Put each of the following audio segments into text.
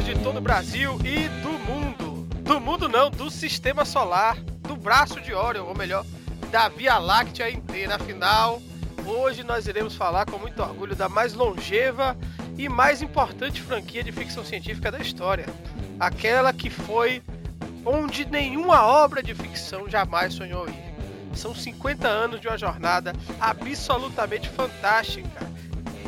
pessoas de todo o Brasil e do mundo. Do mundo não, do sistema solar, do braço de Orion, ou melhor, da Via Láctea inteira. Afinal, hoje nós iremos falar com muito orgulho da mais longeva e mais importante franquia de ficção científica da história. Aquela que foi onde nenhuma obra de ficção jamais sonhou ir. São 50 anos de uma jornada absolutamente fantástica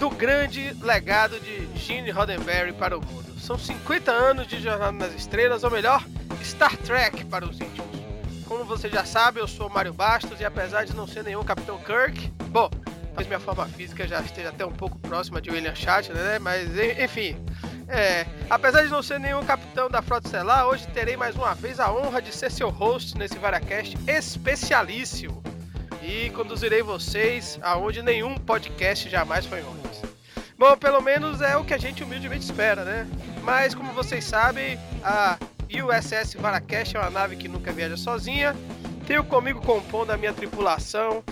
do grande legado de Gene Roddenberry para o mundo. São 50 anos de Jornada nas Estrelas, ou melhor, Star Trek para os íntimos. Como você já sabe, eu sou Mário Bastos e apesar de não ser nenhum Capitão Kirk, bom, talvez minha forma física já esteja até um pouco próxima de William Shatner, né? Mas enfim, é, apesar de não ser nenhum capitão da Frota Estelar, hoje terei mais uma vez a honra de ser seu host nesse Varacast especialíssimo e conduzirei vocês aonde nenhum podcast jamais foi antes. Bom, pelo menos é o que a gente humildemente espera, né? Mas como vocês sabem, a USS Varacast é uma nave que nunca viaja sozinha. Tenho comigo compondo a minha tripulação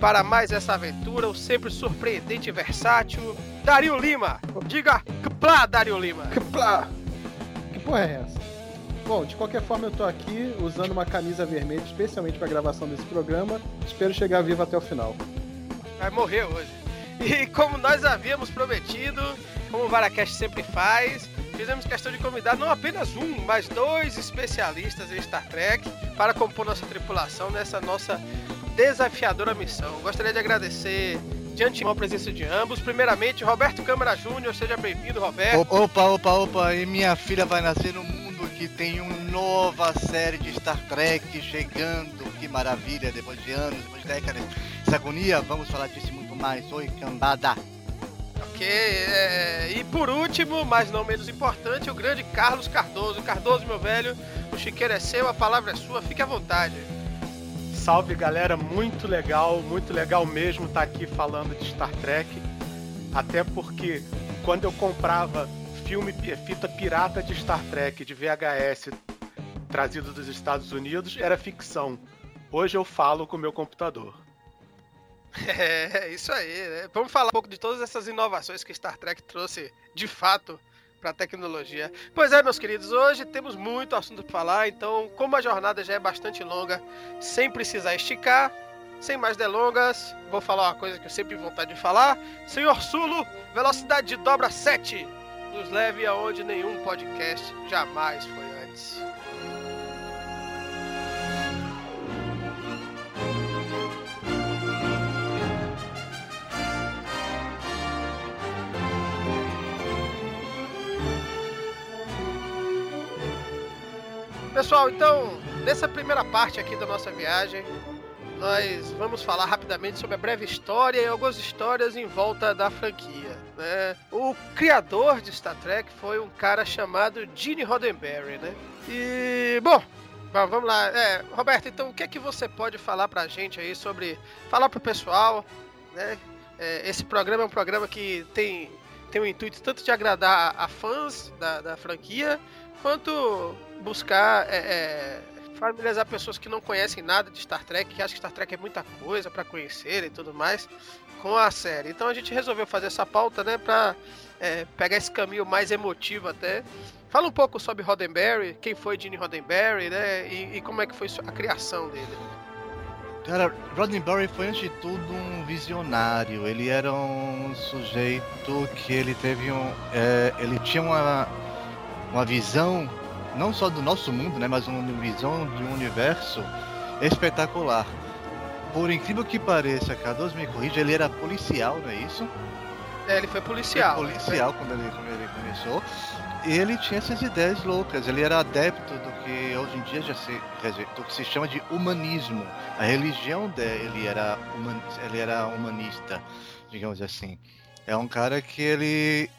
para mais essa aventura, o sempre surpreendente e versátil Dario Lima. Diga, plá, Dario Lima. plá. Que porra é essa? Bom, de qualquer forma eu tô aqui usando uma camisa vermelha especialmente para gravação desse programa. Espero chegar vivo até o final. Vai morrer hoje. E como nós havíamos prometido, como o Varacast sempre faz, fizemos questão de convidar não apenas um, mas dois especialistas em Star Trek para compor nossa tripulação nessa nossa desafiadora missão. Gostaria de agradecer de antemão a presença de ambos. Primeiramente, Roberto Câmara Júnior, seja bem-vindo, Roberto. Opa, opa, opa, e minha filha vai nascer no mundo que tem uma nova série de Star Trek chegando. Que maravilha, depois de anos, depois de décadas. Essa agonia, vamos falar disso muito mais. Oi, cambada. Ok, é... e por último, mas não menos importante, o grande Carlos Cardoso. Cardoso, meu velho, o chiqueiro é seu, a palavra é sua, fique à vontade. Salve galera, muito legal, muito legal mesmo estar aqui falando de Star Trek. Até porque quando eu comprava filme fita pirata de Star Trek de VHS trazido dos Estados Unidos era ficção. Hoje eu falo com o meu computador. É, isso aí, né? Vamos falar um pouco de todas essas inovações que Star Trek trouxe de fato para a tecnologia. Pois é, meus queridos, hoje temos muito assunto para falar, então, como a jornada já é bastante longa, sem precisar esticar, sem mais delongas, vou falar uma coisa que eu sempre tive vontade de falar. Senhor Sulo, velocidade de dobra 7 nos leve aonde nenhum podcast jamais foi antes. Pessoal, então, nessa primeira parte aqui da nossa viagem, nós vamos falar rapidamente sobre a breve história e algumas histórias em volta da franquia. Né? O criador de Star Trek foi um cara chamado Gene Roddenberry, né? E, bom, vamos lá. É, Roberto, então o que é que você pode falar pra gente aí sobre. Falar pro pessoal, né? É, esse programa é um programa que tem, tem o intuito tanto de agradar a, fãs da, da franquia, quanto buscar é, é, familiarizar pessoas que não conhecem nada de Star Trek, que acham que Star Trek é muita coisa para conhecer e tudo mais, com a série. Então a gente resolveu fazer essa pauta, né, pra é, pegar esse caminho mais emotivo até. Fala um pouco sobre Roddenberry, quem foi Gene Roddenberry, né, e, e como é que foi a criação dele. Cara, Roddenberry foi antes de tudo um visionário. Ele era um sujeito que ele teve um, é, ele tinha uma uma visão não só do nosso mundo, né, mas uma visão de um universo espetacular. Por incrível que pareça, Cardoso me corrija, ele era policial, não é isso? É, ele foi policial. Foi policial quando ele, quando ele começou. E ele tinha essas ideias loucas. Ele era adepto do que hoje em dia já se, do que se chama de humanismo. A religião dele era, ele era humanista, digamos assim. É um cara que ele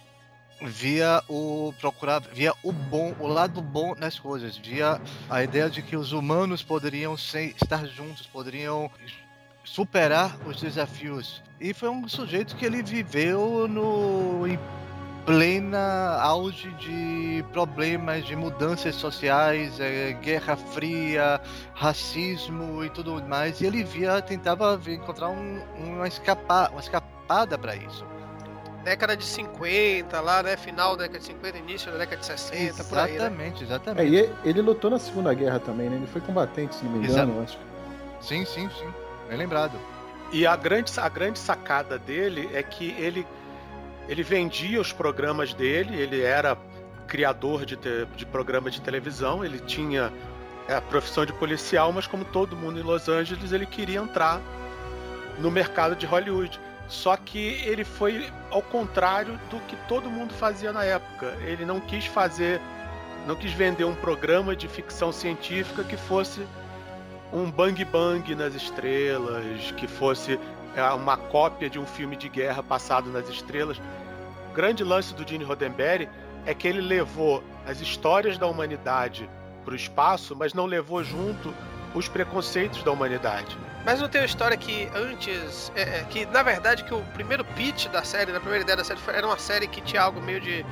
via o procurar via o bom o lado bom nas coisas via a ideia de que os humanos poderiam ser, estar juntos poderiam superar os desafios. E foi um sujeito que ele viveu no em plena auge de problemas de mudanças sociais é, guerra fria racismo e tudo mais e ele via tentava encontrar um, uma escapar uma escapada para isso década de 50, lá, né? Final da década de 50, início da década de 60, exatamente, por aí. Exatamente, né? exatamente. É, ele lutou na Segunda Guerra também, né? Ele foi combatente, se não me engano, acho. Sim, sim, sim. Bem lembrado. E a grande, a grande sacada dele é que ele, ele vendia os programas dele, ele era criador de, te, de programa de televisão, ele tinha é, a profissão de policial, mas como todo mundo em Los Angeles, ele queria entrar no mercado de Hollywood. Só que ele foi ao contrário do que todo mundo fazia na época. Ele não quis fazer, não quis vender um programa de ficção científica que fosse um bang bang nas estrelas, que fosse é, uma cópia de um filme de guerra passado nas estrelas. O grande lance do Gene Roddenberry é que ele levou as histórias da humanidade para o espaço, mas não levou junto os preconceitos da humanidade. Mas não tem uma história que antes. É, é que na verdade que o primeiro pitch da série, a primeira ideia da série era uma série que tinha algo meio de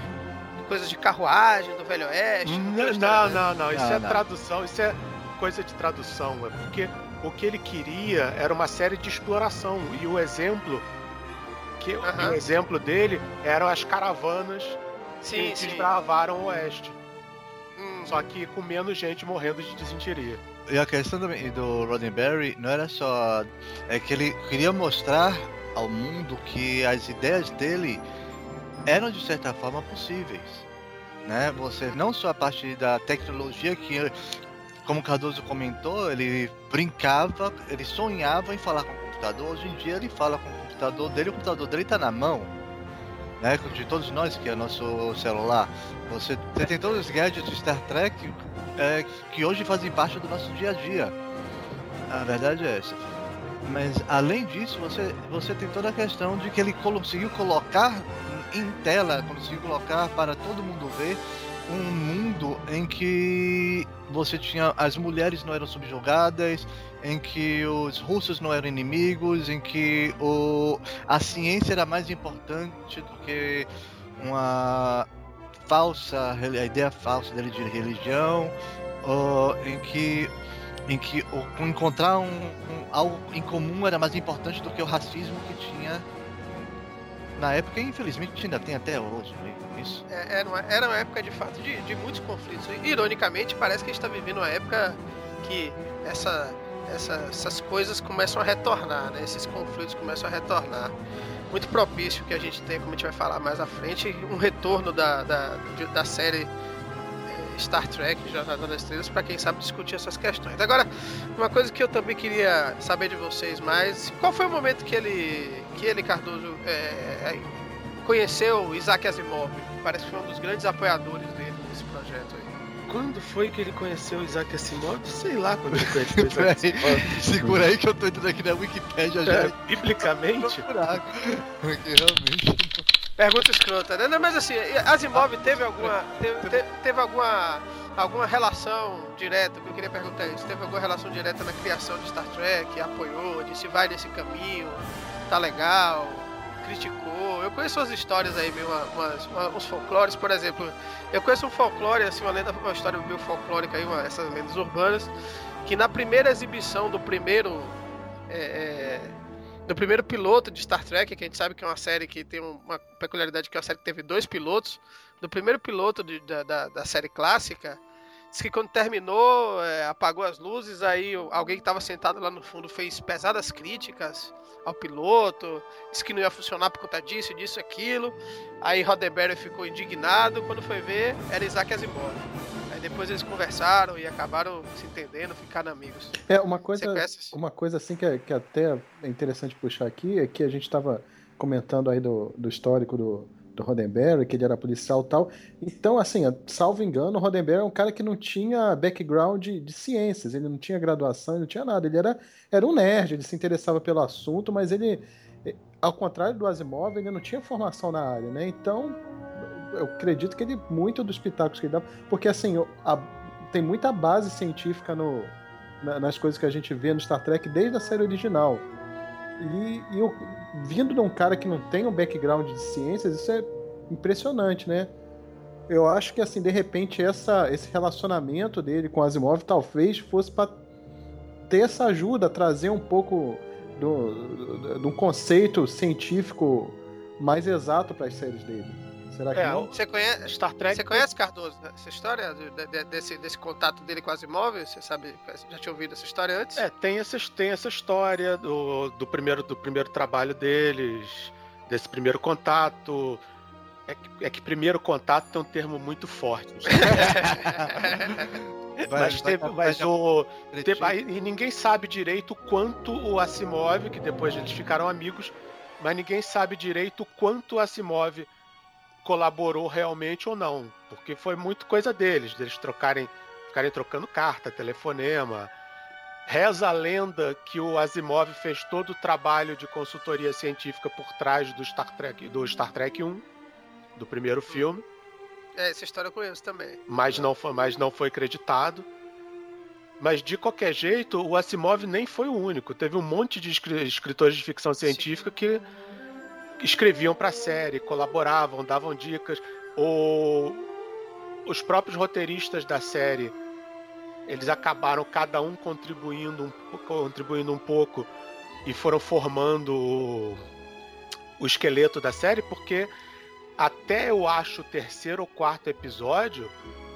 coisas de carruagem, do Velho Oeste. Não, não, não, não, Isso é tradução, isso é coisa de tradução. É porque o que ele queria era uma série de exploração. E o exemplo. Que, o exemplo dele eram as caravanas sim, que desbravaram o oeste. Hum. Só que com menos gente morrendo de desinteria. E a questão também do Roddenberry não era só. É que ele queria mostrar ao mundo que as ideias dele eram de certa forma possíveis. Né? Você não só a partir da tecnologia que, como Cardoso comentou, ele brincava, ele sonhava em falar com o computador. Hoje em dia ele fala com o computador dele, o computador dele está na mão né, de todos nós, que é nosso celular. Você, você tem todos os gadgets de Star Trek é, que hoje fazem parte do nosso dia a dia. A verdade é essa. Mas além disso, você, você tem toda a questão de que ele conseguiu colocar em tela, conseguiu colocar para todo mundo ver um mundo em que você tinha as mulheres não eram subjugadas, em que os russos não eram inimigos, em que o, a ciência era mais importante do que uma falsa a ideia falsa dele de religião, em que em que o, encontrar um, um, algo em comum era mais importante do que o racismo que tinha na época, infelizmente ainda tem até hoje. Né? Isso. É, era, uma, era uma época de fato de, de muitos conflitos. Ironicamente, parece que a gente está vivendo uma época que essa essa, essas coisas começam a retornar, né? Esses conflitos começam a retornar. Muito propício que a gente tem, como a gente vai falar mais à frente, um retorno da, da, da série eh, Star Trek, Jornada das Estrelas, para quem sabe discutir essas questões. Agora, uma coisa que eu também queria saber de vocês mais, qual foi o momento que ele, que ele Cardoso, é, conheceu Isaac Asimov? Parece que foi um dos grandes apoiadores Quando foi que ele conheceu o Isaac Asimov? Sei lá quando ele conheceu o Isaac Asimov. Segura aí que eu tô entrando aqui na Wikipedia já. É, biblicamente? Porque realmente. Pergunta escrota, né? Não, mas assim, Asimov teve alguma. Teve, teve alguma. Alguma relação direta, que eu queria perguntar é isso, teve alguma relação direta na criação de Star Trek, apoiou, disse vai nesse caminho, tá legal, criticou. Eu conheço as histórias aí, meio umas, uns folclores, por exemplo. Eu conheço um folclore, assim, uma lenda, uma história meio folclórica aí, uma, essas lendas urbanas, que na primeira exibição do primeiro. É, é, do primeiro piloto de Star Trek, que a gente sabe que é uma série que tem uma peculiaridade que é uma série que teve dois pilotos. Do primeiro piloto de, da, da, da, série clássica, que quando terminou, é, apagou as luzes, aí alguém que estava sentado lá no fundo fez pesadas críticas ao piloto, disse que não ia funcionar por conta disso, disso, aquilo. Aí Roddenberry ficou indignado, quando foi ver, era Isaac Asimov. Aí depois eles conversaram e acabaram se entendendo, ficaram amigos. É, uma coisa, uma coisa assim que, é, que até é interessante puxar aqui é que a gente estava comentando aí do, do histórico do, do Roddenberry, que ele era policial tal. Então, assim, salvo engano, o Roddenberry é um cara que não tinha background de, de, ciências, ele não tinha graduação, ele não tinha nada. Ele era, era um nerd, ele se interessava pelo assunto, mas ele, ao contrário do Asimov, ele não tinha formação na área, né? Então, eu acredito que ele, muito dos pitacos que ele dava, porque assim, a, tem muita base científica no, na, nas coisas que a gente vê no Star Trek desde a série original. E, e eu, vindo de um cara que não tem um background de ciências, isso é impressionante, né? Eu acho que, assim, de repente, essa, esse relacionamento dele com Asimov talvez fosse para ter essa ajuda, trazer um pouco de um conceito científico mais exato para as séries dele. Será que é, não? Você conhece Star Trek? Você conhece Cardoso essa história de, de, desse, desse contato dele com as imóveis? Você sabe? Já tinha ouvido essa história antes? É, tem essa, tem essa história do, do primeiro do primeiro trabalho deles, desse primeiro contato. É que, é que primeiro contato tem um termo muito forte. Vai, mas teve, vai, mas vai, o, teve, aí, e ninguém sabe direito quanto o Asimov, que depois eles ficaram amigos, mas ninguém sabe direito quanto o Asimov colaborou realmente ou não, porque foi muito coisa deles, deles trocarem, ficarem trocando carta, telefonema. Reza a lenda que o Asimov fez todo o trabalho de consultoria científica por trás do Star Trek, do Star Trek 1, do primeiro filme. É, essa história eu conheço também. Mas não foi, mas não foi acreditado. Mas de qualquer jeito, o Asimov nem foi o único. Teve um monte de escritores de ficção científica Sim. que escreviam para a série, colaboravam, davam dicas. O... Os próprios roteiristas da série, eles acabaram cada um contribuindo um, contribuindo um pouco e foram formando o, o esqueleto da série, porque até eu acho o terceiro ou quarto episódio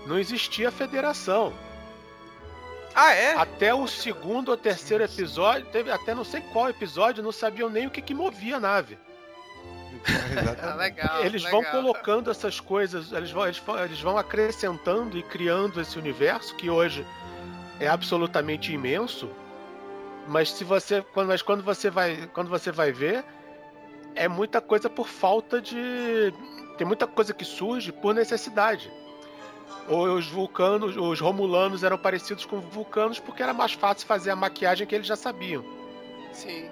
não existia federação. Ah, é? Até o segundo ou terceiro episódio, teve até não sei qual episódio, não sabiam nem o que, que movia a nave. ah, legal, eles legal. vão colocando essas coisas, eles vão, eles, eles vão acrescentando e criando esse universo que hoje é absolutamente imenso. Mas se você, quando, mas quando você vai, quando você vai ver, é muita coisa por falta de, tem muita coisa que surge por necessidade. Os vulcanos, os romulanos eram parecidos com vulcanos porque era mais fácil fazer a maquiagem que eles já sabiam. Sim.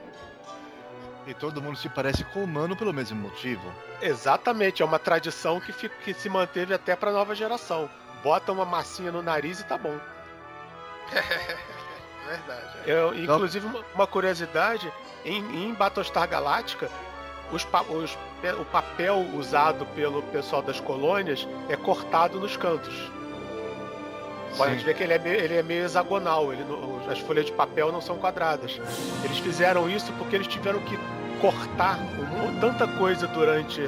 E todo mundo se parece com o humano pelo mesmo motivo. Exatamente, é uma tradição que, fica, que se manteve até para nova geração. Bota uma massinha no nariz e tá bom. Verdade. É. Eu, inclusive, uma curiosidade: em, em Battlestar Galáctica, os, os, o papel usado pelo pessoal das colônias é cortado nos cantos. Pode ver que ele é meio, ele é meio hexagonal, ele, as folhas de papel não são quadradas. Eles fizeram isso porque eles tiveram que cortar tanta coisa durante,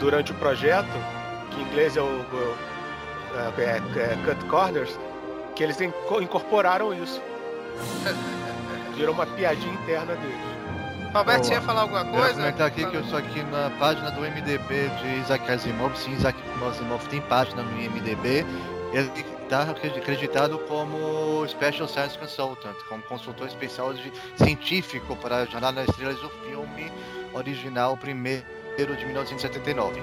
durante o projeto, que em inglês é o, o é, é, é cut corners, que eles incorporaram isso. Virou uma piadinha interna deles. Roberto, você ia falar alguma coisa? Eu comentar aqui que eu sou aqui na página do MDB de Isaac Asimov. Sim, Isaac Asimov tem página no MDB. Ele está acreditado como Special Science Consultant, como consultor especial de científico para a Jornada nas Estrelas do filme original, primeiro de 1979.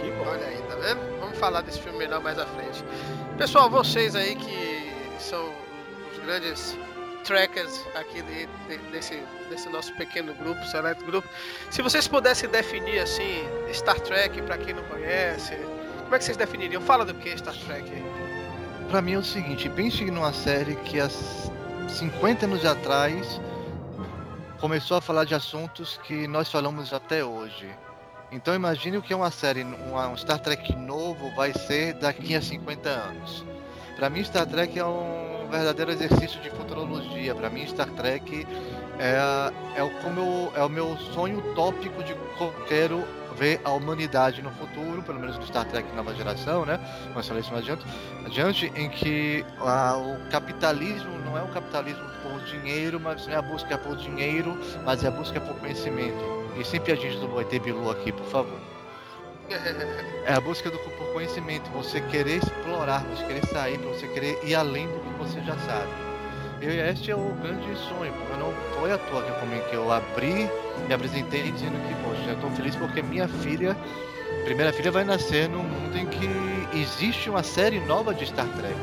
Que bom. Olha aí, tá vendo? Vamos falar desse filme melhor mais à frente. Pessoal, vocês aí que são os grandes trackers aqui de, de, desse, desse nosso pequeno grupo, seleto grupo, se vocês pudessem definir assim Star Trek para quem não conhece, como é que vocês definiriam? Fala do que Star Trek para mim é o seguinte, pense numa série que há 50 anos atrás começou a falar de assuntos que nós falamos até hoje. Então imagine o que é uma série, um Star Trek novo vai ser daqui a 50 anos. Para mim Star Trek é um verdadeiro exercício de futurologia. Para mim Star Trek é, é, o, como é o meu sonho tópico de como quero ver a humanidade no futuro, pelo menos no Star Trek nova geração, né? Mas falei isso mais adiante, adiante em que a, o capitalismo não é o capitalismo por dinheiro, mas não é a busca por dinheiro, mas é a busca por conhecimento. E sempre a gente do ET Bilu aqui, por favor. É a busca do, por conhecimento, você querer explorar, você querer sair, você querer ir além do que você já sabe. E este é o grande sonho, porque não foi à toa que eu, que eu abri me apresentei dizendo que, poxa, eu estou feliz porque minha filha, primeira filha, vai nascer num mundo em que existe uma série nova de Star Trek.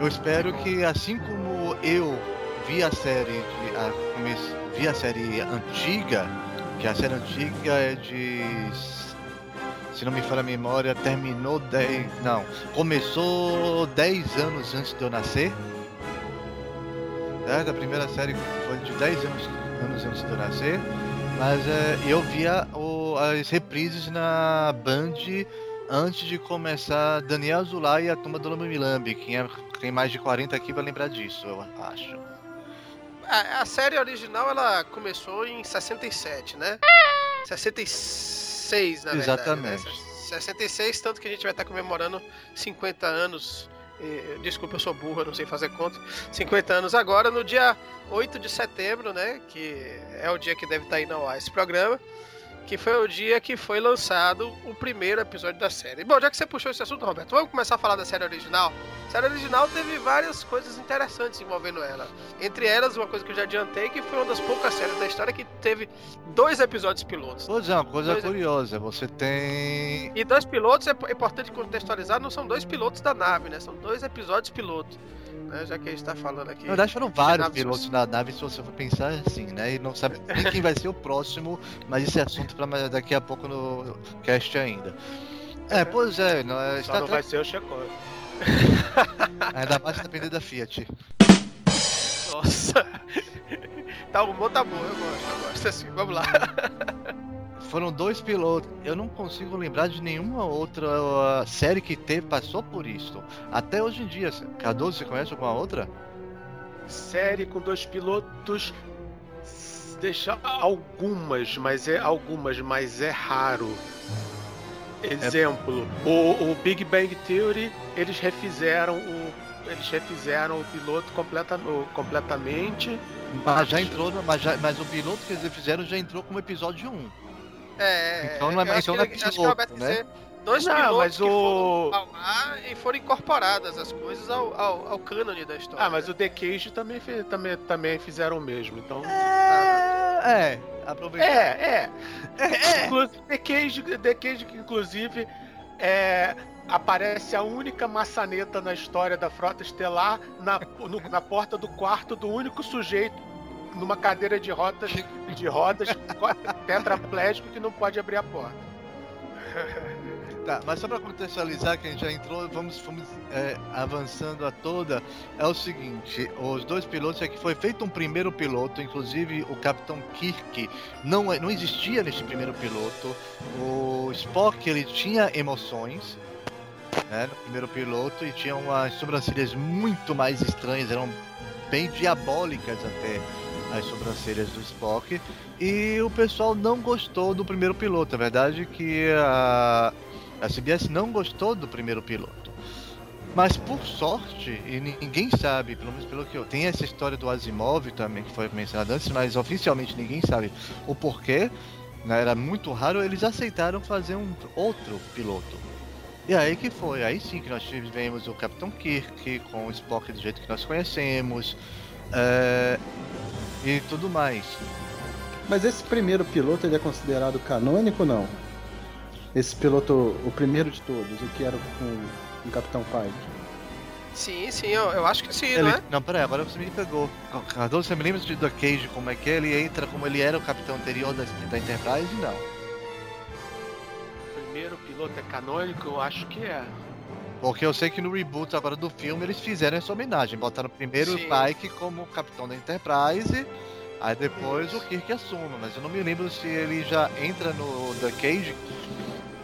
Eu espero que, assim como eu vi a série, de, a, vi a série antiga, que a série antiga é de se não me falha a memória, terminou 10. Não, começou 10 anos antes de eu nascer. Certo? A primeira série foi de 10 anos anos antes de eu nascer, mas é, eu via o, as reprises na Band antes de começar Daniel Zulay e a Tumba do Lambilambi. Quem é, tem mais de 40 aqui vai lembrar disso, eu acho. A, a, série original ela começou em 67, né? 66, na Exatamente. verdade. Né? 66, tanto que a gente vai estar comemorando 50 anos. E, desculpa, eu sou burro, não sei fazer conta. 50 anos agora, no dia 8 de setembro, né? Que é o dia que deve estar indo ao ar esse programa que foi o dia que foi lançado o primeiro episódio da série. Bom, já que você puxou esse assunto, Roberto, vamos começar a falar da série original. A série original teve várias coisas interessantes envolvendo ela. Entre elas, uma coisa que eu já adiantei, que foi uma das poucas séries da história que teve dois episódios pilotos. Pois é, uma coisa dois curiosa, você tem... E dois pilotos, é importante contextualizar, não são dois pilotos da nave, né? São dois episódios pilotos né? Já que a gente tá falando aqui. Na verdade, foram vários pilotos na nave, se você for pensar assim, né? E não sabe nem quem vai ser o próximo, mas esse é assunto pra daqui a pouco no cast ainda. É, pois é, não, é, Só não vai ser o Checor. Ainda mais depender da Fiat. Nossa. Tá, humor tá bom, eu gosto, eu gosto assim, vamos lá. Foram dois pilotos. Eu não consigo lembrar de nenhuma outra uh, série que teve, passou por isso. Até hoje em dia. Cardoso, você conhece alguma outra? Série com dois pilotos. Deixa algumas, mas é algumas, mas é raro. Exemplo, é... o, o Big Bang Theory, eles refizeram o eles refizeram o piloto completa, completamente. Mas já entrou, mas, já, mas o piloto que eles fizeram já entrou como episódio 1. É, então não é, então não é piloto, né? Dois não, pilotos mas que o... foram ao ar e foram incorporadas as coisas ao, ao, ao cânone da história. Ah, mas o The Cage também, também, também fizeram o mesmo, então... É, é aproveitar. É, é. é, é. The, Cage, The Cage, inclusive, é, aparece a única maçaneta na história da Frota Estelar na, no, na porta do quarto do único sujeito numa cadeira de rodas, de rodas tetraplégico que não pode abrir a porta. Tá, mas só para contextualizar que a gente já entrou, vamos, vamos é, avançando a toda, é o seguinte, os dois pilotos é que foi feito um primeiro piloto, inclusive o Capitão Kirk não, é, não existia nesse primeiro piloto, o Spock ele tinha emoções, né, no primeiro piloto e tinha umas sobrancelhas muito mais estranhas, eram bem diabólicas até as sobrancelhas do Spock. E o pessoal não gostou do primeiro piloto. A verdade é que a, a CBS não gostou do primeiro piloto. Mas por sorte, e ninguém sabe, pelo menos pelo que eu. Tem essa história do Asimov também, que foi mencionada antes, mas oficialmente ninguém sabe o porquê. Né, era muito raro, eles aceitaram fazer um outro piloto. E aí que foi, aí sim que nós tivemos o Capitão Kirk com o Spock do jeito que nós conhecemos. É, e tudo mais. Mas esse primeiro piloto ele é considerado canônico ou não? Esse piloto, o primeiro de todos, o que era com o Capitão Pike? Sim, sim, eu, eu acho que sim, ele, não é? Não, peraí, agora você me pegou. Cardoso, você me lembra de The Cage, como é que é? Ele entra como ele era o capitão anterior da, da Enterprise? Não. O primeiro piloto é canônico? Eu acho que é. Porque eu sei que no reboot agora do filme eles fizeram essa homenagem. Botaram primeiro Sim. o Pike como capitão da Enterprise, aí depois o Kirk assume. Mas eu não me lembro se ele já entra no The Cage.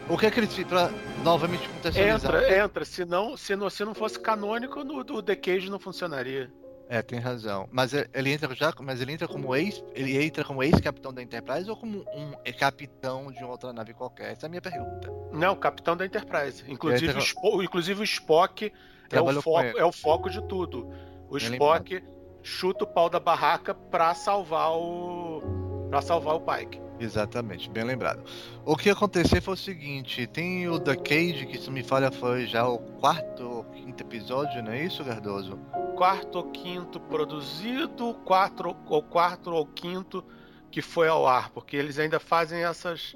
O que é que eles pra novamente contextualizar? Entra, entra. Se não, se não, se não fosse canônico, no, o The Cage não funcionaria. É, tem razão. Mas ele entra já, mas ele entra como ex, ele entra como ex-capitão da Enterprise ou como um capitão de outra nave qualquer? Essa é a minha pergunta. Não, capitão da Enterprise. Inclusive, entra... o, Spock, inclusive o Spock é o, foco, é o foco de tudo. O Spock chuta o pau da barraca para salvar o para salvar o Pike. Exatamente, bem lembrado. O que aconteceu foi o seguinte: tem o The Cage, que se me falha foi já o quarto ou quinto episódio, não é isso, Gardoso? quarto ou quinto produzido, quatro ou quarto ou quinto que foi ao ar, porque eles ainda fazem essas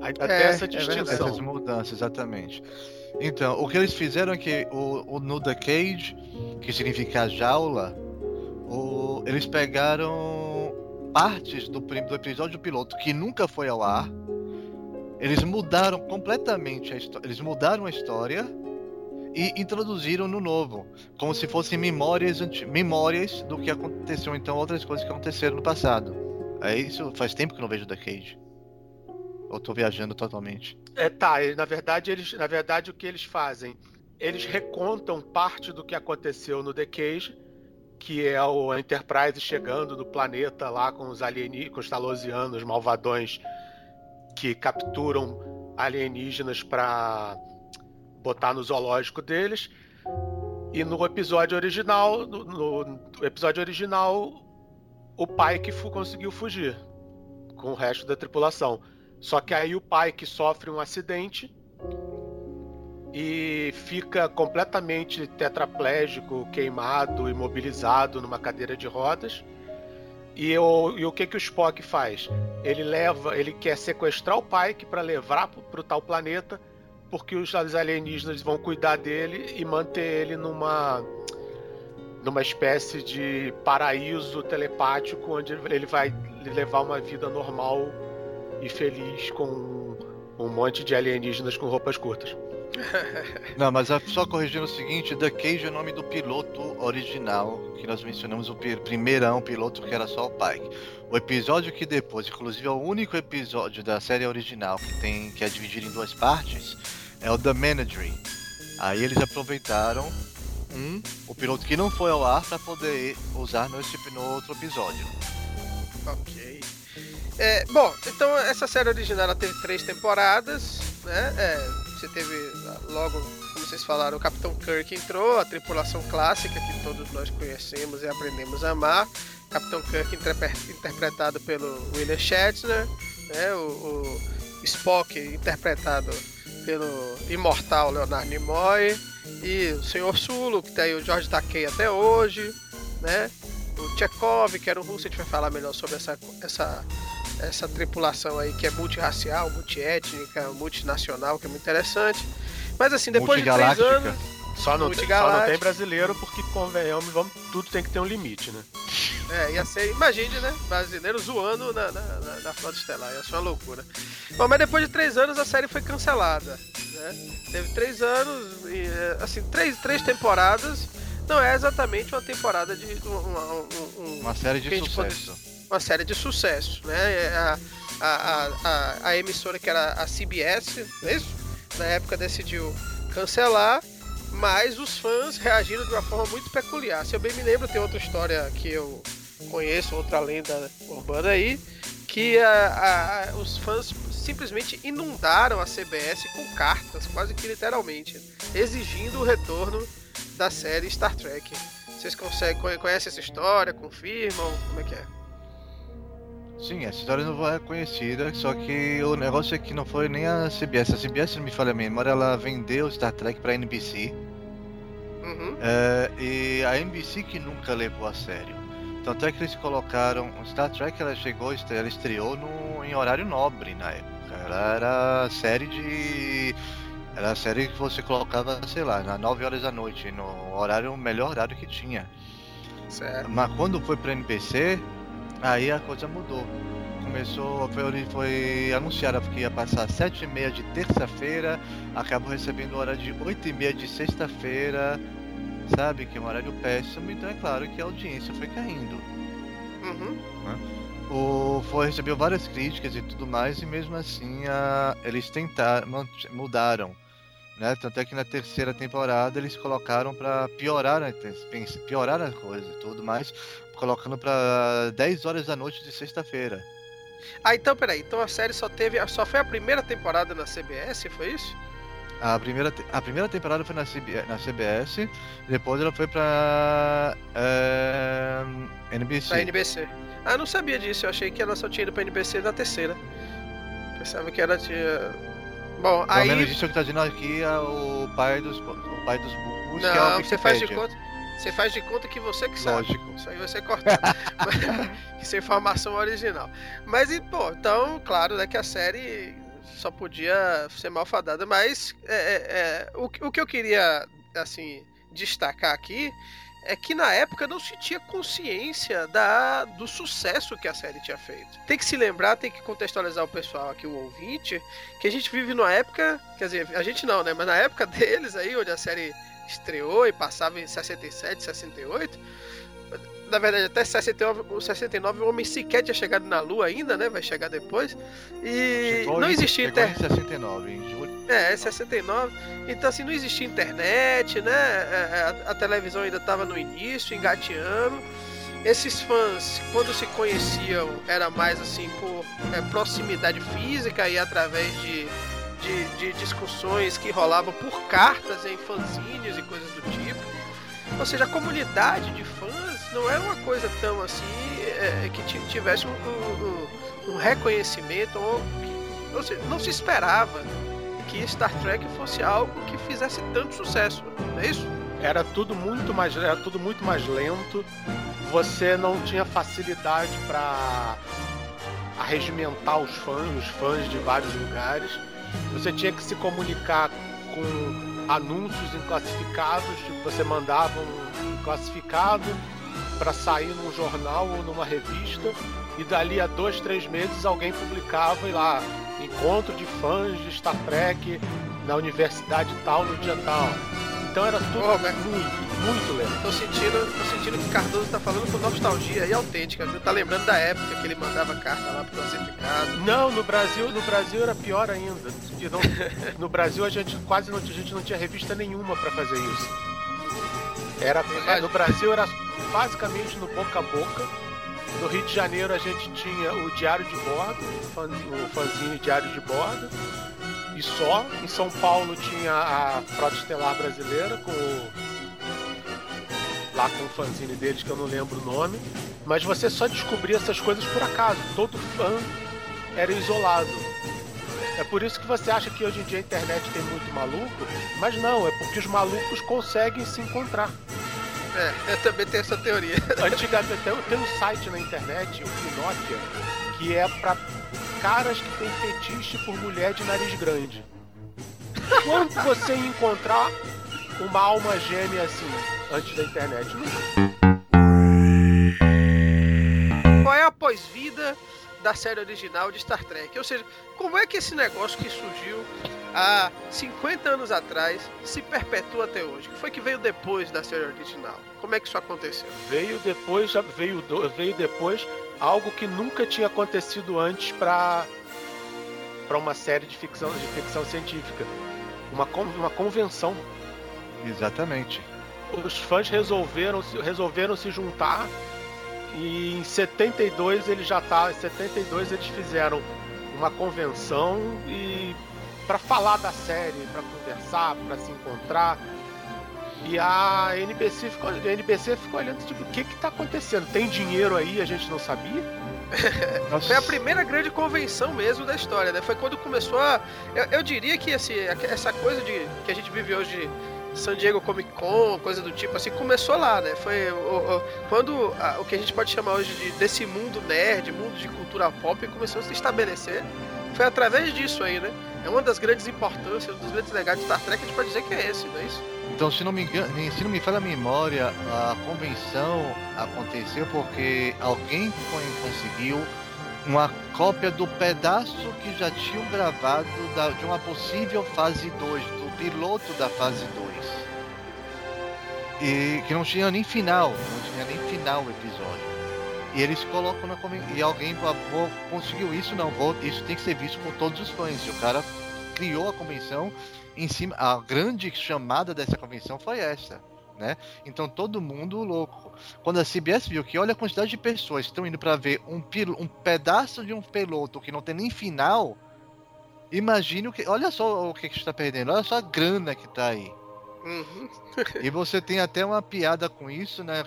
até é, essa é distinção. É essas mudanças, exatamente. Então, o que eles fizeram é que o, o no The Cage, que significa jaula, o, eles pegaram partes do, do episódio piloto que nunca foi ao ar. Eles mudaram completamente a história. Eles mudaram a história e introduziram no novo, como se fossem memórias, memórias do que aconteceu então, outras coisas que aconteceram no passado. É isso, faz tempo que eu não vejo The Cage. Ou tô viajando totalmente. É, tá, na verdade, eles, na verdade o que eles fazem? Eles recontam parte do que aconteceu no The Cage, que é o Enterprise chegando no planeta lá com os alienígenas, com os talosianos malvadões que capturam alienígenas para botar no zoológico deles. E no episódio original, no, no episódio original, o pai que conseguiu fugir com o resto da tripulação. Só que aí o pai que sofre um acidente e fica completamente tetraplégico, queimado, imobilizado numa cadeira de rodas. E o, e o que que o Spock faz? Ele leva, ele quer sequestrar o Pike para levar para o tal planeta, porque os alienígenas vão cuidar dele e manter ele numa numa espécie de paraíso telepático onde ele vai levar uma vida normal e feliz com um monte de alienígenas com roupas curtas. Não, mas só corrigindo o seguinte, The Cage é o nome do piloto original, que nós mencionamos o primeirão piloto que era só o Pike. O episódio que depois, inclusive é o único episódio da série original que tem que é dividido em duas partes, é o The Managery. Aí eles aproveitaram um, o piloto que não foi ao ar para poder usar no, no outro episódio. Ok. É, bom, então essa série original teve três temporadas, né? É, você teve logo, como vocês falaram, o Capitão Kirk entrou, a tripulação clássica que todos nós conhecemos e aprendemos a amar. Capitão Kirk interpretado pelo William Shatner, né? O, o Spock interpretado pelo imortal Leonardo Nimoy e o Senhor Sulu, que tem o George Takei até hoje, né? O Chekhov, que era o russo, a gente vai falar melhor sobre essa, essa essa tripulação aí que é multirracial, multiétnica, multinacional, que é muito interessante. Mas assim, depois de três anos. Só não, tem, só não tem brasileiro porque, convenhamos, vamos, tudo tem que ter um limite, né? É, ia ser, imagine, né? Brasileiro zoando na, na, na, na Frota Estelar, ia ser uma loucura. Bom, mas depois de três anos a série foi cancelada. Né? Teve três anos, e, assim, três, três temporadas. Não é exatamente uma temporada de. Uma, um, uma série de sucesso. Pode uma série de sucesso, né? É a, a, a, a emissora que era a CBS, não é isso? Na época decidiu cancelar, mas os fãs reagiram de uma forma muito peculiar. Se eu bem me lembro, tem outra história que eu conheço, outra lenda urbana aí, que a, a, os fãs simplesmente inundaram a CBS com cartas, quase que literalmente, exigindo o retorno da série Star Trek. Vocês conseguem, conhecem essa história? Confirmam? Como é que é? Sim, essa história não é conhecida, só que o negócio é que não foi nem a CBS. A CBS, se não me falha a memória, ela vendeu Star Trek pra NBC. Uhum. É, e a NBC que nunca levou a sério. Tanto é que eles colocaram. Star Trek ela chegou, ela estreou no, em horário nobre na época. Ela era série de. Era a série que você colocava, sei lá, nas 9 horas da noite, no horário, o melhor horário que tinha. Certo. Mas quando foi pra NBC, Aí a coisa mudou. Começou, foi, foi anunciado que ia passar sete e meia de terça-feira, acabou recebendo hora de oito e meia de sexta-feira, sabe? Que é um horário péssimo, então é claro que a audiência foi caindo. Uhum. Né? O, foi, recebeu várias críticas e tudo mais, e mesmo assim a, eles tentaram, mudaram. Né? Tanto é que na terceira temporada eles colocaram para piorar, piorar a coisa e tudo mais, colocando para 10 horas da noite de sexta-feira. Ah, então peraí, então a série só teve. Só foi a primeira temporada na CBS, foi isso? A primeira, a primeira temporada foi na, CB, na CBS, depois ela foi pra é, NBC. Pra NBC. Ah, eu não sabia disso, eu achei que ela só tinha ido pra NBC na terceira. Pensava que ela tinha. Bom, Pelo aí. Pelo menos isso que tá dizendo aqui é o pai dos, o pai dos não, que é o você faz de conta. Você faz de conta que você que sabe. Lógico. Isso aí ser cortado. Isso é informação original. Mas, e, pô, então, claro, né, que a série só podia ser malfadada, mas é, é, é, o, o que eu queria, assim, destacar aqui é que na época não se tinha consciência da, do sucesso que a série tinha feito. Tem que se lembrar, tem que contextualizar o pessoal aqui, o ouvinte, que a gente vive numa época, quer dizer, a gente não, né? Mas na época deles aí, onde a série estreou e passava em 67, 68. Na verdade, até 69, 69 o homem sequer tinha chegado na Lua ainda, né? Vai chegar depois. E chegou não existia internet. Em 69, em julho. É, 69. Então, assim, não existia internet, né? É, é, a, a televisão ainda estava no início, engateando. esses fãs, quando se conheciam, era mais assim por é, proximidade física e através de, de, de, discussões que rolavam por cartas em fanzines e coisas do tipo. Ou seja, a comunidade de fãs não era uma coisa tão assim é, que tivesse um, um, um reconhecimento ou, ou seja, não se esperava que Star Trek fosse algo que fizesse tanto sucesso, não é isso? Era tudo muito mais, era tudo muito mais lento. Você não tinha facilidade para arregimentar os fãs, os fãs de vários lugares. Você tinha que se comunicar com anúncios inclassificados, tipo, você mandava um classificado para sair num jornal ou numa revista e dali a dois, três meses alguém publicava e lá encontro de fãs de Star Trek na universidade tal no dia tal. Então era tudo oh, muito, muito lento. Tô sentindo, tô sentindo que Cardoso tá falando com nostalgia e autêntica, viu? Tá lembrando da época que ele mandava carta lá pro classificado. Não, no Brasil, no Brasil era pior ainda. Não, no Brasil a gente quase não, a gente não tinha revista nenhuma para fazer isso. Era, no Brasil era basicamente no boca a boca. No Rio de Janeiro a gente tinha o Diário de Bordo, o fanzine Diário de Bordo e só. Em São Paulo tinha a Frota Estelar Brasileira com o... lá com o fanzine deles que eu não lembro o nome. Mas você só descobria essas coisas por acaso. Todo fã era isolado. É por isso que você acha que hoje em dia a internet tem muito maluco, mas não, é porque os malucos conseguem se encontrar. É, eu também tenho essa teoria. Antigamente tem um site na internet, o Pinóquia, que é para caras que têm fetiche por mulher de nariz grande. Quando você encontrar uma alma gêmea assim, antes da internet? Qual é a pós-vida da série original de Star Trek? Ou seja, como é que esse negócio que surgiu há 50 anos atrás se perpetua até hoje? O que foi que veio depois da série original? Como é que isso aconteceu? Veio depois, veio, veio depois algo que nunca tinha acontecido antes para para uma série de ficção de ficção científica, uma uma convenção. Exatamente. Os fãs resolveram resolveram se juntar e em 72 eles já tá, em 72 eles fizeram uma convenção e para falar da série, para conversar, para se encontrar. E a NBC ficou, a NBC ficou olhando, tipo, o que que tá acontecendo? Tem dinheiro aí, a gente não sabia? Foi a primeira grande convenção mesmo da história, né? Foi quando começou a. Eu, eu diria que assim, essa coisa de que a gente vive hoje San Diego Comic Con, coisa do tipo, assim, começou lá, né? Foi o, o, quando a, o que a gente pode chamar hoje de, desse mundo nerd, mundo de cultura pop, começou a se estabelecer. Foi através disso aí, né? É uma das grandes importâncias, um dos grandes legados de Star Trek, a gente pode dizer que é esse, não é isso? Então, se não me engano, se não me falha a memória, a convenção aconteceu porque alguém conseguiu uma cópia do pedaço que já tinham gravado da, de uma possível fase 2, do piloto da fase 2. E que não tinha nem final, não tinha nem final o episódio. E eles colocam na e alguém vou, conseguiu isso, não, vou, isso tem que ser visto por todos os fãs. E o cara criou a convenção em cima. A grande chamada dessa convenção foi essa. Né? Então todo mundo louco. Quando a CBS viu que olha a quantidade de pessoas que estão indo para ver um, um pedaço de um piloto que não tem nem final, imagine o que. Olha só o que, que está perdendo, olha só a grana que está aí. Uhum. e você tem até uma piada com isso, né?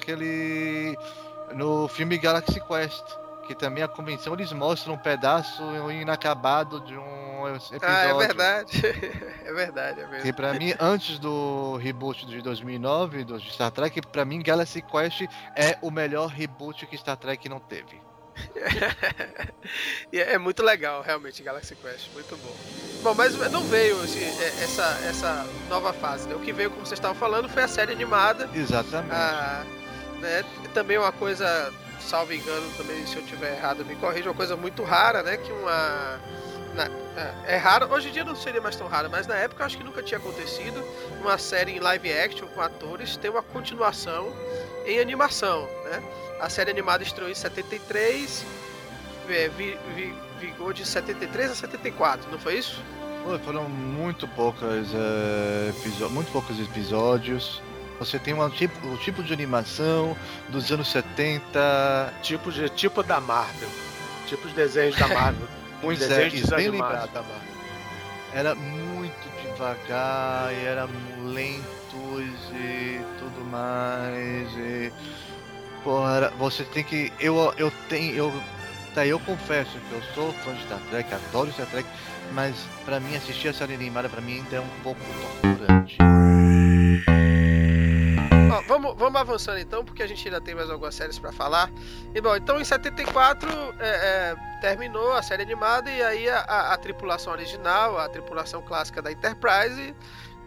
No filme Galaxy Quest, que também a convenção eles mostram um pedaço inacabado de um episódio. Ah, é verdade. é verdade, é verdade. Que pra mim, antes do reboot de 2009 do Star Trek, pra mim Galaxy Quest é o melhor reboot que Star Trek não teve. é muito legal, realmente, Galaxy Quest, muito bom. Bom, mas não veio assim, essa, essa nova fase, né? O que veio, como vocês estavam falando, foi a série animada. Exatamente. A né? Também uma coisa, salvo engano, também se eu tiver errado, me corrija, uma coisa muito rara, né? Que uma. Na, é, é raro, hoje em dia não seria mais tão raro, mas na época acho que nunca tinha acontecido uma série em live action com atores ter uma continuação em animação, né? A série animada estreou em 73, é, vi, vi, vigou de 73 a 74, não foi isso? Foram muito poucas, é, muito poucos episódios Você tem uma, tipo, o tipo de animação dos anos 70. Tipo, de, tipo da Marvel. Tipo de desenhos da Marvel. Pois é, isso bem lembrado. Da Marvel. Era muito devagar, e era lentos e tudo mais. E, porra, você tem que. Eu, eu tenho. Eu, tá, eu confesso que eu sou fã de Star Trek, adoro Star Trek, mas pra mim assistir a série animada pra mim ainda é um pouco torturante. Vamos, vamos avançando então, porque a gente ainda tem mais algumas séries para falar. E bom, então em 74 é, é, terminou a série animada e aí a, a, a, tripulação original, a tripulação clássica da Enterprise,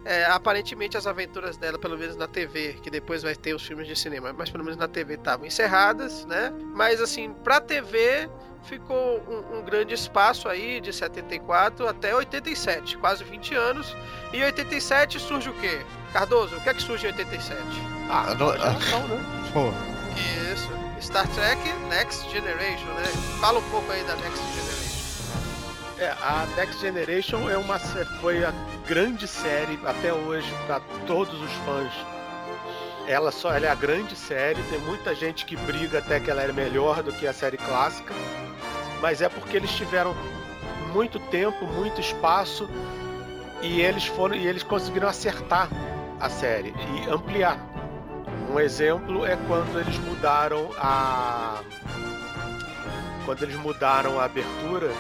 é, aparentemente as aventuras dela, pelo menos na TV, que depois vai ter os filmes de cinema, mas pelo menos na TV estavam encerradas, né? Mas assim, pra TV ficou um, um, grande espaço aí de 74 até 87, quase 20 anos. E em 87 surge o quê? Cardoso, o que é que surge em 87? Ah, não, ah, né? Pô. Isso. Star Trek Next Generation, né? Fala um pouco aí da Next Generation. É, a Next Generation é uma, foi a grande série até hoje para todos os fãs. Ela só ela é a grande série, tem muita gente que briga até que ela é melhor do que a série clássica mas é porque eles tiveram muito tempo, muito espaço e eles foram e eles conseguiram acertar a série e ampliar. Um exemplo é quando eles mudaram a quando eles mudaram a abertura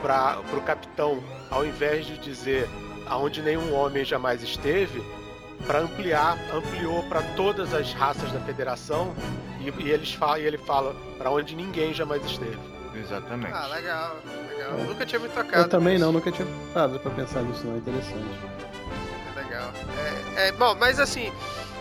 para o capitão, ao invés de dizer aonde nenhum homem jamais esteve, para ampliar, ampliou para todas as raças da federação e, e eles falam, e ele fala para onde ninguém jamais esteve. Exatamente. Ah, legal, legal. É. Nunca tinha me tocado. Eu também não, nunca tinha parado para pensar nisso, não é interessante. É legal. É, é, bom, mas assim,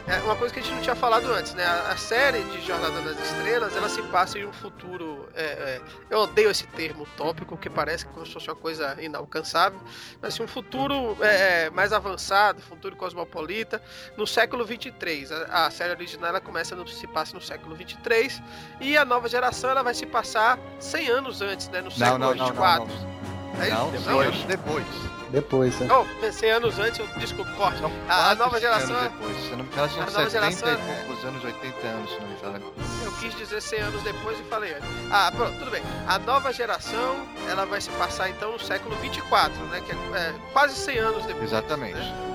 é uma coisa que a gente não tinha falado antes, né? A, série de Jornada das Estrelas, ela se passa em um futuro. É, é, eu odeio esse termo tópico, que parece como se fosse uma coisa inalcançável, mas assim, um futuro é, é mais avançado, futuro cosmopolita, no século 23. A, a, série original ela começa no, se passa no século 23 e a nova geração ela vai se passar 100 anos antes, né? No século não, não, 24. Não, não, não. É não, depois, depois. Depois, né? Oh, pensei anos antes, eu desculpa, corte. Não, a, a nova geração. Anos depois. Se não me engano, são 70 geração, e é- poucos anos, 80 anos, se não me engano. Eu quis dizer 100 anos depois e falei antes. Ah, pronto, tudo bem. A nova geração, ela vai se passar então no século 24, né? Que é, é quase 100 anos depois. Exatamente. Né?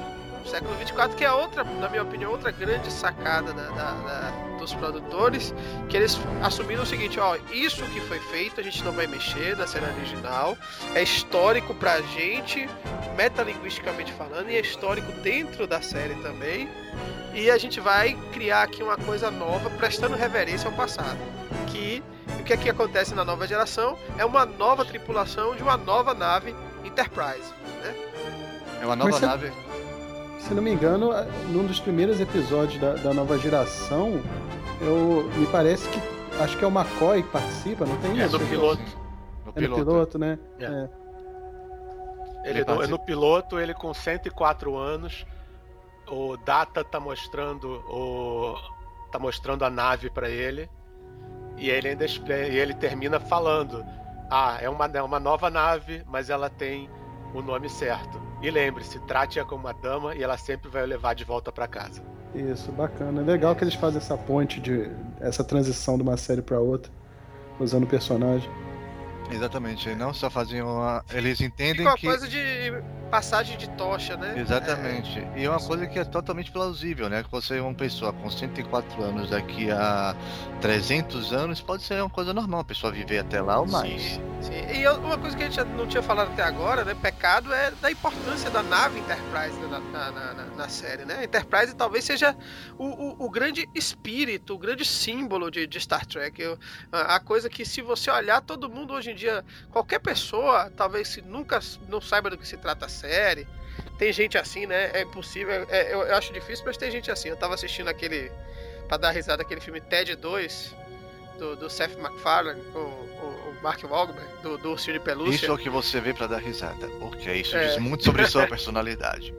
século 24, que é outra, na minha opinião, outra grande sacada da, da, da, dos produtores, que eles assumiram o seguinte, ó, isso que foi feito a gente não vai mexer na cena original, é histórico pra gente, metalinguisticamente falando, e é histórico dentro da série também, e a gente vai criar aqui uma coisa nova, prestando reverência ao passado, que o que aqui acontece na nova geração é uma nova tripulação de uma nova nave Enterprise, né? É uma nova nave se não me engano, num dos primeiros episódios da, da nova geração, eu me parece que acho que é o McCoy que participa, não tem é isso? No piloto. No é no piloto, né? É. é. Ele, ele é no piloto, ele com 104 anos, o Data tá mostrando o tá mostrando a nave para ele e ele ainda e ele termina falando: "Ah, é uma é uma nova nave, mas ela tem o nome certo. E lembre-se, trate-a como uma dama e ela sempre vai o levar de volta para casa. Isso, bacana. É legal que eles fazem essa ponte de essa transição de uma série para outra, usando o personagem. Exatamente, não só faziam uma... eles entendem Fica uma que coisa de passagem de tocha, né? Exatamente. É... E é uma coisa que é totalmente plausível, né? Que você é uma pessoa com 104 anos daqui a 300 anos, pode ser uma coisa normal, a pessoa viver até lá ou mais. Sim, sim. E uma coisa que a gente não tinha falado até agora, né? Pecado é da importância da nave Enterprise na, na, na, na série, né? A Enterprise talvez seja o, o, o, grande espírito, o grande símbolo de, de Star Trek. Eu, a coisa que se você olhar, todo mundo hoje em dia, qualquer pessoa, talvez nunca não saiba do que se trata a série. Tem gente assim, né? É impossível. É, eu, eu, acho difícil, mas tem gente assim. Eu tava assistindo aquele. Pra dar risada, aquele filme Ted 2, do, do Seth MacFarlane, com o, o Mark Wahlberg, do, do Ursinho de Pelúcia. Isso é o que você vê para dar risada. Porque isso é. diz muito sobre sua personalidade.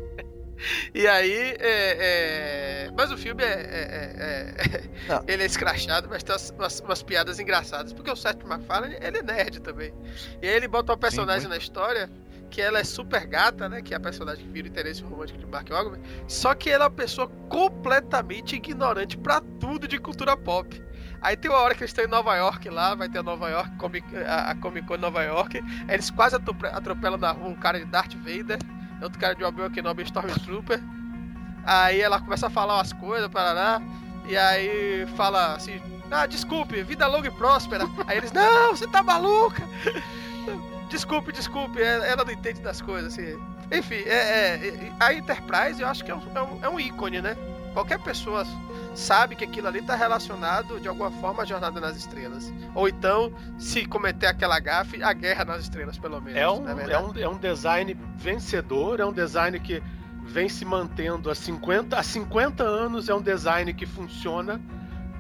E aí, é, é... mas o filme é, é, é ele é escrachado, mas tem umas, umas, piadas engraçadas, porque o Seth MacFarlane ele é nerd também. E aí ele bota um personagem Sim, na história que ela é super gata, né? Que é a personagem que vira o interesse romântico de Mark Wahlberg. Só que ela é uma pessoa completamente ignorante para tudo de cultura pop. Aí tem uma hora que eles estão em Nova York lá, vai ter a Nova York, a, Comic Con Nova York. Eles quase atropelam na rua um cara de Darth Vader, outro cara de Obi-Wan Kenobi Stormtrooper. Aí ela começa a falar umas coisas, parará. E aí fala assim, ah, desculpe, vida longa e próspera. Aí eles, não, você tá maluca! Desculpe, desculpe, é, ela não entende das coisas, assim. Enfim, é, é, a Enterprise eu acho que é um, é um, é um ícone, né? Qualquer pessoa sabe que aquilo ali está relacionado de alguma forma à Jornada nas Estrelas. Ou então, se cometer aquela gafe, a Guerra nas Estrelas, pelo menos. É um, é, é, um, é um design vencedor, é um design que vem se mantendo há 50, há 50 anos, é um design que funciona,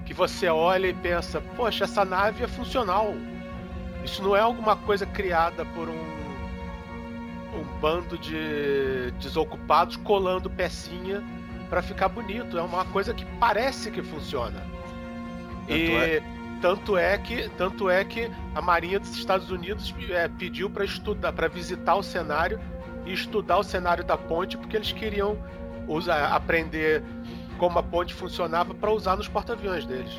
que você olha e pensa, poxa, essa nave é funcional. Isso não é alguma coisa criada por um um bando de desocupados colando pecinha para ficar bonito. É uma coisa que parece que funciona. Tanto e é... tanto é que tanto é que a Marinha dos Estados Unidos é, pediu para estudar, para visitar o cenário e estudar o cenário da ponte porque eles queriam usar, aprender como a ponte funcionava para usar nos porta-aviões deles.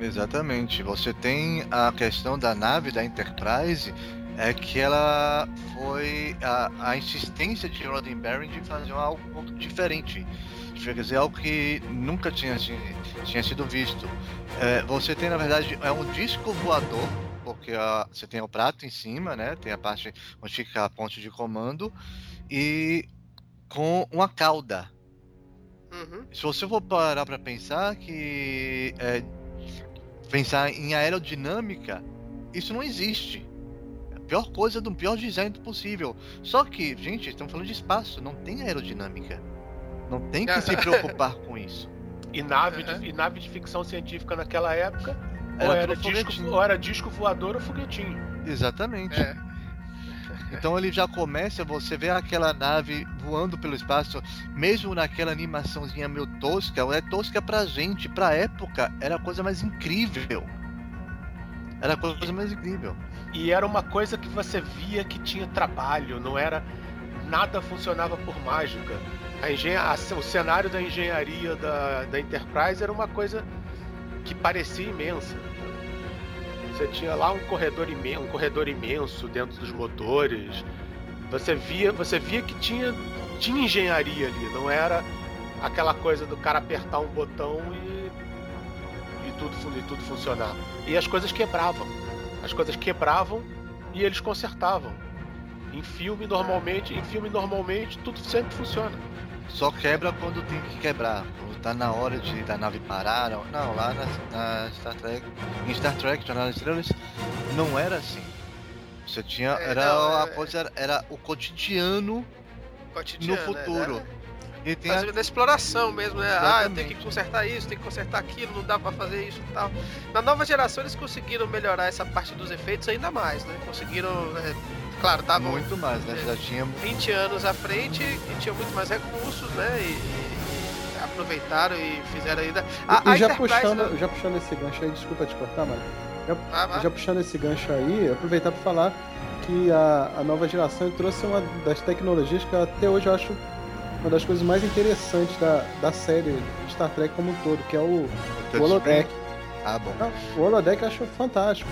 Exatamente. Você tem a questão da nave da Enterprise é que ela foi a, a insistência de Roddenberry de fazer algo um pouco diferente quer dizer, algo que nunca tinha, tinha sido visto. É, você tem, na verdade, é um disco voador, porque a, você tem o prato em cima, né? Tem a parte onde fica a ponte de comando, e com uma cauda. Uhum. Se você for parar para pensar que é, pensar em aerodinâmica, isso não existe. Pior coisa do pior design possível. Só que, gente, estamos falando de espaço, não tem aerodinâmica. Não tem que se preocupar com isso. E nave, uhum. de, e nave de ficção científica naquela época era ou, era disco, ou era disco voador ou foguetinho. Exatamente. É. Então ele já começa, você vê aquela nave voando pelo espaço, mesmo naquela animaçãozinha meio tosca, é tosca pra gente, pra época, era a coisa mais incrível. Era a coisa mais incrível. E era uma coisa que você via que tinha trabalho, não era. Nada funcionava por mágica a o cenário da engenharia da, da Enterprise era uma coisa que parecia imensa. Você tinha lá um corredor, imenso, um corredor imenso dentro dos motores. Você via, você via que tinha, tinha engenharia ali, não era aquela coisa do cara apertar um botão e, e, tudo, e tudo funcionar. E as coisas quebravam. As coisas quebravam e eles consertavam. Em filme normalmente, em filme normalmente tudo sempre funciona. Só quebra quando tem que quebrar. Quando tá na hora de da nave parar. Não, lá na, na Star Trek. Em Star Trek, Jornada das Estrelas, não era assim. Você tinha. É, era não, a é... coisa era, era, o cotidiano, cotidiano no futuro. Né? E tem a... na exploração mesmo, né? Exatamente. Ah, eu tenho que consertar isso, tenho que consertar aquilo, não dá para fazer isso e tal. Na nova geração eles conseguiram melhorar essa parte dos efeitos ainda mais, né? Conseguiram né, Claro, tá Muito mais, né? Já tinha 20 anos à frente e tinha muito mais recursos, né? E, aproveitaram e fizeram ainda. A, e, a já, puxando, já puxando esse gancho aí, desculpa te cortar, mas. Já, ah, já puxando esse gancho aí, aproveitar para falar que a, a nova geração trouxe uma das tecnologias que até hoje eu acho uma das coisas mais interessantes da, da série Star Trek como um todo, que é o, o holodeck. Ah, bom. o holodeck eu acho fantástico.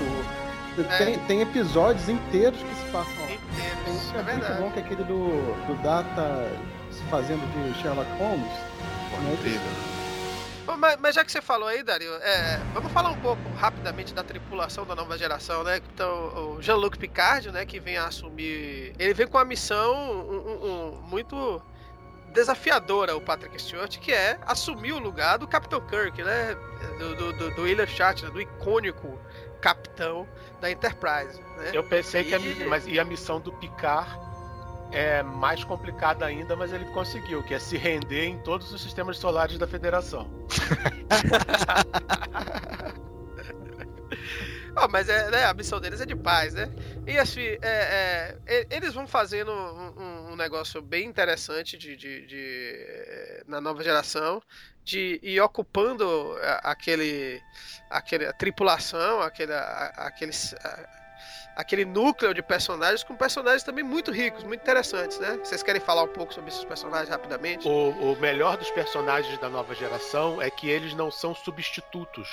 É. Tem, tem episódios inteiros que se passam lá. Inteiros, é, é verdade. muito bom que é aquele do, do Data se fazendo de Sherlock Holmes. Né? Mas, mas, já que você falou aí, Dario, é, vamos falar um pouco rapidamente da tripulação da nova geração, né? Então, o Jean-Luc Picard, né, que vem a assumir. Ele vem com uma missão um, um, um, muito desafiadora, o Patrick Stewart, que é assumir o lugar do Capitão Kirk, né? Do, do, do, do William Shatner, do icônico capitão da Enterprise. Né? Eu pensei e... que a, mas, e a missão do Picard é mais complicada ainda, mas ele conseguiu, que é se render em todos os sistemas solares da Federação. oh, mas é, né, a missão deles é de paz, né? E assim, é, é, eles vão fazendo um, um, negócio bem interessante de, de, de, na nova geração, de ir ocupando aquele, aquele a tripulação, aquele, aqueles aquele núcleo de personagens com personagens também muito ricos, muito interessantes, né? Vocês querem falar um pouco sobre esses personagens rapidamente? O, o melhor dos personagens da nova geração é que eles não são substitutos.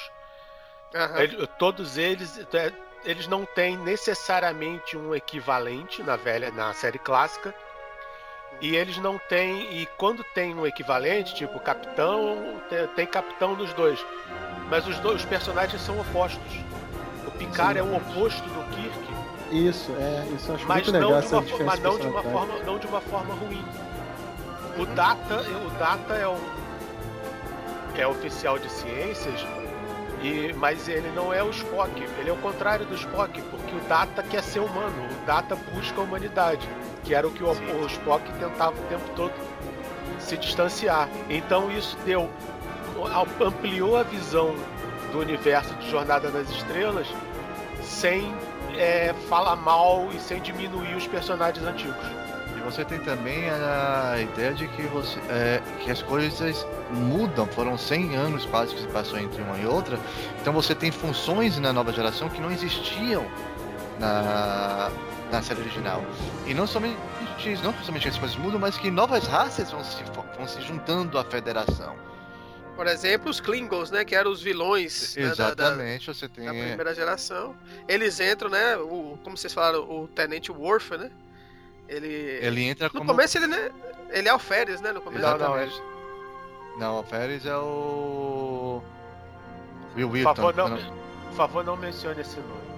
Uhum. Ele, todos eles é, eles não têm necessariamente um equivalente na velha na série clássica e eles não têm e quando tem um equivalente tipo capitão tem, tem capitão nos dois. Mas os dois os personagens são opostos. O Picard Sim. é o oposto do Kirk. Isso é isso acho mas muito legal essa uma, mas não de uma forma não de uma forma ruim. O Data o Data é um é oficial de ciências e, mas ele não é o Spock, ele é o contrário do Spock, porque o Data quer ser humano, o Data busca a humanidade, que era o que o, o Spock tentava o tempo todo se distanciar. Então isso deu ampliou a visão do universo de Jornada nas Estrelas sem é, falar mal e sem diminuir os personagens antigos. Você tem também a ideia de que, você, é, que as coisas mudam, foram 100 anos quase que se passou entre uma e outra, então você tem funções na nova geração que não existiam na, na série original. E não somente, não somente as coisas mudam, mas que novas raças vão se, vão se juntando à federação. Por exemplo, os Klingons, né? Que eram os vilões Exatamente, né, da, você tem... da primeira geração. Eles entram, né? O, como vocês falaram, o Tenente Worf, né? Ele. Ele entra no como. No começo ele, né? Ele é Alferes, né? No começo. Não, não, ele... não, Alferes é o. Will Wilton. Por favor, não, não... Por favor, não mencione esse nome.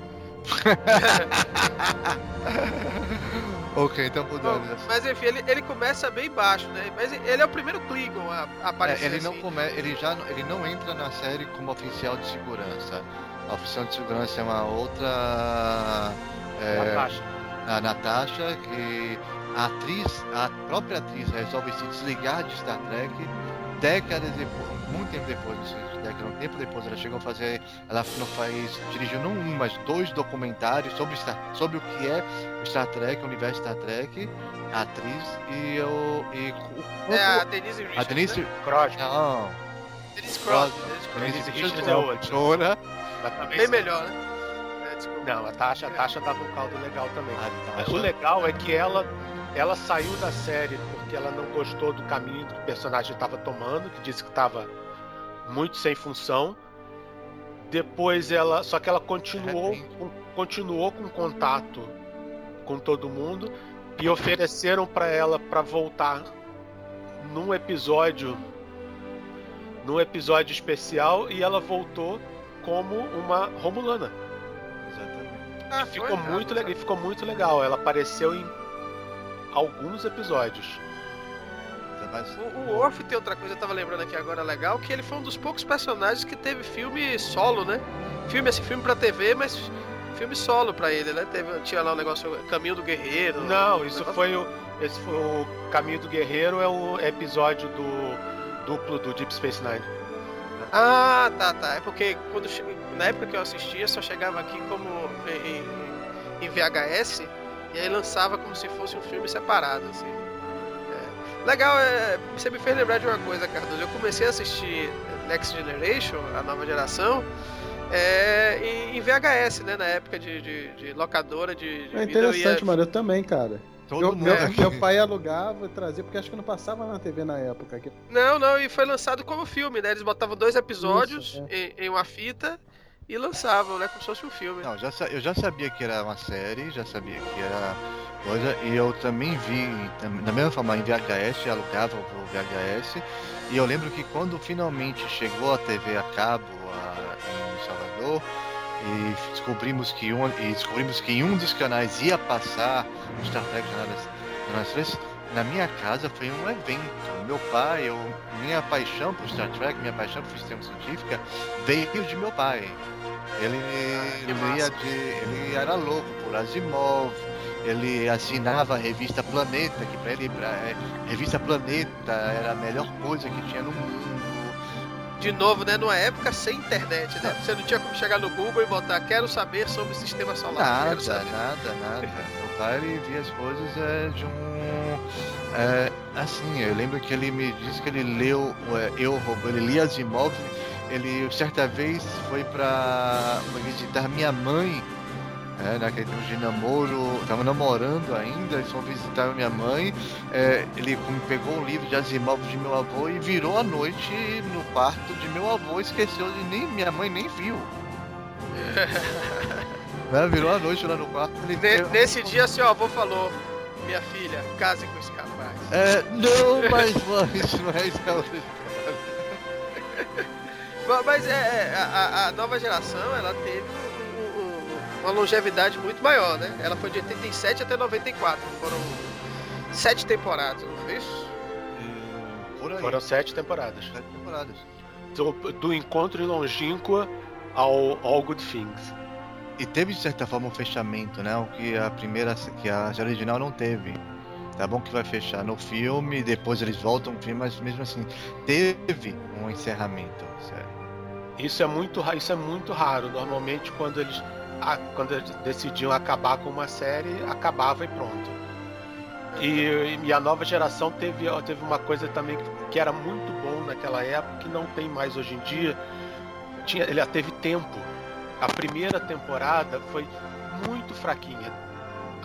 ok, então mudando. Mas enfim, ele, ele começa bem baixo, né? Mas ele é o primeiro Klingon a, a aparecer. É, ele assim. não come, ele já ele não entra na série como oficial de segurança. A oficial de segurança é uma outra. É, Natasha a Natasha, que a atriz, a própria atriz resolve se desligar de Star Trek décadas depois, muito tempo depois, década, um tempo depois, ela chegou a fazer, ela não faz, dirigiu não um, mas dois documentários sobre, Star, sobre o que é Star Trek, o universo Star Trek, a atriz e o. E, o, é a Denise Richards. A Denise né? Cross. Não. Denise Cross. Denise Richards é outra. Bem melhor, né? Não, a Tasha, a Tasha dava um caldo legal também. O legal é que ela, ela saiu da série porque ela não gostou do caminho que o personagem estava tomando, que disse que estava muito sem função. Depois ela, só que ela continuou, com, continuou com contato com todo mundo e ofereceram para ela para voltar num episódio num episódio especial e ela voltou como uma Romulana. Ah, ficou muito legal. Ficou muito legal. Ela apareceu em alguns episódios. O, o Orf tem outra coisa, eu tava lembrando aqui agora legal, que ele foi um dos poucos personagens que teve filme solo, né? Filme, esse filme pra TV, mas filme solo pra ele, né? Teve, tinha lá o um negócio Caminho do Guerreiro. Não, isso negócio... foi o. Esse foi o Caminho do Guerreiro é o episódio do duplo do Deep Space Nine. Ah, tá, tá. É porque quando na época que eu assistia só chegava aqui como em, em VHS e aí lançava como se fosse um filme separado, assim. Legal, é, você me fez lembrar de uma coisa, Cardoso. Eu comecei a assistir Next Generation, a nova geração, é, em, em VHS, né? Na época de, de, de locadora de, de É interessante, ia... mano. Eu também, cara. Todo meu, meu, meu, pai alugava e trazia, porque acho que não passava na TV na época. Não, não, e foi lançado como filme, né? Eles botavam dois episódios Isso, é. em, em, uma fita e lançavam, né? Como se fosse um filme. Não, já, eu já sabia que era uma série, já sabia que era coisa, e eu também vi, da mesma forma, em VHS, alugava o VHS, e eu lembro que quando finalmente chegou a TV a cabo a, em Salvador, e descobrimos que um e descobrimos que um dos canais ia passar Star Trek Jornadas Três na minha casa foi um evento. Meu pai, eu, minha paixão por Star Trek, minha paixão por sistema científica veio de meu pai. Ele, ah, ele, ia de, ele era louco por Asimov, ele assinava a revista Planeta, que para ele, pra, é, revista Planeta era a melhor coisa que tinha no mundo de novo, né, numa época sem internet, né? Você não tinha como chegar no Google e botar quero saber sobre o sistema solar. Nada, nada, nada. O pai ele via as coisas é, de um. É, assim, eu lembro que ele me disse que ele leu é, Eu Robô, ele lia imóveis. Ele certa vez foi para visitar minha mãe É, né, aquele tempo de namoro, tava namorando ainda, eles foram visitar minha mãe, é, ele pegou um livro de Asimov de meu avô e virou a noite no quarto de meu avô, esqueceu de nem minha mãe nem viu. né, virou a noite lá no quarto. Ele ne, nesse dia seu avô falou, minha filha, case com esse rapaz. É, não, mas, mas, mas, mas, mas é, é a, a nova geração, ela teve uma longevidade muito maior, né? Ela foi de 87 até 94. Foram sete temporadas, não foi isso? Hum, Foram sete temporadas. Sete temporadas. Do, do encontro longínqua ao All Good Things. E teve de certa forma um fechamento, né? O que a primeira, que a original não teve. Tá bom que vai fechar no filme, depois eles voltam no filme, mas mesmo assim teve um encerramento, sério. Isso é muito, isso é muito raro. Normalmente quando eles quando eles decidiam acabar com uma série, acabava e pronto. E, e, a nova geração teve, teve uma coisa também que era muito bom naquela época, que não tem mais hoje em dia. Tinha, ele teve tempo. A primeira temporada foi muito fraquinha.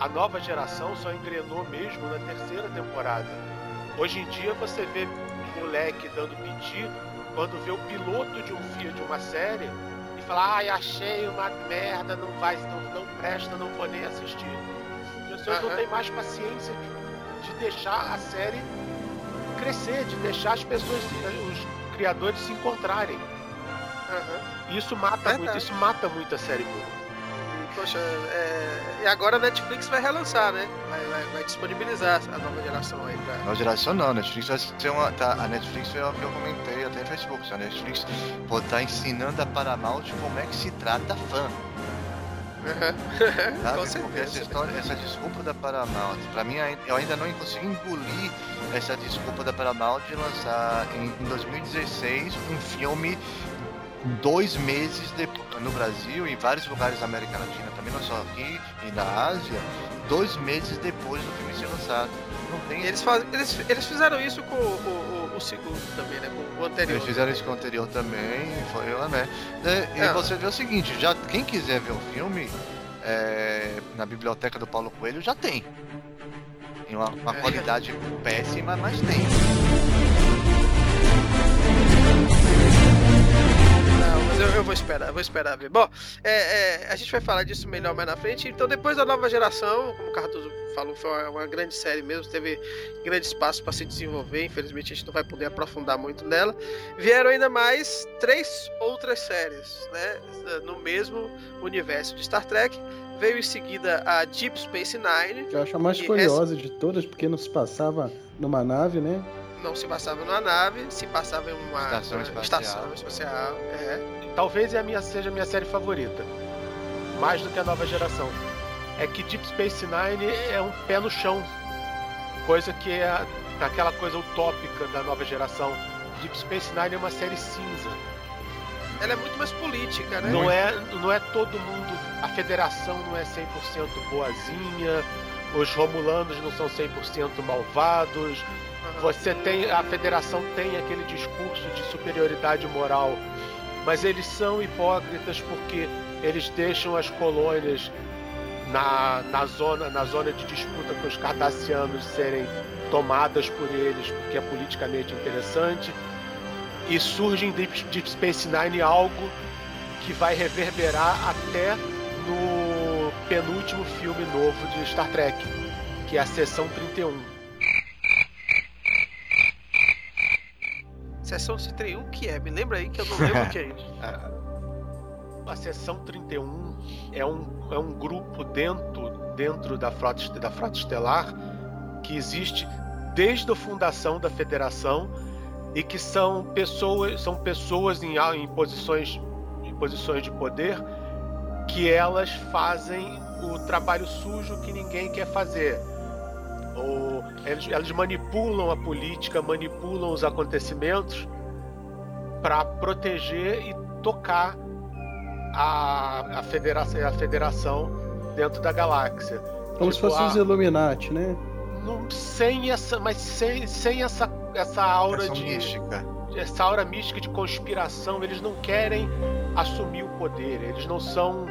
A nova geração só engrenou mesmo na terceira temporada. Hoje em dia você vê moleque dando piti quando vê o piloto de um filme de uma série falar, ai, achei uma merda, não vai, não, não presta, não vou nem assistir. As pessoas uhum. não têm mais paciência de, de deixar a série crescer, de deixar as pessoas, os criadores se encontrarem. Uhum. Isso mata muito, isso mata muito a série boa. Poxa, é... e agora a Netflix vai relançar, né? Vai, vai, vai, disponibilizar a nova geração aí pra. Nova geração não, a Netflix vai ser uma. Tá, a Netflix foi o que eu comentei até no Facebook. A Netflix estar tá ensinando a Paramount como é que se trata fã. Sabe? Porque essa história, essa desculpa da Paramount, pra mim eu ainda não consegui engolir essa desculpa da Paramount de lançar em, em 2016 um filme dois meses depois, no Brasil e em vários lugares da América Latina, também não só aqui e na Ásia, dois meses depois do filme ser lançado. Não tem. Eles, faz, eles, eles fizeram isso com o, o, o, segundo também, né? Com o anterior. Eles fizeram isso com o anterior também, foi lá, né? E, e você vê o seguinte, já quem quiser ver o filme é, na biblioteca do Paulo Coelho já tem. Em uma, uma é. qualidade péssima, mas tem. Eu, eu, vou esperar, vou esperar ver. Bom, é, é, a gente vai falar disso melhor mais na frente. Então, depois da nova geração, como o Cardoso falou, foi uma, uma grande série mesmo, teve grande espaço para se desenvolver. Infelizmente, a gente não vai poder aprofundar muito nela. Vieram ainda mais três outras séries, né, no mesmo universo de Star Trek. Veio em seguida a Deep Space Nine. Que eu acho a mais curiosa essa... de todas, porque não se passava numa nave, né? não se passava numa nave, se passava em uma estação espacial. Estação espacial é talvez a minha, seja a minha série favorita. Mais do que a nova geração. É que Deep Space Nine é um pé no chão. Coisa que é aquela coisa utópica da nova geração. Deep Space Nine é uma série cinza. Ela é muito mais política, né? Não é, não é todo mundo. A federação não é 100% boazinha. Os Romulanos não são 100% malvados. Você tem. A federação tem aquele discurso de superioridade moral mas eles são hipócritas porque eles deixam as colônias na, na, zona, na zona de disputa com os cardassianos serem tomadas por eles porque é politicamente interessante. E surge em Deep, Deep Space Nine algo que vai reverberar até no penúltimo filme novo de Star Trek, que é a Seção 31 Seção 31 que é? Me lembra aí que eu não lembro o que é isso. A Seção 31 é um, é um grupo dentro, dentro da, frota, da Frota Estelar que existe desde a fundação da Federação e que são pessoas, são pessoas em, em, posições, em posições de poder que elas fazem o trabalho sujo que ninguém quer fazer ou eles, eles manipulam a política, manipulam os acontecimentos para proteger e tocar a, a, federação, a federação dentro da galáxia. Como tipo, se fossem os Illuminati, né? Não, sem essa, mas sem, sem essa, essa aura essa de mística. Essa aura mística de conspiração, eles não querem assumir o poder, eles não são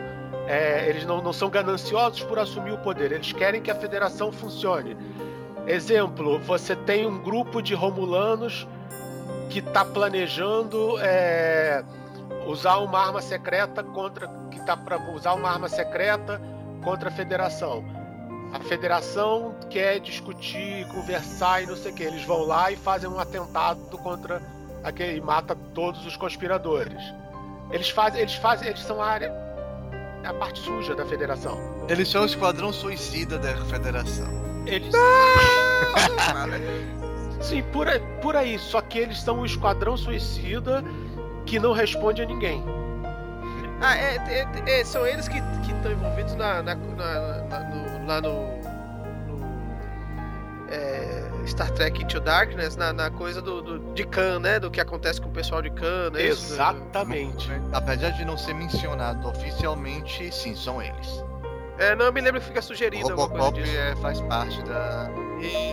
é, eles não, não são gananciosos por assumir o poder, eles querem que a federação funcione. Exemplo, você tem um grupo de romulanos que está planejando é, usar uma arma secreta contra. que está para usar uma arma secreta contra a federação. A federação quer discutir, conversar e não sei o que. Eles vão lá e fazem um atentado contra aquele e mata todos os conspiradores. Eles fazem, eles fazem, eles são a área a parte suja da federação. Eles são o esquadrão suicida da federação. Eles Sim, por aí, por aí. Só que eles são o esquadrão suicida que não responde a ninguém. Ah, é, é, é são eles que estão envolvidos na, na, na, na no, lá no, no é, Star Trek Into Darkness, na, na coisa do, do, de Khan, né? Do que acontece com o pessoal de Khan, né? Exatamente. Apesar de não ser mencionado oficialmente, sim, são eles. É, não, eu me lembro que fica sugerido. O Robocop é, faz parte da.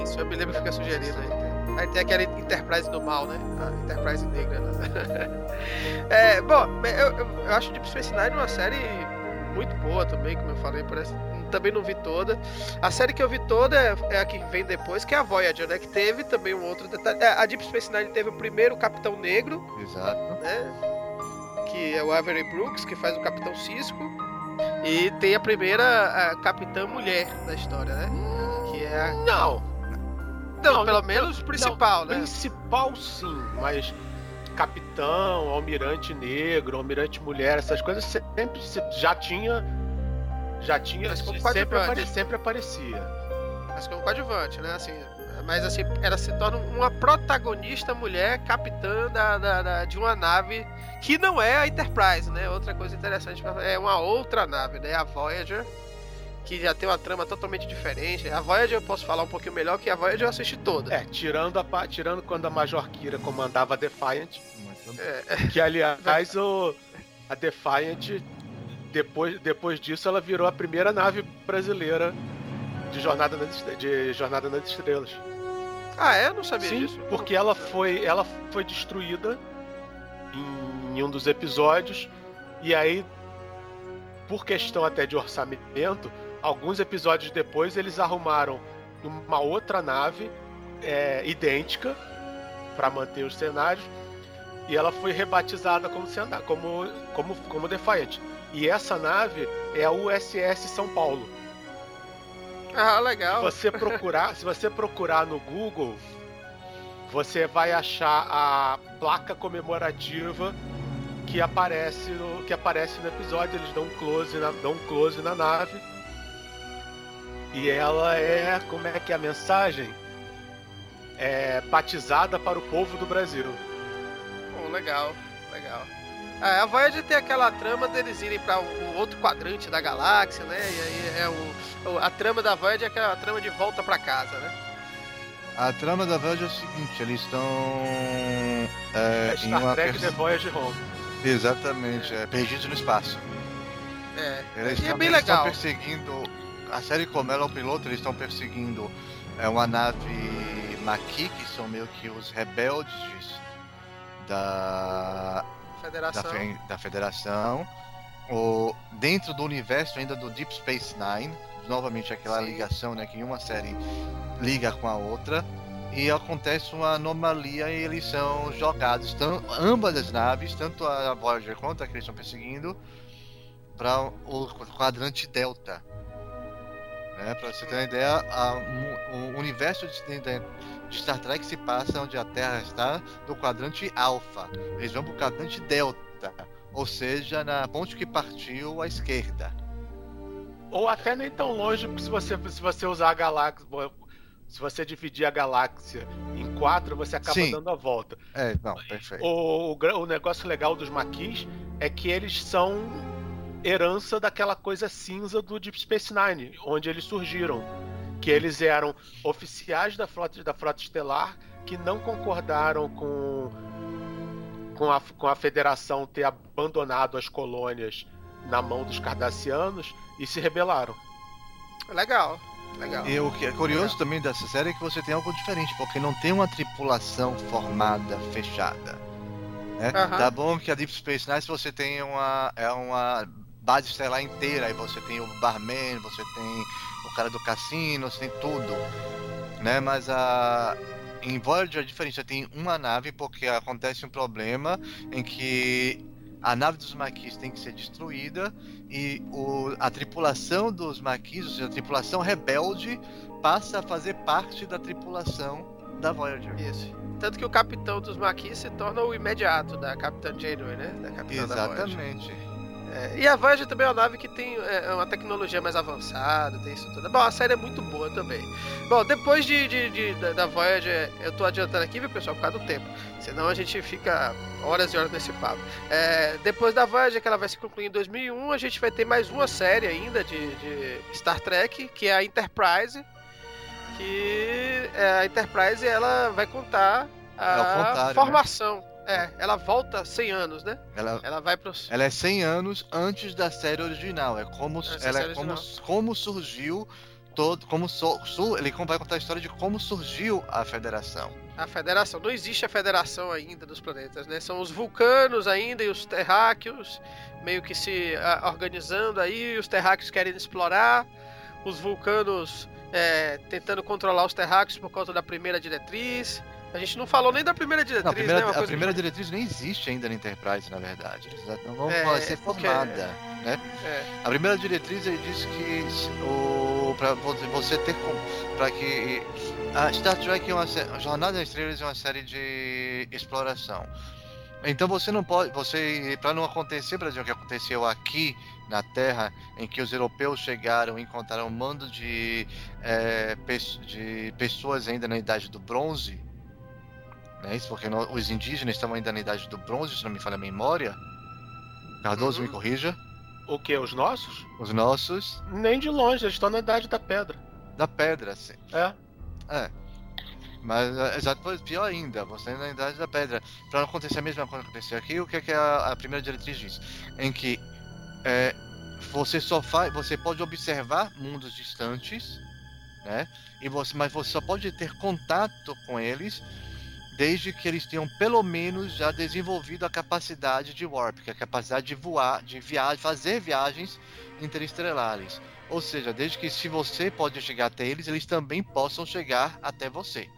Isso, eu me lembro que fica sugerido aí. Aí tem aquela Enterprise do mal, né? A Enterprise negra. Né? é, bom, eu, eu, eu acho Deep Space Nine uma série muito boa também, como eu falei, parece. Também não vi toda. A série que eu vi toda é, é a que vem depois, que é a Voyager, né? Que teve também um outro detalhe. É, a Deep Space Nine teve o primeiro Capitão Negro. Exato. Né? Que é o Avery Brooks, que faz o Capitão Cisco. E tem a primeira a Capitã Mulher da história, né? Que é a... Não! Não, não pelo menos principal, não, né? Principal sim, mas capitão, almirante negro, almirante mulher, essas coisas sempre já tinha. Já tinha. Sempre, apare, sempre aparecia. Mas como coadjuvante, né? Assim, mas assim, ela se torna uma protagonista mulher capitã da, da, da, de uma nave que não é a Enterprise, né? Outra coisa interessante, é uma outra nave, né? A Voyager que já tem uma trama totalmente diferente. A Voyager eu posso falar um pouquinho melhor, que a Voyager eu assisti toda. É, tirando, a, tirando quando a Major Kira comandava a Defiant. É. Que aliás o, a Defiant, depois, depois disso, ela virou a primeira nave brasileira de Jornada nas, de Jornada nas Estrelas. Ah, é? Eu não sabia Sim, disso. Porque ela foi, ela foi destruída em, em um dos episódios. E aí, por questão até de orçamento, alguns episódios depois, eles arrumaram uma outra nave é, idêntica para manter os cenários e ela foi rebatizada como como como como Defiant. E essa nave é a USS São Paulo. Ah, legal. Se você procurar, se você procurar no Google, você vai achar a placa comemorativa que aparece no, que aparece no episódio. Eles dão um close na, dão um close na nave e ela é, como é que é a mensagem? É batizada para o povo do Brasil. Oh, legal, legal. Ah, a Voyager tem aquela trama deles irem para um outro quadrante da galáxia, né? E aí é o, a trama da Voyager é aquela trama de volta para casa, né? A trama da Voyager é o seguinte, eles estão é, é Star Trek pers... The Voyager Home. Exatamente, é, perdidos no espaço. É, eles e é bem legal. estão perseguindo a série como ela é o piloto, eles estão perseguindo é, uma nave Maqui, que são meio que os rebeldes da Federação. Da, da Federação. O, dentro do universo ainda do Deep Space Nine, novamente aquela Sim. ligação, né, que uma série liga com a outra. E acontece uma anomalia e eles são jogados, tão, ambas as naves, tanto a Voyager quanto a que eles estão perseguindo, para o quadrante Delta, né? Pra você ter uma ideia, a, o universo de, de, Star Trek se passa onde a Terra está no quadrante Alpha. Eles vão para o quadrante Delta, ou seja, na ponte que partiu à esquerda. Ou até nem tão longe, se você, se você usar a galáxia. Se você dividir a galáxia em quatro, você acaba Sim. dando a volta. É, não, perfeito. O, o, o negócio legal dos maquis é que eles são herança daquela coisa cinza do Deep Space Nine, onde eles surgiram. Que eles eram oficiais da frota, da frota estelar que não concordaram com, com, a, com a federação ter abandonado as colônias na mão dos cardassianos e se rebelaram. Legal. Legal. E o que é curioso Legal. também dessa série é que você tem algo diferente, porque não tem uma tripulação formada, fechada. Né? Uhum. Tá bom que a Deep Space Nine você tem uma, é uma base estelar inteira, aí você tem o barman, você tem o cara do cassino, você tem tudo, né? Mas a em Voyager é diferente, você tem uma nave porque acontece um problema em que a nave dos Maquis tem que ser destruída e o, a tripulação dos Maquis, ou seja, a tripulação rebelde, passa a fazer parte da tripulação da Voyager. Isso. Tanto que o capitão dos Maquis se torna o imediato da Capitã Janeway, né? Da capitã Exatamente. É, e a Voyager também é uma nave que tem é, é, uma tecnologia mais avançada, tem isso tudo. Bom, a série é muito boa também. Bom, depois de, de, de da Voyager, eu tô adiantando aqui, viu, pessoal, por causa do tempo. Senão a gente fica horas e horas nesse papo. É, depois da Voyager, que ela vai se concluir em 2001, a gente vai ter mais uma série ainda de, de Star Trek, que é a Enterprise. Que é, a Enterprise ela vai contar a né? formação. Né? É, ela volta 100 anos, né? Ela, ela vai pros... Ela é 100 anos antes da série original. É como, ela é como, como surgiu todo. Como so, so, ele vai contar a história de como surgiu a federação. A federação. Não existe a federação ainda dos planetas, né? São os vulcanos ainda e os terráqueos meio que se a, organizando aí. Os terráqueos querem explorar. Os vulcanos é, tentando controlar os terráqueos por conta da primeira diretriz. A gente não falou nem da primeira diretriz, não, a primeira, né? a primeira diretriz nem existe ainda na Enterprise, na verdade. não vão é, ser formada, né? É. A primeira diretriz ele diz que o para você ter para que a Star Trek é uma a Jornada das Estrelas é uma série de exploração. Então você não pode, você para não acontecer, exemplo, o que aconteceu aqui na Terra, em que os europeus chegaram e encontraram um mando de, é, de pessoas ainda na idade do bronze, né? Isso porque nós, os indígenas estão ainda na idade do bronze, se não me falha a memória. Cardoso, uhum. me corrija. O que? Os nossos? Os nossos? Nem de longe, eles estão na idade da pedra. Da pedra, sim. É. É. Mas é, exato, pior ainda, você na idade da pedra. Para não acontecer a mesma coisa que aconteceu aqui, o que, é que a, a, primeira diretriz diz? Em que é, você só faz. Você pode observar mundos distantes, né? E você, mas você só pode ter contato com eles desde que eles tenham pelo menos já desenvolvido a capacidade de warp, que é a capacidade de voar, de viagem, fazer viagens interestelares. Ou seja, desde que se você pode chegar até eles, eles também possam chegar até você.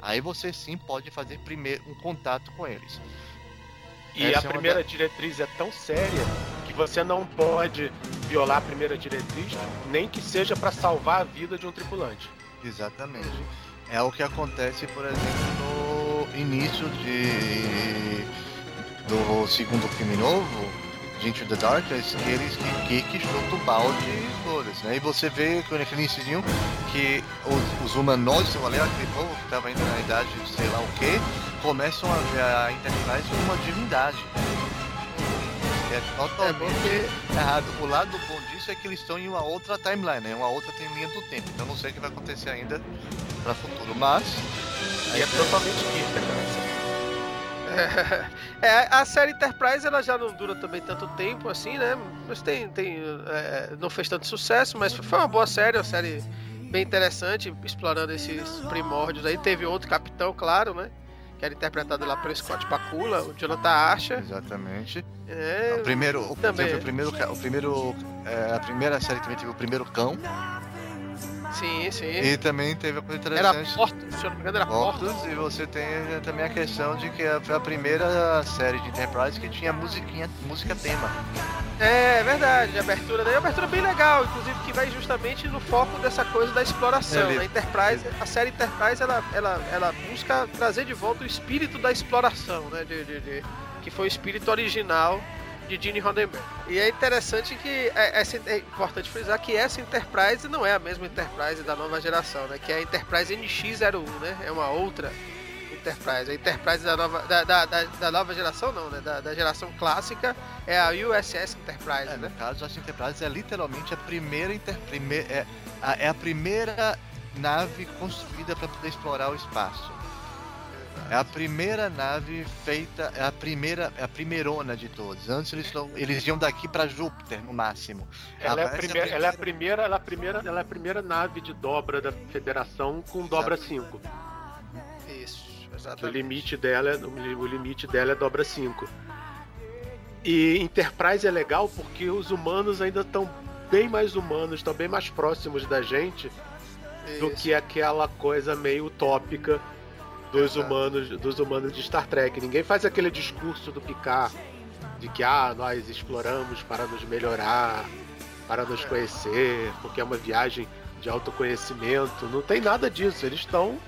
Aí você sim pode fazer primeiro um contato com eles. E Essa a é primeira da... diretriz é tão séria que você não pode violar a primeira diretriz, nem que seja para salvar a vida de um tripulante. Exatamente. É o que acontece, por exemplo, no início de do segundo filme novo, de Into the Darkness, que eles que, que, que chuta o balde e todas, né? E você vê que no início que os, os humanoides, ali, aquele povo que estava ainda na idade de sei lá o que, começam a ver a como uma divindade. É totalmente é errado. O lado bom disso é que eles estão em uma outra timeline, né? Uma outra linha do tempo. Então não sei o que vai acontecer ainda para futuro, mas e é totalmente química É, é, a série Enterprise ela já não dura também tanto tempo assim, né? Mas tem, tem é, não fez tanto sucesso, mas foi uma boa série, uma série bem interessante, explorando esses primórdios aí. Teve outro capitão, claro, né? Que era interpretado lá pelo Scott Bakula, o Jonathan Archer. Exatamente. É, o primeiro, o, também. o primeiro, o primeiro, é, a primeira série também teve o primeiro cão. Sim, sim. E também teve a coisa interessante. Era Portos, se eu não me engano, era Portos. Portos. E você tem também a questão de que foi a primeira série de Enterprise que tinha musiquinha, música tema. É, é verdade, a abertura daí é uma abertura bem legal, inclusive que vai justamente no foco dessa coisa da exploração. É, a Enterprise, a série Enterprise, ela, ela, ela busca trazer de volta o espírito da exploração, né? De, de, de que foi o espírito original de Gene Roddenberry. E é interessante que é, é, é, importante frisar que essa Enterprise não é a mesma Enterprise da nova geração, né? Que é a Enterprise NX01, né? É uma outra Enterprise. A Enterprise da nova, da, da, da, da nova geração não, né? Da, da, geração clássica é a USS Enterprise, é, né? No caso, a Enterprise é literalmente a primeira, inter, primeir, é, a, é a primeira nave construída para poder explorar o espaço. É a primeira nave feita, é a primeira, é a primeirona de todos. Antes eles, eles iam daqui para Júpiter no máximo. Ela, é a, primeira, é ela é a primeira, ela é a primeira, ela é a primeira nave de dobra da Federação com dobra 5. Isso, exatamente. O limite dela, o limite dela é dobra 5. E Enterprise é legal porque os humanos ainda estão bem mais humanos, estão bem mais próximos da gente Isso. do que aquela coisa meio utópica dos humanos, dos humanos de Star Trek. Ninguém faz aquele discurso do Picard de que ah, nós exploramos para nos melhorar, para nos é. conhecer, porque é uma viagem de autoconhecimento. Não tem nada disso. Eles estão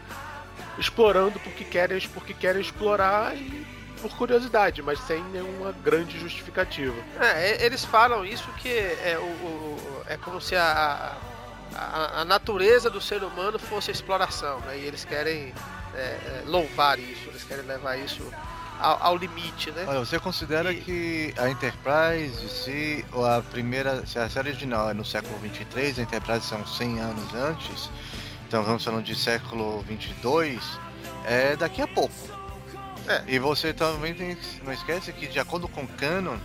explorando porque querem, porque querem explorar e por curiosidade, mas sem nenhuma grande justificativa. É, eles falam isso que é, o, o é como se a, a, a, natureza do ser humano fosse a exploração, né? E eles querem é, é louvar isso, eles querem levar isso ao, ao, limite, né? Olha, você considera e... que a Enterprise, se a primeira, se a série original é no século 23, a Enterprise são 100 anos antes, então vamos falando de século 22, é daqui a pouco. É. E você também tem, não esquece que de acordo com o canon,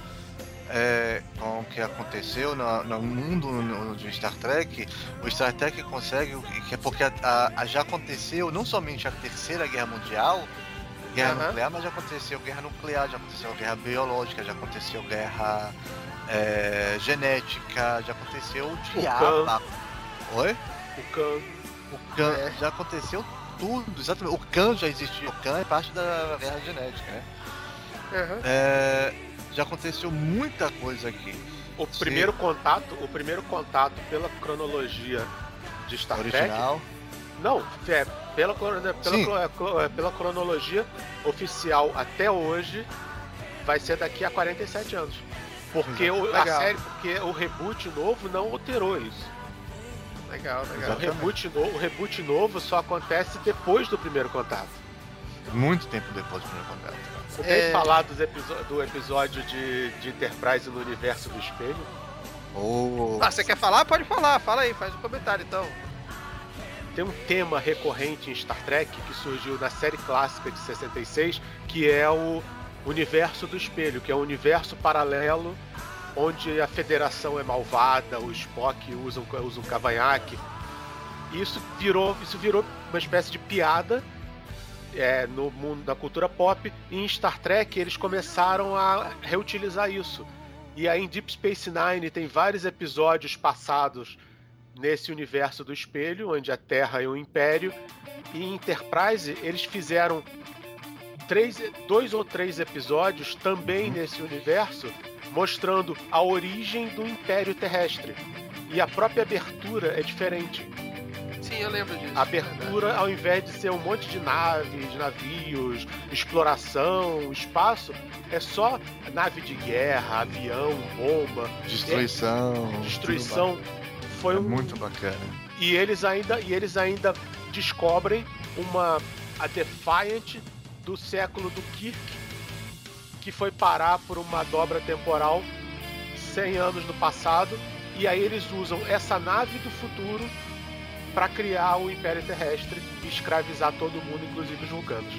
é, com o que aconteceu no, no mundo no, de Star Trek, o Star Trek consegue, que é porque a, a, já aconteceu não somente a Terceira Guerra Mundial, guerra uhum. nuclear, mas já aconteceu guerra nuclear, já aconteceu guerra biológica, já aconteceu guerra é, genética, já aconteceu o diabo. Oi? O Khan. O Khan, é. já aconteceu tudo, exatamente. O Khan já existia, o Khan é parte da guerra genética, né? Uhum. É, já aconteceu muita coisa aqui. O Sim. primeiro contato, o primeiro contato pela cronologia de Star Original. Trek. Não, é, pela, né, pela, é, pela cronologia oficial até hoje, vai ser daqui a 47 anos. Porque o, a série, porque o reboot novo não alterou isso. Legal, legal. O reboot, no, o reboot novo só acontece depois do primeiro contato. Muito tempo depois do primeiro contato. Você é... tem falar do episódio de, de Enterprise no universo do espelho? Oh. Ah, você quer falar? Pode falar, fala aí, faz um comentário então tem um tema recorrente em Star Trek que surgiu na série clássica de 66, que é o universo do espelho, que é um universo paralelo onde a Federação é malvada, o Spock usa um, usa um cavanhaque. Isso virou, isso virou uma espécie de piada é, no mundo da cultura pop. E em Star Trek eles começaram a reutilizar isso. E aí em Deep Space Nine tem vários episódios passados nesse universo do espelho, onde a Terra é um império. E em Enterprise eles fizeram três, dois ou três episódios também nesse universo, mostrando a origem do Império Terrestre. E a própria abertura é diferente. Sim, eu lembro disso. A abertura, ao invés de ser um monte de naves, navios, exploração, espaço, é só nave de guerra, avião, bomba. Destruição. É, destruição foi é muito bacana. E eles ainda e eles ainda descobrem uma a Defiant do século do Kirk que foi parar por uma dobra temporal 100 anos no passado e aí eles usam essa nave do futuro para criar o Império Terrestre e escravizar todo mundo, inclusive os vulcanos.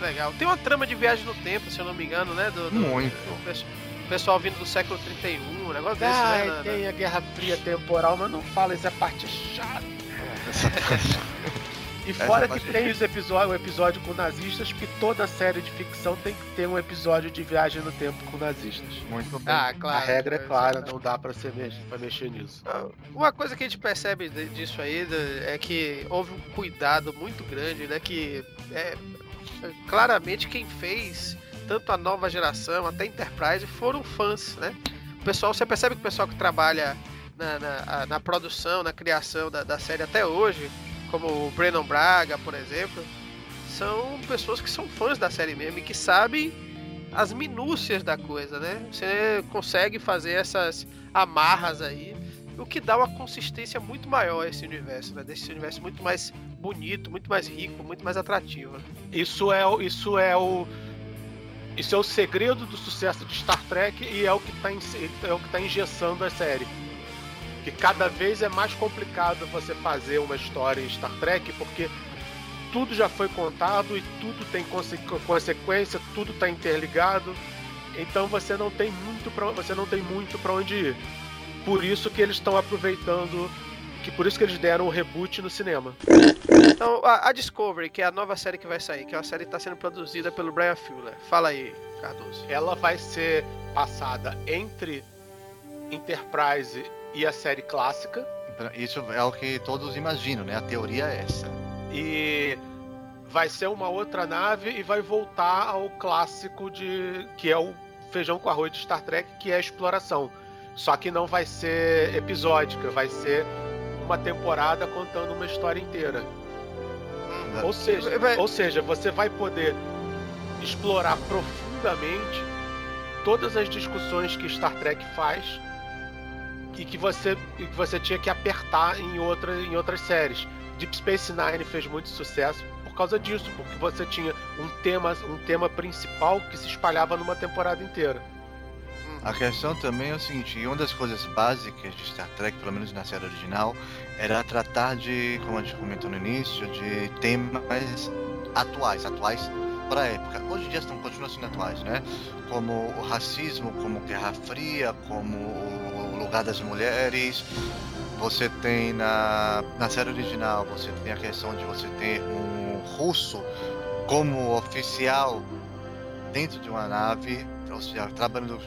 Legal. Tem uma trama de viagem no tempo, se eu não me engano, né? Do, do, Muito. Do, pessoal vindo do século 31, um negócio desse, ah, né? Tem a Guerra Fria temporal, mas não fala essa parte chata. E fora que tem os episódios, o episódio com nazistas, que toda série de ficção tem que ter um episódio de viagem no tempo com nazistas. Muito bem. Ah, claro. A regra é clara, não dá pra, ser mexer, pra mexer nisso. Ah, uma coisa que a gente percebe disso aí é que houve um cuidado muito grande, né? Que é, claramente quem fez tanto a nova geração até a Enterprise foram fãs, né? O pessoal, você percebe que o pessoal que trabalha na, na, na produção, na criação da, da, série até hoje, como o Brandon Braga, por exemplo, são pessoas que são fãs da série mesmo e que sabem as minúcias da coisa, né? Você consegue fazer essas amarras aí, o que dá uma consistência muito maior a esse universo, né? Desse universo muito mais bonito, muito mais rico, muito mais atrativo. Isso é, isso é o isso é o segredo do sucesso de Star Trek e é o que está é o que tá engessando a série. Que cada vez é mais complicado você fazer uma história em Star Trek porque tudo já foi contado e tudo tem conse consequência, tudo está interligado. Então você não tem muito pra, você não tem muito para onde ir. Por isso que eles estão aproveitando que por isso que eles deram o um reboot no cinema. Então, a, a, Discovery, que é a nova série que vai sair, que é uma série que está sendo produzida pelo Brian Fuller. Fala aí, Cardoso. Ela vai ser passada entre Enterprise e a série clássica. Isso é o que todos imaginam, né? A teoria é essa. E vai ser uma outra nave e vai voltar ao clássico de que é o feijão com arroz de Star Trek, que é a exploração. Só que não vai ser episódica, vai ser uma temporada contando uma história inteira. Hum. Ou seja, ou seja, você vai poder explorar profundamente todas as discussões que Star Trek faz e que você, que você tinha que apertar em, outra, em outras séries. Deep Space Nine fez muito sucesso por causa disso, porque você tinha um tema, um tema principal que se espalhava numa temporada inteira. A questão também é o seguinte, uma das coisas básicas de Star Trek, pelo menos na série original, era tratar de, como a gente comentou no início, de temas atuais, atuais para a época. Hoje em dia estão continuam sendo atuais, né? Como o racismo, como Guerra Fria, como o lugar das mulheres. Você tem na, na série original, você tem a questão de você ter um russo como oficial dentro de uma nave, ou seja, trabalhando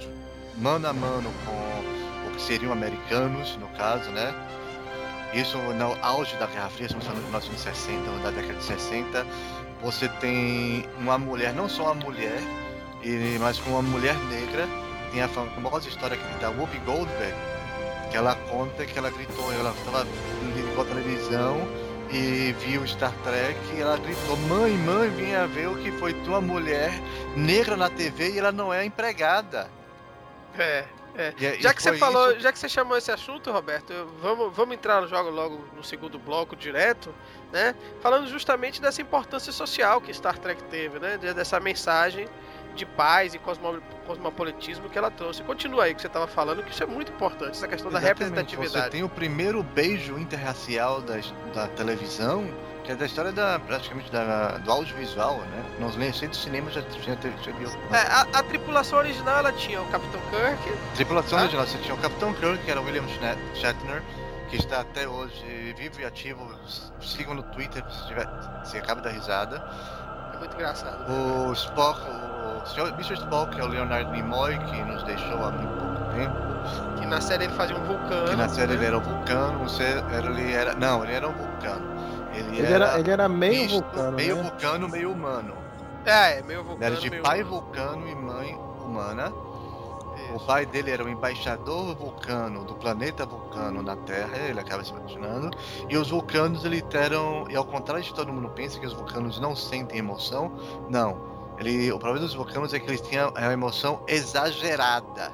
mano a mano com o que seriam americanos, no caso, né? Isso no auge da Guerra Fria, estamos falando de 1960, da década de 60. Você tem uma mulher, não só uma mulher, mas com uma mulher negra. Tem a famosa história da Whoopi Goldberg, que ela conta que ela gritou, ela estava ligou a televisão e viu Star Trek e ela gritou: Mãe, mãe, venha ver o que foi tua mulher negra na TV e ela não é empregada. É. É. E, já que você falou, isso... já que você chamou esse assunto, Roberto, vamos, vamos entrar no jogo logo no segundo bloco direto, né? Falando justamente dessa importância social que Star Trek teve, né? Dessa mensagem de paz e cosmo, cosmopolitismo que ela trouxe. Continua aí que você estava falando, que isso é muito importante, essa questão Exatamente. da representatividade. Você tem o primeiro beijo interracial da, da televisão que é da história da, praticamente da, do audiovisual, né? Nos recentes cinemas já, já, já viu. É, a, a, tripulação original ela tinha o Capitão Kirk. Tripulação ah. original, você tinha o Capitão Kirk, que era o William Shatner, que está até hoje vivo e ativo. Sigam no Twitter se, tiver, se acaba da risada. É muito engraçado. O Spock, o Sr. Mr. Spock, que é o Leonard Nimoy, que nos deixou há muito pouco tempo. Que na série ele fazia um vulcano. Que na série né? ele era um vulcano, você, ele era. Não, ele era um vulcano. Ele, ele era, era, ele era meio misto, vulcano. Meio né? vulcano, meio humano. É, meio vulcano. Ele era de pai humano. vulcano e mãe humana. Isso. O pai dele era o embaixador vulcano do planeta vulcano na Terra, ele acaba se imaginando. E os vulcanos, eles eram. E ao contrário de todo mundo pensa que os vulcanos não sentem emoção, não. Ele, o problema dos vulcanos é que eles têm a emoção exagerada.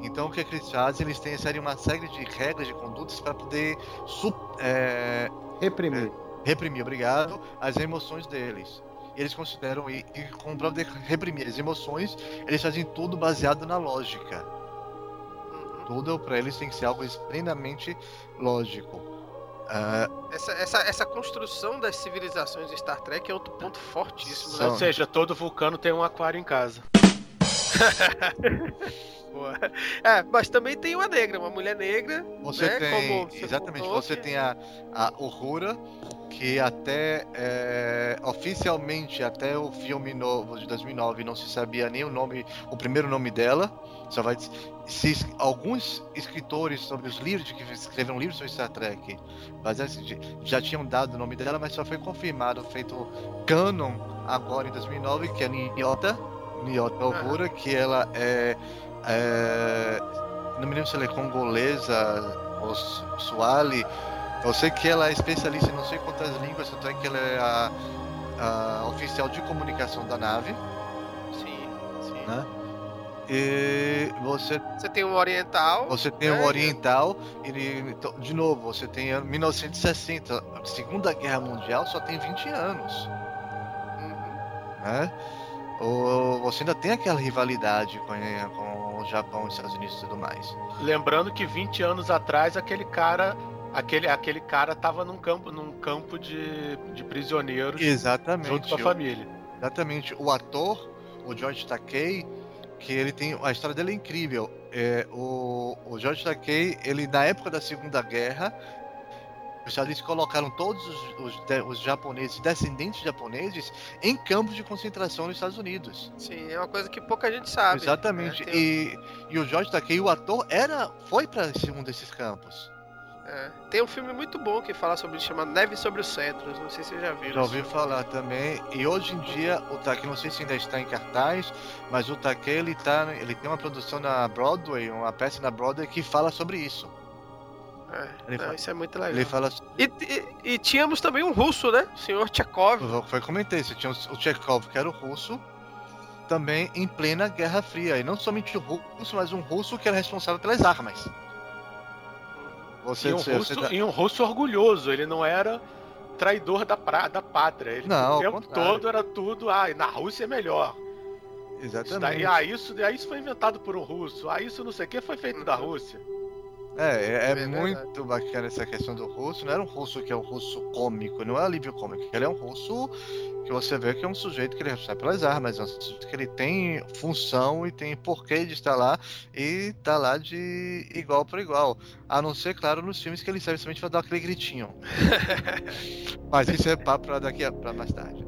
Então o que, é que eles fazem? Eles têm uma série de regras, de condutas para poder é, Reprimir. É, reprimir, obrigado, as emoções deles. Eles consideram, e, e com o de reprimir as emoções, eles fazem tudo baseado na lógica. Uhum. Tudo para eles tem que ser algo extremamente lógico. Uh, essa, essa, essa construção das civilizações de Star Trek é outro ponto fortíssimo. Né? Ou seja, todo vulcano tem um aquário em casa. É, mas também tem uma negra, uma mulher negra. Você né, tem, você exatamente, contou, você que... tem a, a Uhura, que até é, oficialmente até o filme novo de 2009 não se sabia nem o nome, o primeiro nome dela. Só vai se alguns escritores sobre os livros que escreveram livros sobre Star Trek, mas assim, já tinham dado o nome dela, mas só foi confirmado, feito canon agora em 2009, que é Niota, Niota Uhura, que ela é é, não me lembro se ela é congolesa ou suali. Eu sei que ela é especialista em não sei quantas línguas, tanto é que ela é a, a oficial de comunicação da nave. Sim, sim. Né? E você. Você tem um oriental. Você tem um né? oriental. Ele, de novo, você tem 1960. Segunda Guerra Mundial só tem 20 anos. Uhum. Né? Ou você ainda tem aquela rivalidade com, com Japão, Estados Unidos e tudo mais. Lembrando que 20 anos atrás aquele cara aquele, aquele cara tava num campo, num campo de, de prisioneiros Exatamente. junto com a família. Exatamente. O ator, o George Takei, que ele tem. A história dele é incrível. É, o, o George Takei, ele na época da Segunda Guerra, eles colocaram todos os, os, os, japoneses, descendentes japoneses, em campos de concentração nos Estados Unidos. Sim, é uma coisa que pouca gente sabe. Exatamente. Né? E, e o George Takei, o ator, era, foi para um desses campos. É. Tem um filme muito bom que fala sobre isso, chamado Neve sobre os Cedros. Não sei se vocês já viram. Já ouvi falar também. E hoje em dia, o Takei, não sei se ainda está em cartaz, mas o Takei, ele, tá, ele tem uma produção na Broadway, uma peça na Broadway que fala sobre isso. É, não, fala, isso é muito legal. Ele fala... E, e, e, tínhamos também um russo, né? O senhor Tchekov. Foi comentei, você tinha o Tchekov, que era o russo, também em plena Guerra Fria. E não somente o russo, mas um russo que era responsável pelas armas. Você, e, um você, russo, você... e um russo orgulhoso, ele não era traidor da, pra, da pátria. Ele não, o tempo todo era tudo, ah, na Rússia é melhor. Exatamente. Isso daí, ah, isso, ah, isso foi inventado por um russo. Ah, isso não sei o que foi feito da Rússia. É, é, é muito bacana essa questão do russo. Não era um russo que é um russo cômico, não é alívio cômico. Ele é um russo que você vê que é um sujeito que ele recebe pelas armas, é um sujeito que ele tem função e tem porquê de estar lá e tá lá de igual para igual. A não ser, claro, nos filmes que ele serve somente para dar aquele gritinho. Mas isso é papo para daqui a pra mais tarde.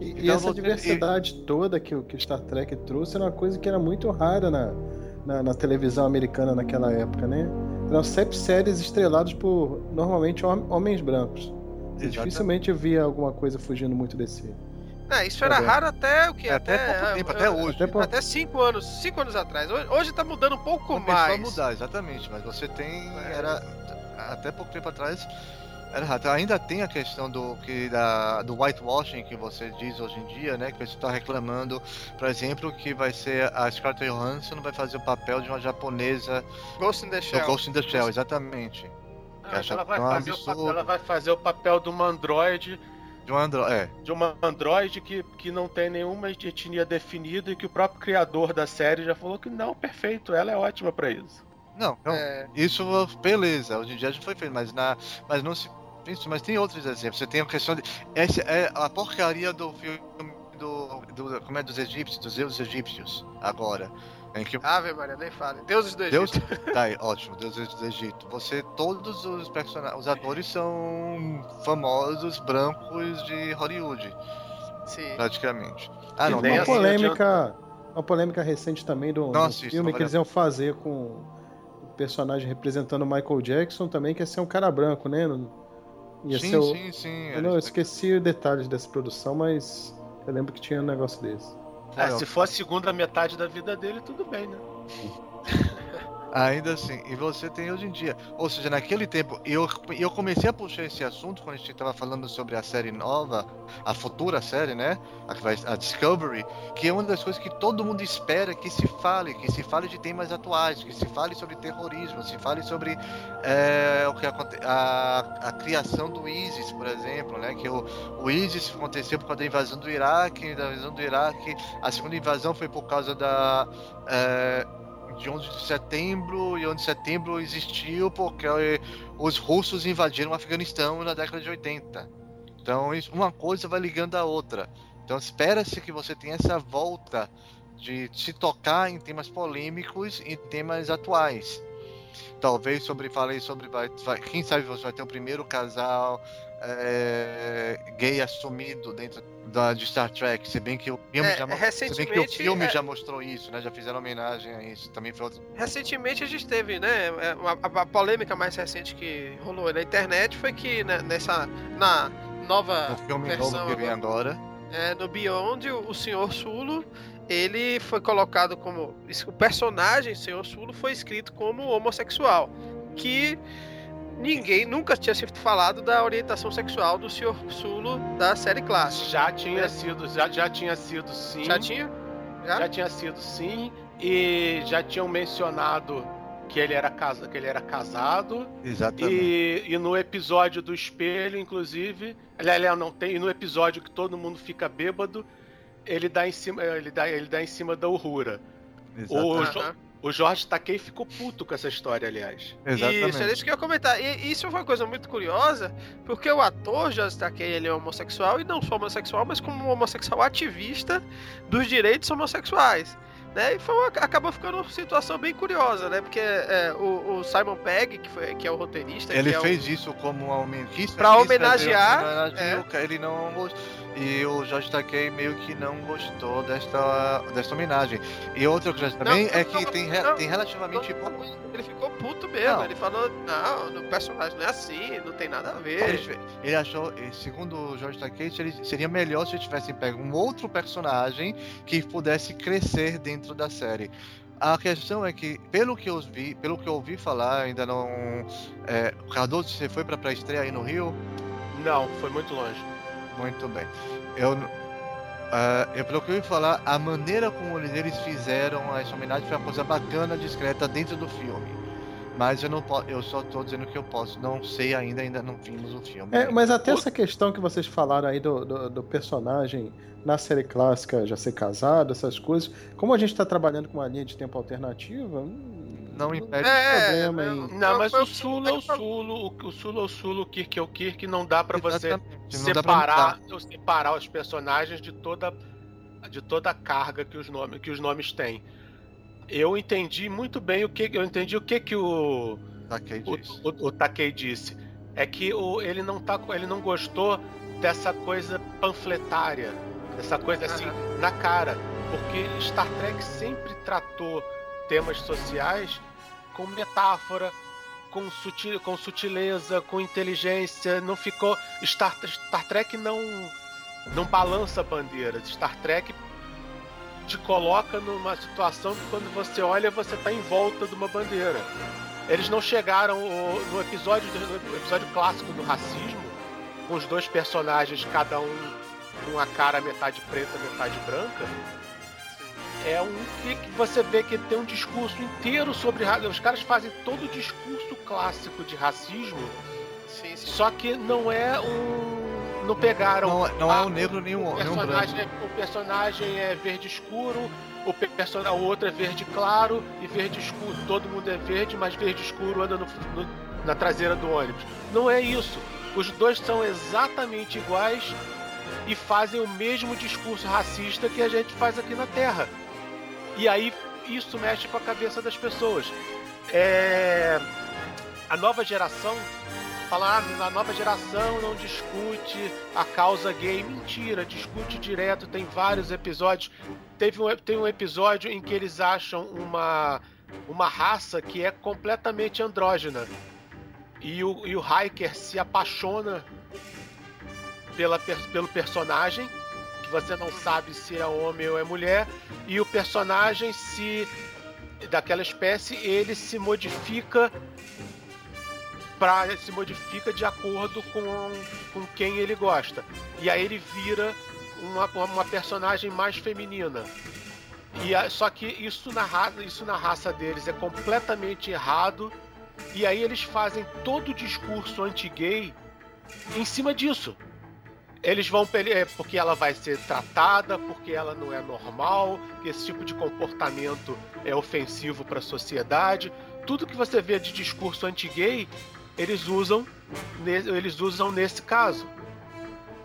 E, então, e essa diversidade e... toda que, que o Star Trek trouxe era uma coisa que era muito rara na, na, na televisão americana naquela época, né? Eram sempre séries estreladas por normalmente homens brancos. Você dificilmente via alguma coisa fugindo muito desse. É, isso era é raro até o que? É, até, até pouco tempo, até hoje. Até, até, cinco anos, cinco anos atrás. Hoje tá mudando um pouco Começou mais. Vai mudar, exatamente. Mas você tem. É. Era. Até pouco tempo atrás Ainda tem a questão do, que, da, do whitewashing que você diz hoje em dia, né? Que você está reclamando, por exemplo, que vai ser a Scarlett Johansson vai fazer o papel de uma japonesa. Ghost in the Shell. Ghost in the Shell, exatamente. Ah, ela, vai fazer o, ela vai fazer o papel de uma androide de um é. De uma androide que, que não tem nenhuma etnia definida e que o próprio criador da série já falou que não, perfeito, ela é ótima para isso. Não, não é... isso beleza, hoje em dia já foi feito, mas, na, mas não se isso, mas tem outros exemplos. Você tem a questão de. Essa é a porcaria do filme do. do como é dos egípcios, dos deuses egípcios, agora. Em que... Ave Maria, nem fale. Deuses do Egito. Deus... tá aí, ótimo, deuses do Egito. Você, todos os personagens, os atores são famosos brancos de Hollywood. Sim. Praticamente. Ah, não, tem uma polêmica. Uma polêmica recente também do, filme que eles iam fazer com o personagem representando o Michael Jackson também, que ia ser um cara branco, né? Ia sim, o... sim, sim. Eu, não, eu esqueci detalhes dessa produção, mas eu lembro que tinha um negócio desse. É, se for a segunda metade da vida dele, tudo bem, né? Ainda assim, e você tem hoje em dia. Ou seja, naquele tempo, eu, eu comecei a puxar esse assunto quando a gente estava falando sobre a série nova, a futura série, né? A, a, Discovery, que é uma das coisas que todo mundo espera que se fale, que se fale de temas atuais, que se fale sobre terrorismo, se fale sobre é, o que a, a, a, criação do ISIS, por exemplo, né? Que o, o ISIS aconteceu por causa da invasão do Iraque, da invasão do Iraque, a segunda invasão foi por causa da. É, de 11 de setembro, e 11 de setembro existiu porque os russos invadiram o Afeganistão na década de 80. Então, uma coisa vai ligando a outra. Então, espera-se que você tenha essa volta de se tocar em temas polêmicos e temas atuais. Talvez sobre, falei sobre, vai, quem sabe você vai ter o primeiro casal é, gay assumido dentro da, de Star Trek, se bem que o filme, é, já, recentemente, se bem que o filme é... já mostrou isso, né? Já fizeram homenagem a isso. Também foi outro... Recentemente a gente teve, né? É, a, a, polêmica mais recente que rolou na internet foi que né, nessa na nova no filme versão novo que vem agora, é, no Beyond o, o Senhor Sulo ele foi colocado como o personagem Senhor Sulo foi escrito como homossexual que ninguém nunca tinha sido falado da orientação sexual do Sr. Sulo da série clássica. Já tinha é. sido, já, já tinha sido sim. Já tinha? Já? já tinha sido sim. E já tinham mencionado que ele era, casa, que ele era casado. Exatamente. E, e no episódio do espelho, inclusive. Aliás, não tem. E no episódio que todo mundo fica bêbado, ele dá em cima, ele dá, ele dá em cima da Uhura. Exatamente. O, o Jorge Takei ficou puto com essa história, aliás. Exatamente. Isso, é isso que eu ia comentar. E isso foi uma coisa muito curiosa, porque o ator Jorge Takei, ele é homossexual, e não só homossexual, mas como um homossexual ativista dos direitos homossexuais. Né? E foi uma, acabou ficando uma situação bem curiosa, né? Porque é, o, o, Simon Pegg, que, foi, que é o roteirista. Ele é fez o... isso como uma homenagem. Pra homenagear. É. Ele não e o Jorge Takei meio que não gostou desta, desta homenagem. E outra coisa também não, é que não, tem, não, tem relativamente pouco. Ele ficou puto mesmo, ele falou, não, o personagem não é assim, não tem nada a ver. Ele, ele achou, segundo o Jorge Takei, seria melhor se tivessem pego um outro personagem que pudesse crescer dentro da série. A questão é que, pelo que eu vi, pelo que eu ouvi falar, ainda não. É, Cardoso, você foi para pré-estreia aí no Rio? Não, foi muito longe. Muito bem. Eu, uh, eu procurei falar, a maneira como eles fizeram essa homenagem foi uma coisa bacana, discreta dentro do filme. Mas eu não posso, eu só estou dizendo que eu posso, não sei ainda, ainda não vimos o filme. É, mas até essa questão que vocês falaram aí do, do, do, personagem na série clássica já ser casado, essas coisas, como a gente está trabalhando com uma linha de tempo alternativa, hum, não impede é, problema. Não, não, mas o Sulo é o Sulo, o Sulo é o Sulo, o Kirk é o Kirk, não dá para você separar, pra separar os personagens de toda de toda a carga que os nomes que os nomes têm. Eu entendi muito bem o que eu entendi o que que o Takei disse. O, o, o Takei disse é que o, ele não tá ele não gostou dessa coisa panfletária, dessa coisa assim uhum. na cara, porque Star Trek sempre tratou temas sociais com metáfora, com, com sutileza, com inteligência. Não ficou. Star, Star Trek não, não balança bandeiras. Star Trek te coloca numa situação que quando você olha, você está em volta de uma bandeira. Eles não chegaram no episódio, no episódio clássico do racismo, com os dois personagens, cada um com uma cara metade preta, metade branca é um que, você vê que tem um discurso inteiro sobre os caras fazem todo o discurso clássico de racismo sim, sim. só que não é um não pegaram não, não é um negro nenhum o personagem, nenhum é, o personagem é verde escuro o, person... o outro é verde claro e verde escuro todo mundo é verde mas verde escuro anda no, no, na traseira do ônibus não é isso os dois são exatamente iguais e fazem o mesmo discurso racista que a gente faz aqui na Terra. E aí isso mexe com a cabeça das pessoas. É... A nova geração fala, ah, a nova geração não discute a causa gay. Mentira, discute direto, tem vários episódios. Teve um, tem um episódio em que eles acham uma, uma raça que é completamente andrógena. E o, e o Hiker se apaixona pela, pelo personagem você não sabe se é homem ou é mulher, e o personagem se daquela espécie ele se modifica para se modifica de acordo com, com quem ele gosta. E aí ele vira uma, uma personagem mais feminina. E a, só que isso na, isso na raça deles é completamente errado. E aí eles fazem todo o discurso anti-gay em cima disso eles vão é, porque ela vai ser tratada, porque ela não é normal, que esse tipo de comportamento é ofensivo para a sociedade. Tudo que você vê de discurso anti-gay, eles usam, eles usam nesse caso.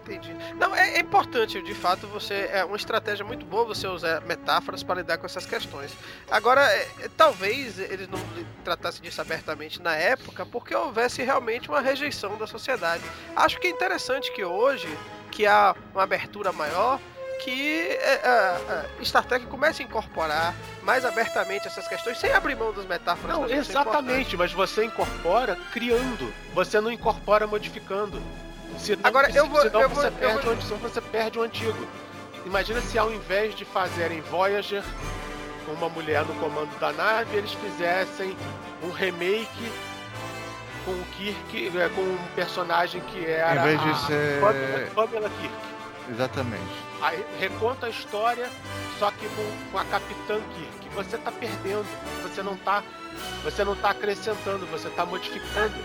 Entendi. Não, é, é, importante, de fato, você. É uma estratégia muito boa você usar metáforas para lidar com essas questões. Agora, é, é, talvez eles não tratassem disso abertamente na época, porque houvesse realmente uma rejeição da sociedade. Acho que é interessante que hoje, que há uma abertura maior, que é, é, Star Trek comece a incorporar mais abertamente essas questões, sem abrir mão das metáforas. Não, exatamente, mas você incorpora criando, você não incorpora modificando. Senão, Agora eu vou. Senão, eu você, vou, perde vou... o, senão você perde o antigo. Imagina se ao invés de fazerem Voyager com uma mulher no comando da nave, eles fizessem um remake com o Kirk, é, com um personagem que era. Em vez de ser. Pamela Kirk. Exatamente. Aí reconta a história, só que com, com a Capitã Kirk. Você tá perdendo, você não tá. Você não tá acrescentando, você tá modificando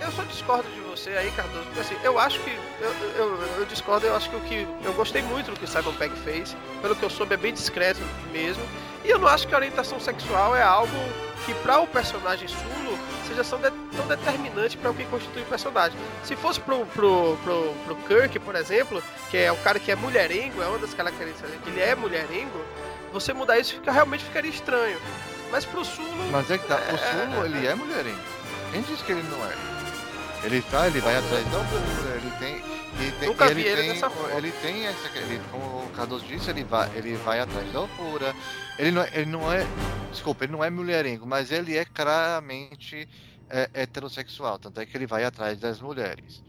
eu só discordo de você aí, Cardoso, porque assim, eu acho que. Eu, eu, eu, discordo, eu acho que o que. Eu gostei muito do que o Simon Pegg fez. Pelo que eu soube, é bem discreto mesmo. E eu não acho que a orientação sexual é algo que, para o personagem Sulo, seja tão determinante para o que constitui o personagem. Se fosse pro, pro, pro, pro Kirk, por exemplo, que é um cara que é mulherengo, é uma das características que ele é mulherengo você mudar isso fica, realmente ficaria estranho. Mas pro Sulo. Mas é que tá, o Sulo é... ele é mulherengo. Quem disse que ele não é? Ele tá, ele vai atrás da altura, ele tem. Ele tem, Nunca ele vi ele tem, dessa forma. Ele tem essa. Ele, como o Cardoso disse, ele vai, ele vai atrás da altura. Ele não, é, ele não é. Desculpa, ele não é mulherengo, mas ele é claramente é, heterossexual. Tanto é que ele vai atrás das mulheres.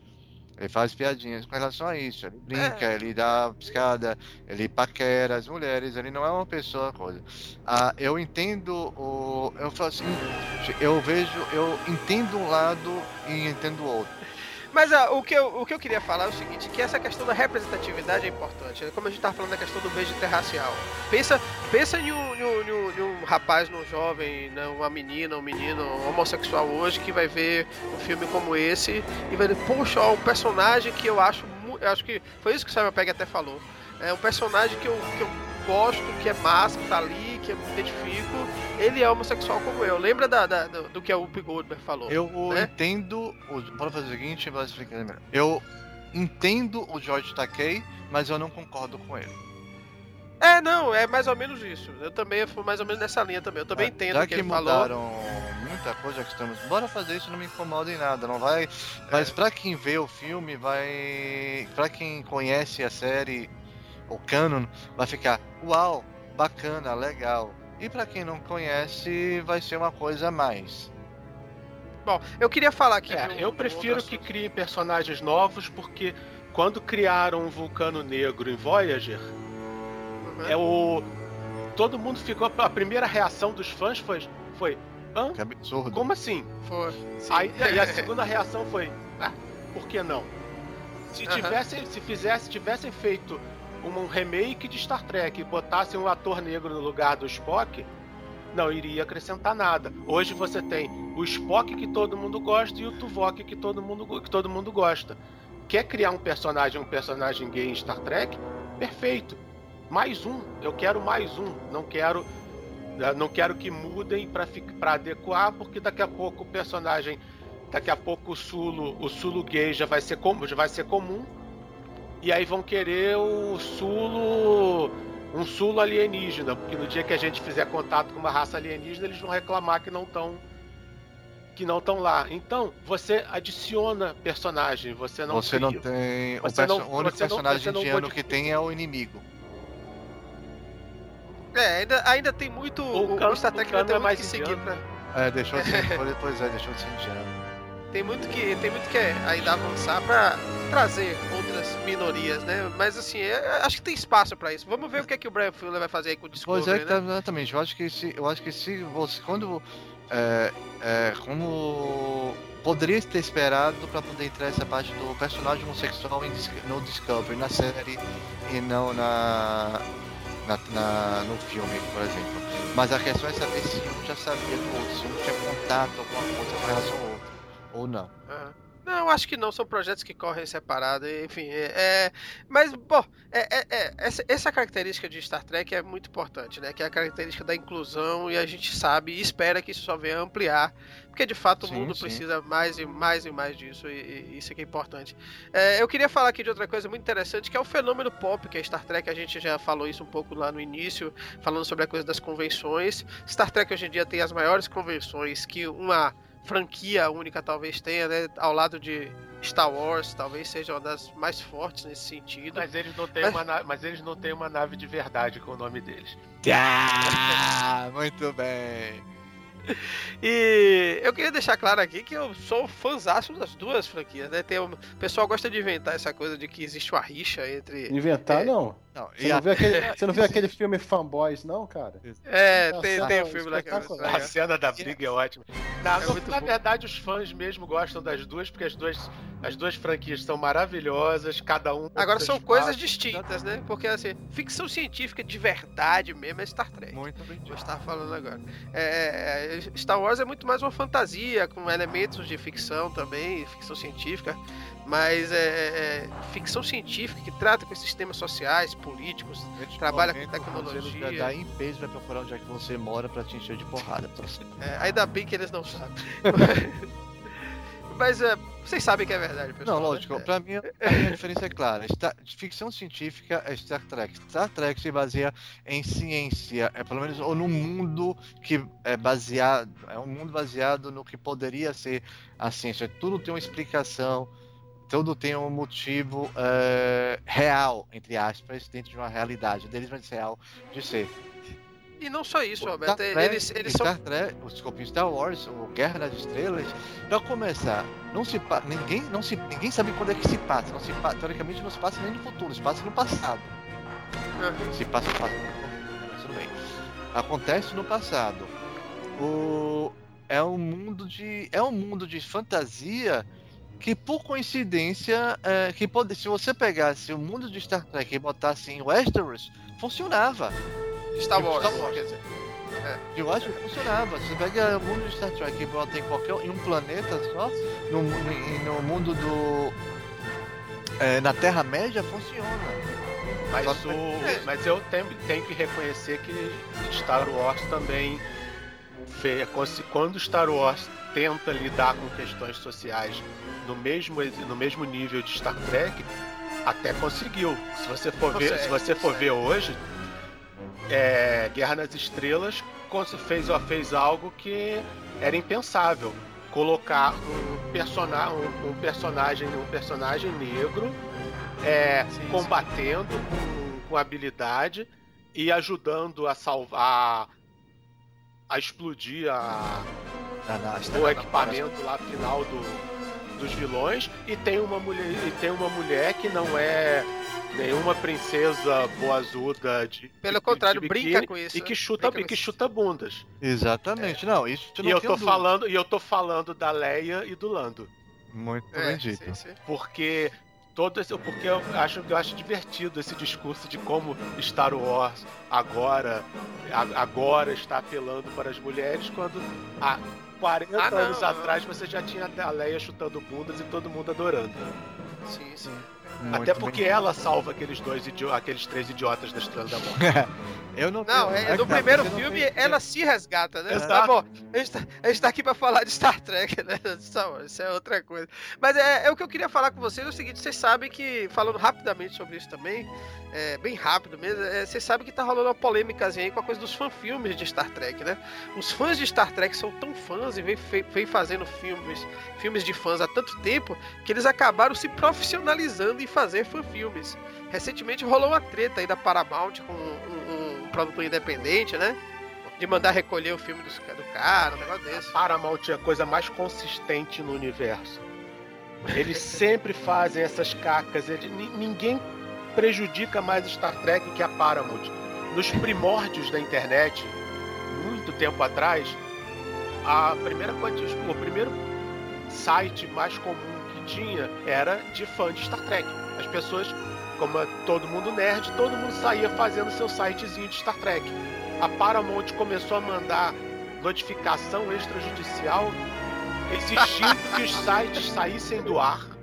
Ele faz piadinhas com relação a isso. Ele brinca, é. ele dá piscada, ele paquera as mulheres, ele não é uma pessoa coisa. Ah, eu entendo o. Eu falo assim, eu vejo, eu entendo um lado e entendo o outro. Mas ah, o, que eu, o que eu queria falar é o seguinte, que essa questão da representatividade é importante. Como a gente estava falando da questão do beijo interracial. Pensa, pensa em um, em, um, em um rapaz, num jovem, né, uma menina, um menino homossexual hoje que vai ver um filme como esse e vai dizer, poxa, ó, um personagem que eu acho. Eu acho que foi isso que o Simon Pegg até falou. É um personagem que eu, que eu gosto, que é massa, que tá ali, que eu me identifico, ele é homossexual como eu. Lembra da, da do, do, que a Whoopi Goldberg falou? Eu né? entendo. Bora fazer o seguinte, vou explicar melhor. Eu entendo o George Takei, mas eu não concordo com ele. É, não, é mais ou menos isso. Eu também fui mais ou menos nessa linha também. Eu também é, entendo já que, que ele mudaram falou. muita coisa que estamos. Bora fazer isso, não me incomoda em nada, não vai. Mas é. para quem vê o filme, vai. Para quem conhece a série, o canon, vai ficar, uau, bacana, legal. E para quem não conhece, vai ser uma coisa a mais. Bom, eu queria falar aqui. É, eu prefiro que criem personagens novos, porque quando criaram o Vulcano Negro em Voyager, uhum. é o. Todo mundo ficou. A primeira reação dos fãs foi. foi Hã? Que absurdo. Como assim? Foi. Aí, e a segunda reação foi. Ah, por que não? Se tivessem, uhum. se fizesse, tivessem feito um remake de Star Trek e botasse um ator negro no lugar do Spock, não iria acrescentar nada. Hoje você tem o Spock que todo mundo gosta e o Tuvok que todo mundo, que todo mundo gosta. Quer criar um personagem, um personagem gay em Star Trek? Perfeito. Mais um. Eu quero mais um. Não quero eh, não quero que mudem para adequar, porque daqui a pouco o personagem, daqui a pouco o Sulo, o Sulo gay já vai ser já vai ser comum e aí vão querer o Sulo. Um Sulo alienígena, porque no dia que a gente fizer contato com uma raça alienígena, eles vão reclamar que não estão que não estão lá. Então, você adiciona personagem, você não Você não tem, você o, não, o único personagem não, indiano que tem é o inimigo. É, ainda, ainda tem muito o, o, o Star Trek ainda tem é mais que seguir pra... É, deixou de ser, pois é, deixou de ser indiano. Tem muito que tem muito que ainda avançar para trazer outras minorias, né? Mas assim, é, acho que tem espaço para isso. Vamos ver o que é que o Brian Fuller vai fazer aí com o Discovery, Pois é, né? exatamente. Eu acho que se, eu acho que se você quando é, é, como poderia ter esperado para poder entrar essa parte do personagem homossexual no Discovery, na série e não na, na, na, no filme, por exemplo. Mas a questão é saber se um já sabia do outro, se um tinha contato alguma coisa com relação ao outro. Ou não? Uhum. Não, acho que não, são projetos que correm separados, enfim. É, é mas, bom, é, é, é, essa, essa característica de Star Trek é muito importante, né? Que é a característica da inclusão e a gente sabe e espera que isso só venha ampliar, porque de fato o sim, mundo sim. precisa mais e mais e mais disso, e, e isso é que é importante. Eu queria falar aqui de outra coisa muito interessante, que é o fenômeno pop, que é Star Trek, a gente já falou isso um pouco lá no início, falando sobre a coisa das convenções. Star Trek hoje em dia tem as maiores convenções que uma franquia única talvez tenha, né? Ao lado de Star Wars, talvez seja uma das mais fortes nesse sentido. Mas eles não têm, mas... Uma, mas eles não têm uma nave de verdade com o nome deles. Ah, muito bem. E eu queria deixar claro aqui que eu sou fãzaço das duas franquias, né? Tem, o pessoal gosta de inventar essa coisa de que existe uma rixa entre. Inventar, é, não. Não. Você, não a... viu aquele, você não viu aquele filme Fanboys, não, cara? É, tem, tem um filme lá que A cena da briga é ótima. Na, é na verdade, os fãs mesmo gostam das duas, porque as duas, as duas franquias são maravilhosas, cada um. Agora são coisas distintas, né? Porque assim, ficção científica de verdade mesmo é Star Trek. Muito bem. Eu estava falando agora. É, é Star Wars é muito mais uma fantasia, com elementos de ficção também, ficção científica, mas é, é, é ficção científica que trata com esses temas sociais, políticos, trabalha com tecnologia. Dá em peso vai procurar onde é que você mora para te encher de porrada. É, ainda bem que eles não sabem. mas é, vocês sabem que é verdade, pessoal. Não, né? lógico. Né? Pra mim, a diferença é clara. Star, ficção científica é Star Trek. Star Trek se baseia em ciência, é pelo menos ou num mundo que é baseado, é um mundo baseado no que poderia ser a ciência. Tudo tem uma explicação, tudo tem um motivo é, real, entre aspas, dentro de uma realidade. Deles ser real de ser. E não só isso, Roberto. Trek, eles, eles Star são. Trek, desculpa, Star Wars, o Guerra das Estrelas, pra começar, não se ninguém, não se, ninguém sabe quando é que se passa. Não se, teoricamente não se passa nem no futuro, se passa no passado. Uhum. Se passa no passado, mas tudo bem. Acontece no passado. O, é um mundo de. É um mundo de fantasia que por coincidência, é, que pode, se você pegasse o mundo de Star Trek e botasse em Westeros, funcionava. Star Wars, Star Wars. quer dizer. É. Eu acho que funcionava. Você pega o mundo de Star Trek e bota em qualquer em um planeta só, no, no, mundo do. É, na Terra-média funciona. Mas, o, mas eu tenho, tenho que reconhecer que Star Wars também quando Star Wars tenta lidar com questões sociais no mesmo, no mesmo nível de Star Trek, até conseguiu. Se você for consegue, ver, se você for ver hoje, é, Guerra nas Estrelas fez, fez algo que era impensável. Colocar um, persona, um, um personagem um personagem negro é, sim, combatendo sim. Com, com habilidade e ajudando a salvar a explodir a, o equipamento lá final do, dos vilões e tem uma mulher e tem uma mulher que não é nenhuma princesa boazuda de. Pelo contrário, de brinca com isso. E que chuta, e que chuta bundas. Exatamente, é. não, isso não E eu tô dúvida. falando, e eu tô falando da Leia e do Lando. Muito é, bem dito. Sim, sim. Porque todo esse, porque eu acho eu acho divertido esse discurso de como Star Wars agora agora está apelando para as mulheres quando há 40 ah, não, anos não. atrás você já tinha a Leia chutando bundas e todo mundo adorando. Sim, sim. Muito Até porque bem. ela salva aqueles dois aqueles três idiotas da Estrela da Morte. Eu não Não, é, no primeiro filme ela se resgata, né? Exato. Tá bom. A gente, tá, a gente tá aqui pra falar de Star Trek, né? Isso é outra coisa. Mas é, é o que eu queria falar com vocês: é o seguinte, vocês sabem que, falando rapidamente sobre isso também, é, bem rápido mesmo, é, vocês sabem que tá rolando uma polêmica aí com a coisa dos fanfilmes de Star Trek, né? Os fãs de Star Trek são tão fãs e vem, vem fazendo filmes, filmes de fãs há tanto tempo que eles acabaram se profissionalizando em fazer fanfilmes. Recentemente rolou uma treta aí da Paramount com um, um produtor independente, né? De mandar recolher o filme do, do cara, um negócio desse. A Paramount é a coisa mais consistente no universo. Eles sempre fazem essas cacas. Eles, ninguém prejudica mais Star Trek que a Paramount. Nos primórdios da internet, muito tempo atrás, a primeira o primeiro site mais comum tinha era de fã de Star Trek. As pessoas como é todo mundo nerd, todo mundo saía fazendo seu sitezinho de Star Trek. A Paramount começou a mandar notificação extrajudicial exigindo que os sites saíssem do ar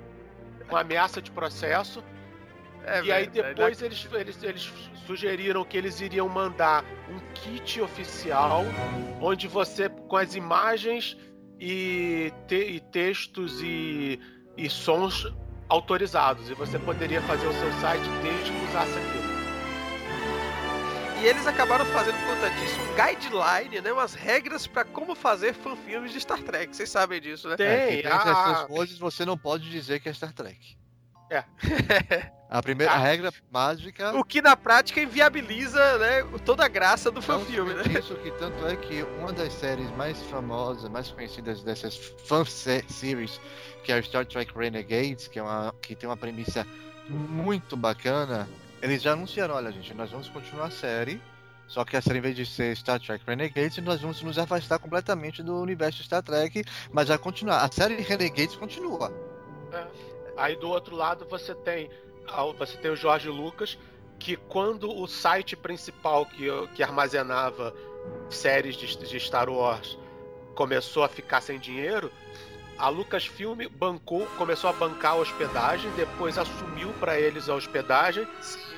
com ameaça de processo. É, e aí depois eles, eles, eles sugeriram que eles iriam mandar um kit oficial onde você, com as imagens e, te, e textos e, e sons autorizados e você poderia fazer o seu site desde que usasse aquilo. E eles acabaram fazendo por conta disso um guideline, né, umas regras para como fazer fanfilmes de Star Trek. Vocês sabem disso, né? Tem. É, entre ah, essas coisas você não pode dizer que é Star Trek. É. A primeira a regra básica. O que na prática inviabiliza né, toda a graça do fanfilme, né? Isso que tanto é que uma das séries mais famosas, mais conhecidas dessas fan series, que é o Star Trek Renegades, que, é uma, que tem uma premissa muito bacana, eles já anunciaram, olha gente, nós vamos continuar a série, só que a série, em vez de ser Star Trek Renegades, nós vamos nos afastar completamente do universo Star Trek, mas vai continuar. A série Renegades continua. É. Aí do outro lado você tem você tem o Jorge Lucas, que quando o site principal que, que armazenava séries de, de Star Wars começou a ficar sem dinheiro, a Lucasfilm bancou, começou a bancar a hospedagem, depois assumiu para eles a hospedagem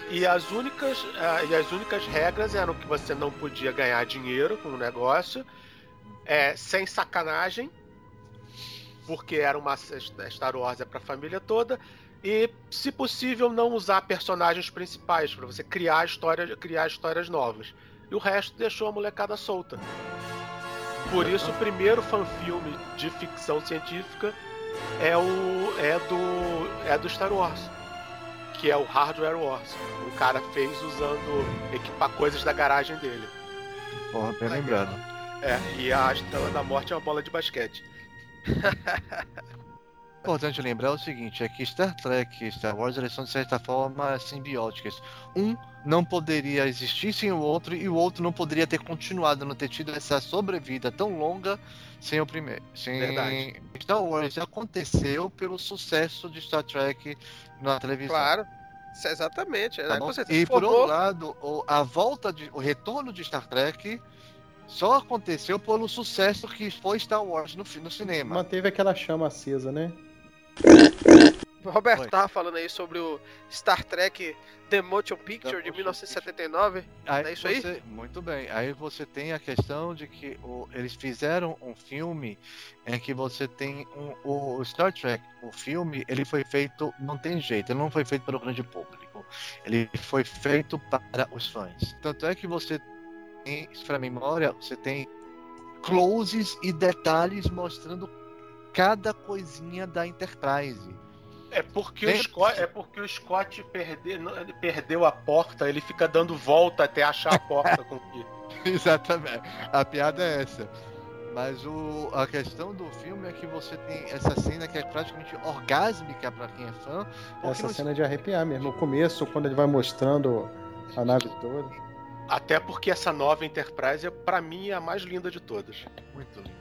e as únicas uh, e as únicas regras eram que você não podia ganhar dinheiro com o negócio, é, sem sacanagem porque era uma Star Wars é para a família toda e, se possível, não usar personagens principais para você criar histórias, criar histórias novas. E o resto deixou a molecada solta. Por isso, o primeiro fanfilme de ficção científica é o é do é do Star Wars, que é o Hardware Wars. O cara fez usando equipar coisas da garagem dele. Porra, bem lembrado. É, e a Estrela da Morte é uma bola de basquete. Importante lembrar o seguinte, é que Star Trek e Star Wars eles são de certa forma simbióticas. Um não poderia existir sem o outro e o outro não poderia ter continuado, não ter tido essa sobrevida tão longa sem o primeiro. Sem... Verdade. Star Wars aconteceu pelo sucesso de Star Trek na televisão. Claro. Exatamente. Tá É, E por outro lado, a volta de, o retorno de Star Trek só aconteceu pelo sucesso que foi Star Wars no, no cinema. Manteve aquela chama acesa, né? O Roberto Oi. tava falando aí sobre o Star Trek The Motion Picture The de Motion 1979. Aí é isso aí? Muito bem. Aí você tem a questão de que o- eles fizeram um filme em que você tem um, o, o Star Trek, o filme, ele foi feito, não tem jeito, ele não foi feito para o grande público. Ele foi feito para os fãs. Tanto é que você tem, para memória, você tem closes e detalhes mostrando cada coisinha da Enterprise. É porque, o Scott, é porque o Scott perde- não- ele perdeu a porta, ele fica dando volta até achar a porta com que. Exatamente. A piada é essa. Mas o, a questão do filme é que você tem essa cena que é praticamente orgásmica pra quem é fã. Essa cena é de arrepiar mesmo. O começo, quando ele vai mostrando a nave toda. Até porque essa nova Enterprise, é, pra mim, é a mais linda de todas. Muito linda.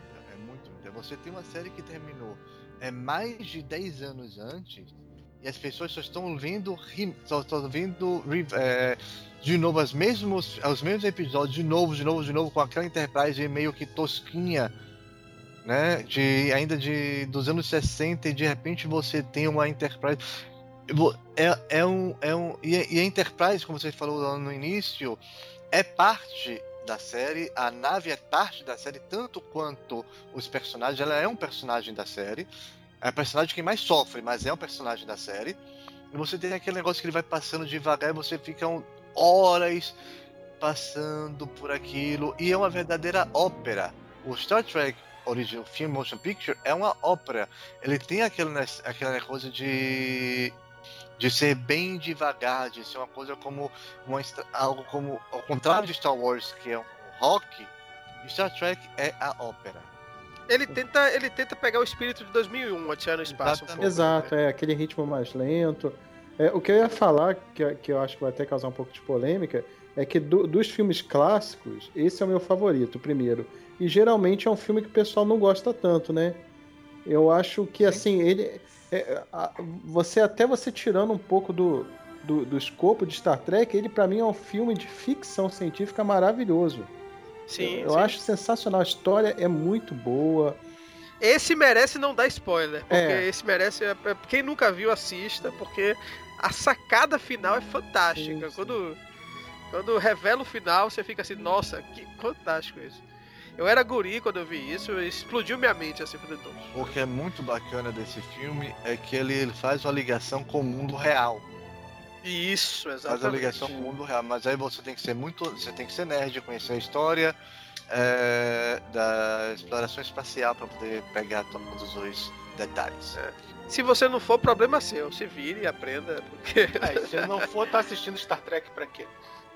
Você tem uma série que terminou é mais de 10 anos antes e as pessoas só estão vendo só estão vendo é, de novo os mesmos os mesmos episódios de novo, de novo, de novo com aquela Enterprise meio que tosquinha, né? De ainda de dos anos 60 e de repente você tem uma Enterprise é, é um é um e e a Enterprise, como você falou no início, é parte da série, a nave é parte da série, tanto quanto os personagens. Ela é um personagem da série. É o personagem que mais sofre, mas é um personagem da série. E você tem aquele negócio que ele vai passando devagar e você fica horas passando por aquilo. E é uma verdadeira ópera. O Star Trek Original Film Motion Picture é uma ópera. Ele tem aquele, aquela coisa de de ser bem devagar, de ser uma coisa como uma, algo como ao contrário de Star Wars, que é um rock, Star Trek é a ópera. Ele tenta, ele tenta pegar o espírito de 2001, Odisseia no Espaço. Um pouco, Exato, é aquele ritmo mais lento. É, o que eu ia falar, que, que eu acho que vai até causar um pouco de polêmica, é que do- dos filmes clássicos, esse é o meu favorito, o primeiro. E geralmente é um filme que o pessoal não gosta tanto, né? Eu acho que, assim, ele. É, a- você até você tirando um pouco do, do, do escopo de Star Trek, ele para mim é um filme de ficção científica maravilhoso. Sim, eu sim. acho sensacional. A história é muito boa. Esse merece não dar spoiler, porque É. esse merece. é- é- Quem nunca viu, assista, porque a sacada final é fantástica. Sim, sim. Quando, quando revela o final, você fica assim, nossa, que fantástico isso. Eu era guri quando eu vi isso, explodiu minha mente assim, falei, "Não, O que é muito bacana desse filme é que ele, ele faz uma ligação com o mundo real. Isso, Faz a exatamente. ligação com o mundo real. Mas aí você tem que ser muito. Você tem que ser nerd, conhecer a história é, da exploração espacial para poder pegar todos os detalhes. Se você não for, problema seu. Se vire e aprenda, porque É, se não for, tá assistindo Star Trek pra quê?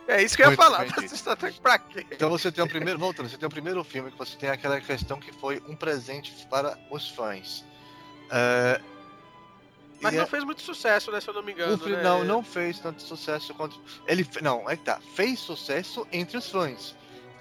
É isso que eu ia Muito falar. está tá pra quê? Então você tem o primeiro, voltando, você tem o primeiro filme que você tem aquela questão que foi um presente para os fãs. É, Mas e não é- fez muito sucesso, né? Se eu não me engano. filme né? não, não fez tanto sucesso quanto ele não, é que tá, fez sucesso entre os fãs,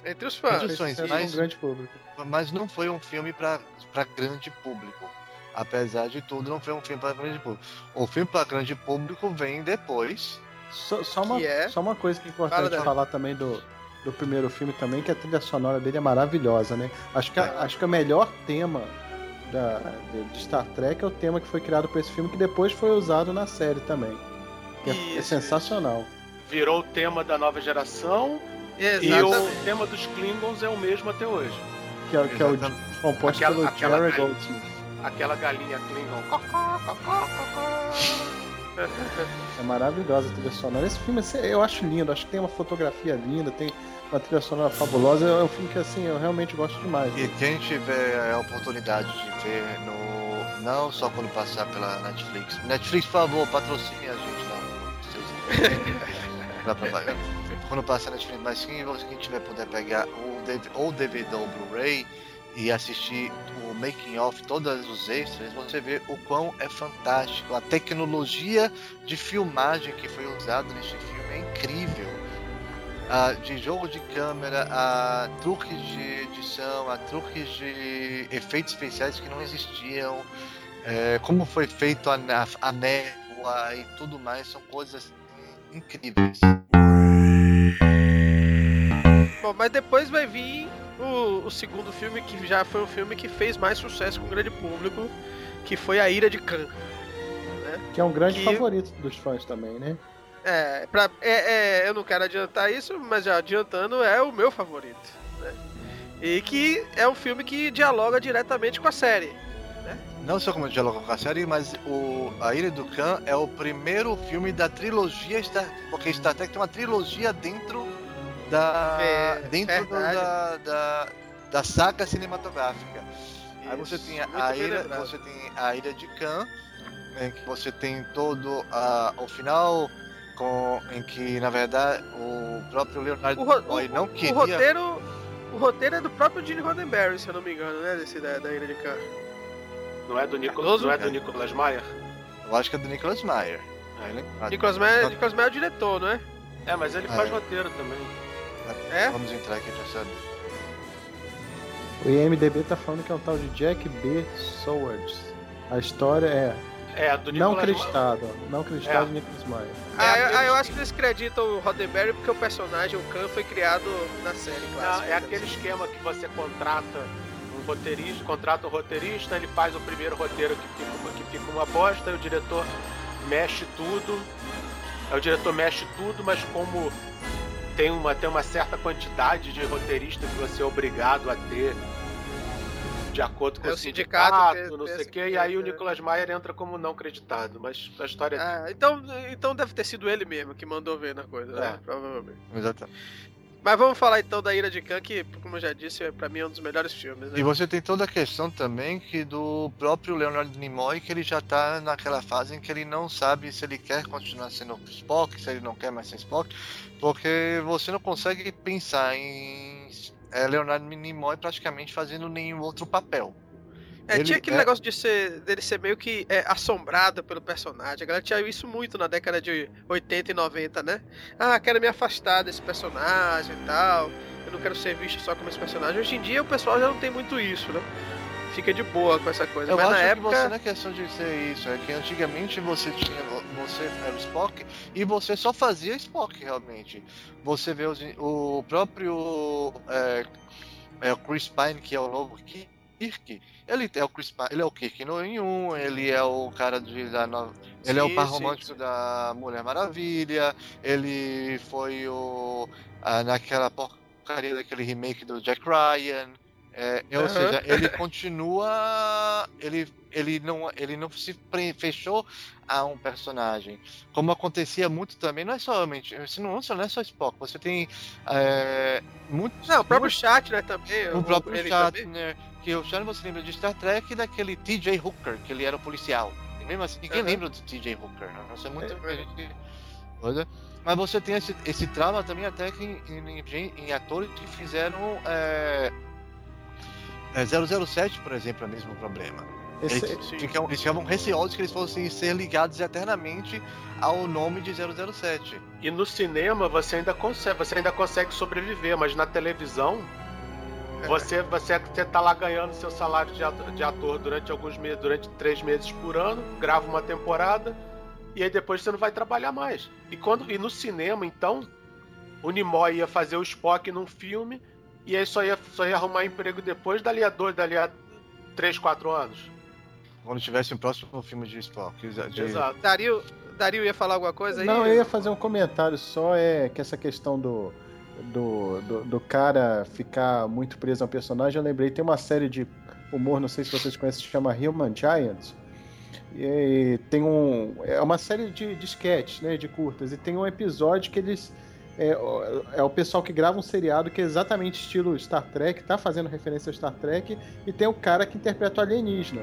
Entre os Entre fãs. os fãs, mas- um grande público. mas não foi um filme para para grande público. Apesar de tudo, não foi um filme para grande público. O filme para grande público vem depois. Só, só uma, é? só uma coisa que é importante Fala, falar também do, do primeiro filme também, que a trilha sonora dele é maravilhosa, né? Acho que, a- É. acho que o melhor tema da, de, de Star Trek é o tema que foi criado para esse filme, que depois foi usado na série também. Que é, é Isso, sensacional. Virou o tema da nova geração e Exatamente. o tema dos Klingons é o mesmo até hoje. Que é, que é o composto Aquela- pelo aquela- Jerry Goldsmith. aquela galinha Klingon. É maravilhosa a trilha sonora. Esse filme assim, eu acho lindo, acho que tem uma fotografia linda, tem uma trilha sonora fabulosa. É um filme que assim, eu realmente gosto demais. E quem tiver a oportunidade de ver no. Não só quando passar pela Netflix. Netflix, por favor, patrocine a gente não. quando passar na Netflix, mas quem, quem tiver puder pegar o DVD ou Blu-ray e assistir o making of, todos os extras, você vê o quão é fantástico. A tecnologia de filmagem que foi usada neste filme é incrível. Ah, de jogo de câmera, a truques de edição, a truques de efeitos especiais que não existiam, é, como foi feito a, a, a névoa e tudo mais, são coisas incríveis. Bom, mas depois vai vir o, o, segundo filme, que já foi um filme que fez mais sucesso com o grande público, que foi A Ira de Khan. Né? Que é um grande que... favorito dos fãs também, né? É, pra, é, é, eu não quero adiantar isso, mas já adiantando, é o meu favorito. Né? E que é um filme que dialoga diretamente com a série. Né? Não só como dialoga com a série, mas o A Ira do Khan é o primeiro filme da trilogia Star porque Star Trek tem uma trilogia dentro da é, dentro da, da, da saga cinematográfica. Isso, Aí você tem a ira, você tem a ira de Khan, em que você tem todo a, o final com, em que na verdade o próprio Leonardo o, não queria. O roteiro, o roteiro é do próprio Gene Roddenberry, se eu não me engano, né, desse da, da ira de Khan. Não é do Nicolas, não é do Nicolas Meyer? Eu acho que é do Nicolas Meyer. Ah, Nicolas Meyer, Nicolas Meyer é o diretor, não é? É, mas ele faz é. roteiro também. É? Vamos entrar aqui já sabe. O IMDB tá falando que é um tal de Jack B. Swords. A história é. É, do Não acreditado, não acreditado é. Nicholas Meyer. Ah, eu, ah, eu acho que eles acreditam o Roddenberry porque o personagem, o Khan, foi criado na série clássica. Não, é aquele esquema que você contrata um roteirista, contrata um roteirista, ele faz o primeiro roteiro que fica, que fica uma bosta, e o diretor mexe tudo. Aí o diretor mexe tudo, mas como tem uma, tem uma certa quantidade de roteirista que você é obrigado a ter de acordo com é o sindicato, sindicato não sei o quê, e aí o Nicolas Meyer entra como não creditado, mas a história é... Ah, então, então deve ter sido ele mesmo que mandou ver na coisa, né? é. né? Provavelmente. Exatamente. Mas vamos falar então da Ira de Khan, que, como eu já disse, é, pra mim é um dos melhores filmes. Né? E você tem toda a questão também que do próprio Leonardo Nimoy, que ele já tá naquela fase em que ele não sabe se ele quer continuar sendo Spock, se ele não quer mais ser Spock, porque você não consegue pensar em é, Leonardo Nimoy praticamente fazendo nenhum outro papel. É, ele, tinha aquele é... negócio de ser, dele ser meio que é, assombrado pelo personagem. A galera tinha isso muito na década de 80 e 90, né? Ah, quero me afastar desse personagem e tal. Eu não quero ser visto só como esse personagem. Hoje em dia o pessoal já não tem muito isso, né? Fica de boa com essa coisa. Eu Mas acho na que época. Você não é questão de ser isso, é que antigamente você tinha. Você era o Spock e você só fazia Spock realmente. Você vê os, o próprio. É, é, o Chris Pine, que é o novo Kirk ele é o Chris ele é o Kirk no em um, ele é o cara de, da no... ele sim, é o par romântico sim. da Mulher Maravilha, ele foi o ah, naquela porcaria daquele remake do Jack Ryan. É, uhum. Ou seja, ele continua. Ele, ele, não, ele não se fechou a um personagem. Como acontecia muito também, não é somente. Não, não é só Spock, você tem. É, muito, não, o próprio chat, né? Também. O, próprio chat, né? Que o Sean você lembra de Star Trek daquele TJ Hooker, que ele era o policial. E mesmo assim, ninguém uhum. lembra do TJ Hooker, né? Não sei muito. É, Mas você tem esse, esse trauma também até que em, em, em atores que fizeram é, é 007, por exemplo, é o mesmo problema. Esse, eles, ficam, eles ficavam receosos que eles fossem ser ligados eternamente ao nome de 007. E no cinema você ainda consegue, você ainda consegue sobreviver, mas na televisão você, você, você tá lá ganhando seu salário de ator, de ator durante alguns meses, durante três meses por ano, grava uma temporada e aí depois você não vai trabalhar mais. E quando e no cinema, então, o Nimoy ia fazer o Spock num filme e aí só ia, só ia arrumar emprego depois dali a dois, dali a três, quatro anos. Quando tivesse um próximo filme de Spock. De... Exato. Dario, Dario ia falar alguma coisa aí? Não, eu ia fazer um comentário só, é que essa questão do do, do, do, cara ficar muito preso ao personagem, eu lembrei, tem uma série de humor, não sei se vocês conhecem, se chama Human Giants. E tem um. É uma série de, de sketches, né? De curtas. E tem um episódio que eles. É, é, o pessoal que grava um seriado que é exatamente estilo Star Trek, tá fazendo referência ao Star Trek, e tem o cara que interpreta o alienígena.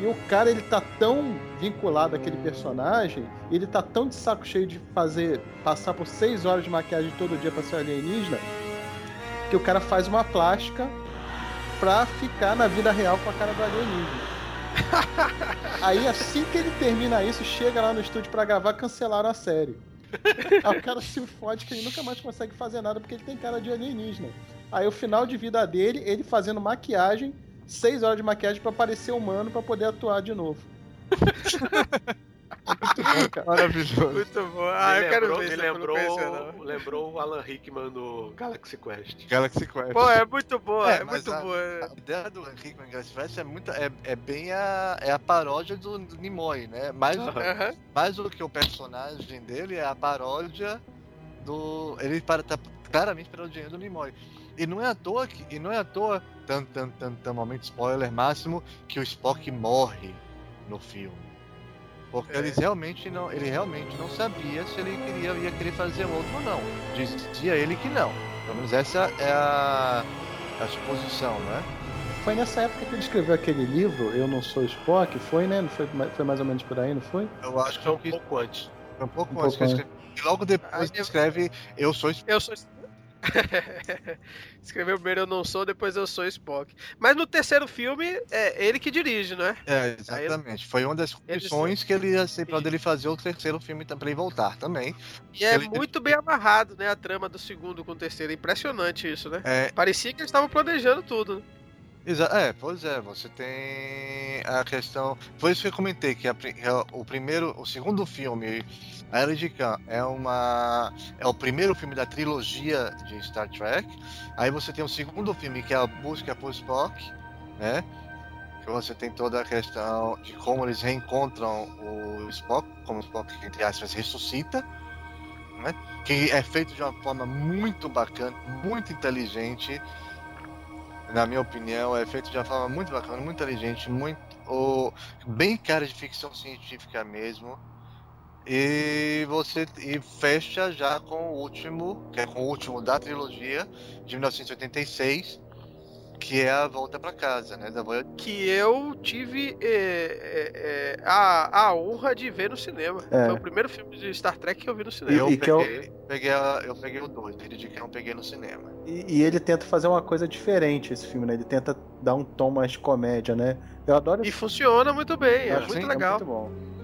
E o cara, ele tá tão vinculado àquele personagem, ele tá tão de saco cheio de fazer, passar por seis horas de maquiagem todo dia pra ser alienígena, que o cara faz uma plástica pra ficar na vida real com a cara do alienígena. Aí assim que ele termina isso, chega lá no estúdio para gravar, cancelaram a série. Aí o cara se fode que ele nunca mais consegue fazer nada porque ele tem cara de alienígena. Aí o final de vida dele, ele fazendo maquiagem, seis horas de maquiagem para parecer humano para poder atuar de novo. Muito bom, cara. Maravilhoso. Muito bom. Ah, me eu quero ver. Me lembrou, lembrou o Alan Rickman do Galaxy Quest. Galaxy Quest. Pô, é muito boa, é, é muito boa. A ideia do Rickman Galaxy Quest é, muito, é, é bem a, é a paródia do, do Nimoy, né? Mais, uh -huh. mais do que o personagem dele é a paródia do. Ele para, tá claramente parodiando o Nimoy. E não é à toa que. E não é à toa, tan, tan, tan, tan, momento spoiler máximo, que o Spock morre no filme. Porque é. eles realmente não, ele realmente não sabia se ele queria ia querer fazer outro ou não. Dizia ele que não. Pelo menos essa é a, a suposição, né? Foi nessa época que ele escreveu aquele livro, Eu Não Sou Spock, foi, né? Não foi, foi mais ou menos por aí, não foi? Eu acho que foi um pouco antes. Foi um pouco um antes. Pouco antes. E logo depois ele escreve Eu Sou Spock. Eu sou Escreveu primeiro Eu Não Sou, depois Eu Sou Spock. Mas no terceiro filme, é ele que dirige, não é? É, exatamente. Foi uma das condições que ele ia ser pra ele fazer o terceiro filme pra ele voltar também. E é ele... muito bem amarrado, né? A trama do segundo com o terceiro. Impressionante isso, né? É... Parecia que eles estavam planejando tudo. Né? É, pois é, você tem a questão. Foi isso que eu comentei, que a, o primeiro, o segundo filme a Era de Khan é uma é o primeiro filme da trilogia de Star Trek. Aí você tem o segundo filme que é a busca por Spock, né? Que você tem toda a questão de como eles reencontram o Spock, como o Spock entre aspas ressuscita, né? Que é feito de uma forma muito bacana, muito inteligente. Na minha opinião, é feito de uma forma muito bacana, muito inteligente, muito bem cara de ficção científica mesmo. E você e fecha já com o último, que é com o último da trilogia de 1986, que é a Volta para Casa, né? Da Que eu tive é, é, é, a, a honra de ver no cinema. É. Foi o primeiro filme de Star Trek que eu vi no cinema. Eu, e peguei, eu... Peguei, a, eu peguei o 2, ele de que eu peguei no cinema. E, e, ele tenta fazer uma coisa diferente esse filme, né? Ele tenta dar um tom mais de comédia, né? Eu adoro. E funciona muito bem, é muito legal. muito bom.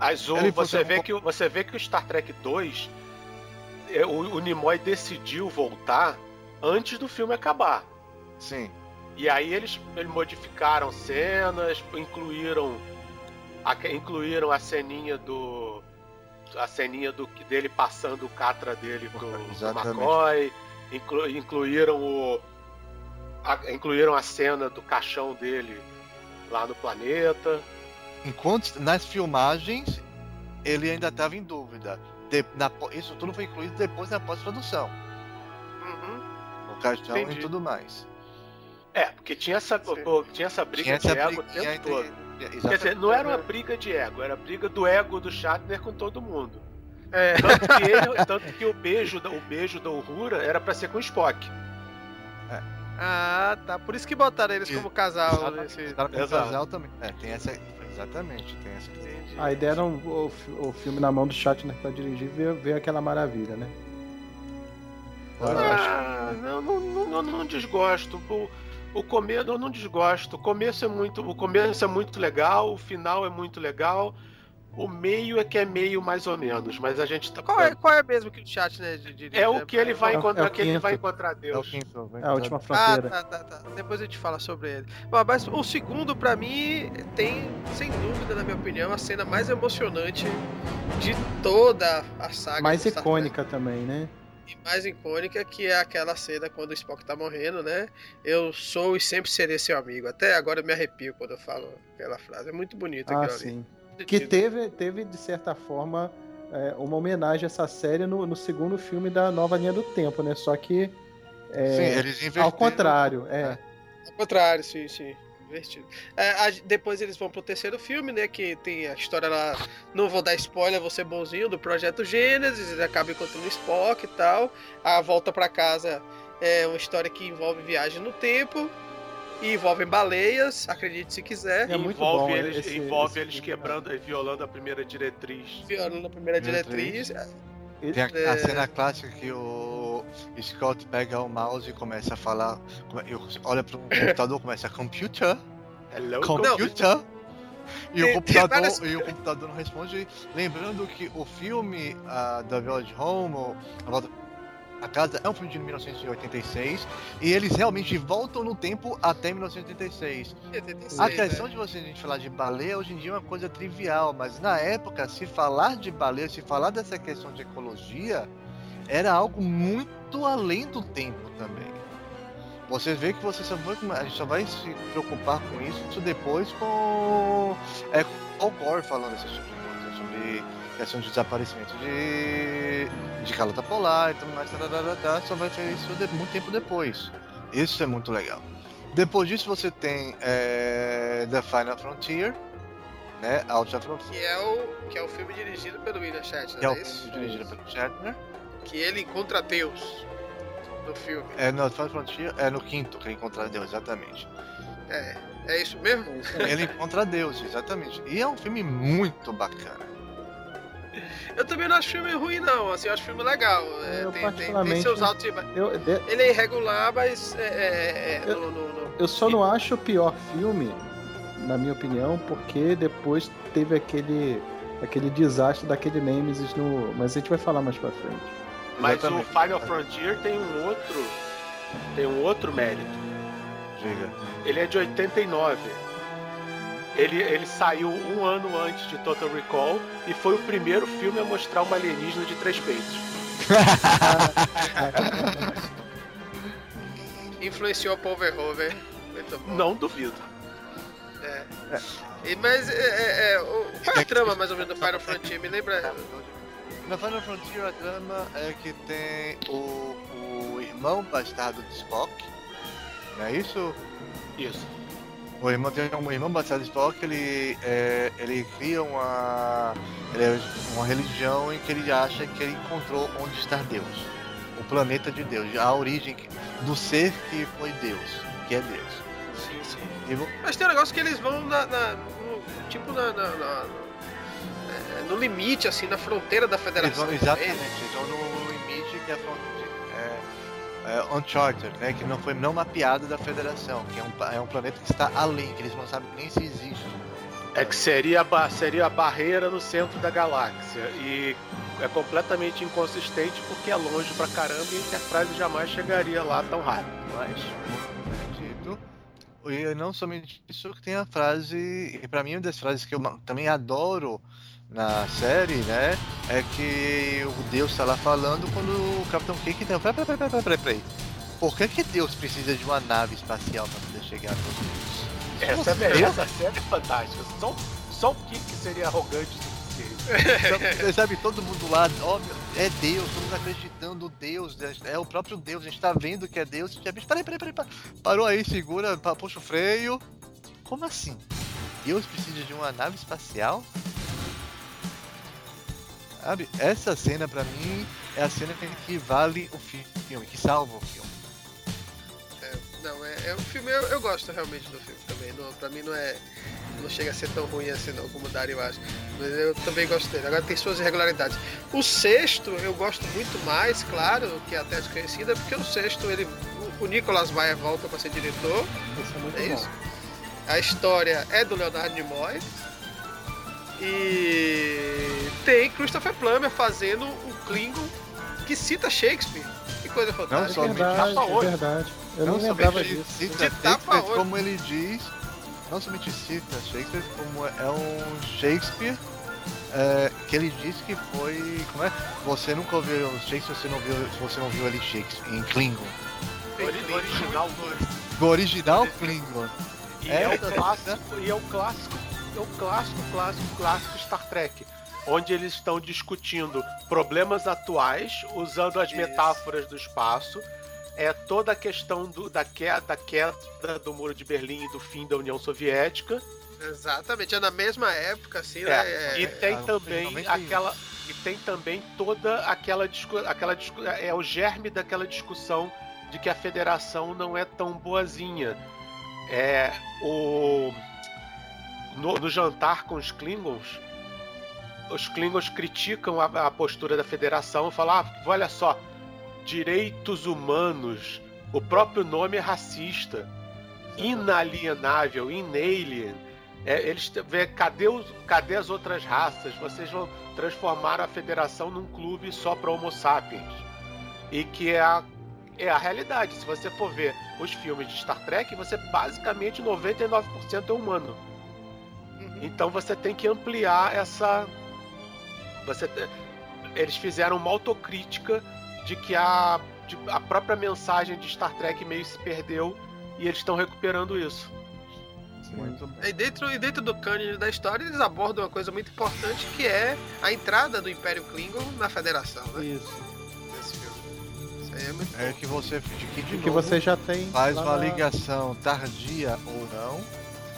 Mas você, vê um... que, você vê que o Star Trek 2, é, o, o Nimoy decidiu voltar antes do filme acabar. Sim. E aí eles, eles modificaram cenas, incluíram a, incluíram a ceninha do a ceninha do dele passando o catra dele pro, pro McCoy, inclu, incluíram o a, incluíram a cena do caixão dele lá no planeta. Enquanto nas filmagens ele ainda estava em dúvida. De, na, isso tudo foi incluído depois da pós-produção. Uhum. O caixão Entendi. e tudo mais. É, porque tinha essa, pô, tinha essa briga tinha de essa ego briga, o tempo todo. Quer dizer, não era uma briga de ego, era a briga do ego do Shatner com todo mundo. É. Tanto, que ele, tanto que o beijo, o beijo da Uhura era para ser com o Spock. É. Ah, tá. Por isso que botaram eles como casal. Exatamente. Esse... Como casal também. É, tem essa, Exatamente, tem essa questão. A ideia era um, o, o filme na mão do Shatner pra dirigir e ver, ver aquela maravilha, né? Ah, não, não, não, não, desgosto. O, o começo eu não desgosto. O começo é muito, o começo é muito legal, o final é muito legal. O meio é que é meio mais ou menos, mas a gente tá. Qual é, qual é mesmo que o chat, né? De, de, é o que ele vai é encontrar, é que ele vai encontrar Deus. É o quinto, é a última fronteira. Ah, tá, tá, tá. Depois a gente fala sobre ele. Bom, mas o segundo, para mim, tem, sem dúvida, na minha opinião, a cena mais emocionante de toda a saga. Mais icônica também, né? E mais icônica que é aquela cena quando o Spock tá morrendo, né? Eu sou e sempre serei seu amigo. Até agora eu me arrepio quando eu falo aquela frase. É muito bonita ah, sim. ali. Que teve, teve, de certa forma, é, uma homenagem a essa série no, no, segundo filme da nova linha do tempo, né? Só que. É, sim, eles Ao contrário, é. Ao contrário, sim, sim. divertido. É, a, depois eles vão pro terceiro filme, né? Que tem a história lá. Não vou dar spoiler, vou ser bonzinho, do Projeto Gênesis. Eles acabam encontrando o Spock e tal. A volta para casa é uma história que envolve viagem no tempo. E envolve baleias, acredite se quiser. É envolve eles, esse, envolve esse eles quebrando e violando a primeira diretriz. Violando a primeira diretriz. diretriz. Tem a, a, é. cena clássica que o Scott pega o mouse e começa a falar. Olha para o computador, começa a computer. Hello, computer. E o, computador, várias... e o computador não responde. Lembrando que o filme uh, da Village Home, A Volta a Casa é um filme de 1986 e eles realmente voltam no tempo até 1986. 86, a questão né? de você a gente falar de baleia hoje em dia é uma coisa trivial, mas na época, se falar de baleia, se falar dessa questão de ecologia, era algo muito além do tempo também. Você vê que você só vai, a gente só vai se preocupar com isso depois com é, o Gore falando essas tipo de coisa, sobre questão de desaparecimento de, de calota polar e tudo mais, tararara, só vai ter isso de, muito tempo depois. Isso é muito legal. Depois disso você tem é, The Final Frontier, né? Ultra Frontier. Que é o, que é o filme dirigido pelo William Shatner, que é, o é filme dirigido pelo Shatner. Que ele encontra Deus no filme. É, no Final Frontier é no quinto que ele encontra Deus, exatamente. É, é isso mesmo? Ele encontra Deus, exatamente. E é um filme muito bacana. Eu também não acho filme ruim, não. Assim, eu acho filme legal. É, eu, tem, tem, tem, seus altos e Ele é irregular, mas. É, é, é eu, no, no, no... eu só não acho o pior filme, na minha opinião, porque depois teve aquele. aquele desastre daquele Nemesis no. Mas a gente vai falar mais pra frente. Mas Exatamente. o Final Frontier tem um outro. Tem um outro mérito. Diga. Ele é de 89. Ele, ele saiu um ano antes de Total Recall e foi o primeiro filme a mostrar uma alienígena de três peitos. Influenciou Paul Verhoeven. Não duvido. É. E, mas é, é, é, qual é a trama mais ou menos do Final Frontier? Me lembra. No Final Frontier a trama é que tem o, o irmão bastardo de Spock, não é isso? Isso. O irmão tem um irmão de Spock, ele, é, ele cria uma, ele é uma religião em que ele acha que ele encontrou onde está Deus. O planeta de Deus, a origem do ser que foi Deus, que é Deus. Sim, sim. Vou... Mas tem um negócio que eles vão na, na no, tipo na, na, na, é, no limite, assim, na fronteira da federação. Eles vão, exatamente, eles vão no limite que é a fronteira é, Uncharted, né, que não foi não mapeado da Federação, que é um, é um planeta que está além, que eles não sabem nem se existe. É que seria a, seria a barreira no centro da galáxia e é completamente inconsistente porque é longe pra caramba e a Enterprise jamais chegaria lá tão rápido. Mas e não somente isso que tem a frase, e para mim uma das frases que eu também adoro na série, né? É que o Deus está lá falando quando o Capitão Kirk tem. Peraí, peraí, peraí, peraí, peraí. Por que, que Deus precisa de uma nave espacial para poder chegar até os Essa, é, essa série é fantástica. Só, só o Kirk seria arrogante Você sabe, todo mundo lá, óbvio, é Deus, estamos acreditando Deus, é o próprio Deus, a gente tá vendo que é Deus. Já, peraí, peraí, peraí, parou aí, segura, puxa o freio. Como assim? Deus precisa de uma nave espacial? Sabe? Essa cena pra mim é a cena que vale o filme, que salva o filme. É, não, é, é um filme, eu, eu, gosto realmente do filme também. Não, pra mim não é. Não chega a ser tão ruim assim não, como o Dario acha. Mas eu também gosto dele. Agora tem suas irregularidades. O sexto eu gosto muito mais, claro, que até desconhecida, porque no sexto ele. O Nicolas Maia volta para ser diretor. Isso é muito é bom. Isso. A história é do Leonardo Nimoy e tem Christopher Plummer fazendo um Klingon que cita Shakespeare. Que coisa fantástica. Não, somente é verdade, é verdade. Eu não, não lembrava disso. Cita Shakespeare, como ele diz, não somente cita Shakespeare, como é um Shakespeare é, que ele disse que foi. Como é? Você nunca ouviu Shakespeare, você não viu, você não viu ele Shakespeare em Klingon. O original. Do original Klingon. E é, é, o clássico, e é o clássico é o clássico, clássico, clássico Star Trek. Onde eles estão discutindo problemas atuais, usando as Isso. metáforas do espaço, é toda a questão do, da, queda, da queda do muro de Berlim e do fim da União Soviética. Exatamente, é na mesma época, assim, É, né? e É, tem ah, também 91. aquela e tem também toda aquela discu aquela discu é o germe daquela discussão de que a federação não é tão boazinha. É o no, no jantar com os Klingons, os Klingons criticam a, a postura da federação e falam: ah, olha só, direitos humanos, o próprio nome é racista, inalienável, inalien. É, eles vê, cadê, os, cadê as outras raças? Vocês vão transformar a federação num clube só para Homo sapiens. E que é a, é a realidade. Se você for ver os filmes de Star Trek, você basicamente 99% é humano. Então você tem que ampliar essa. Você Eles fizeram uma autocrítica de que a, de- a própria mensagem de Star Trek meio se perdeu e eles estão recuperando isso. Muito bem. E dentro, e dentro do cânone da história, eles abordam uma coisa muito importante que é a entrada do Império Klingon na Federação, né? Isso. Aí é muito É que você, de que de Que novo, você já tem faz uma na, ligação tardia ou não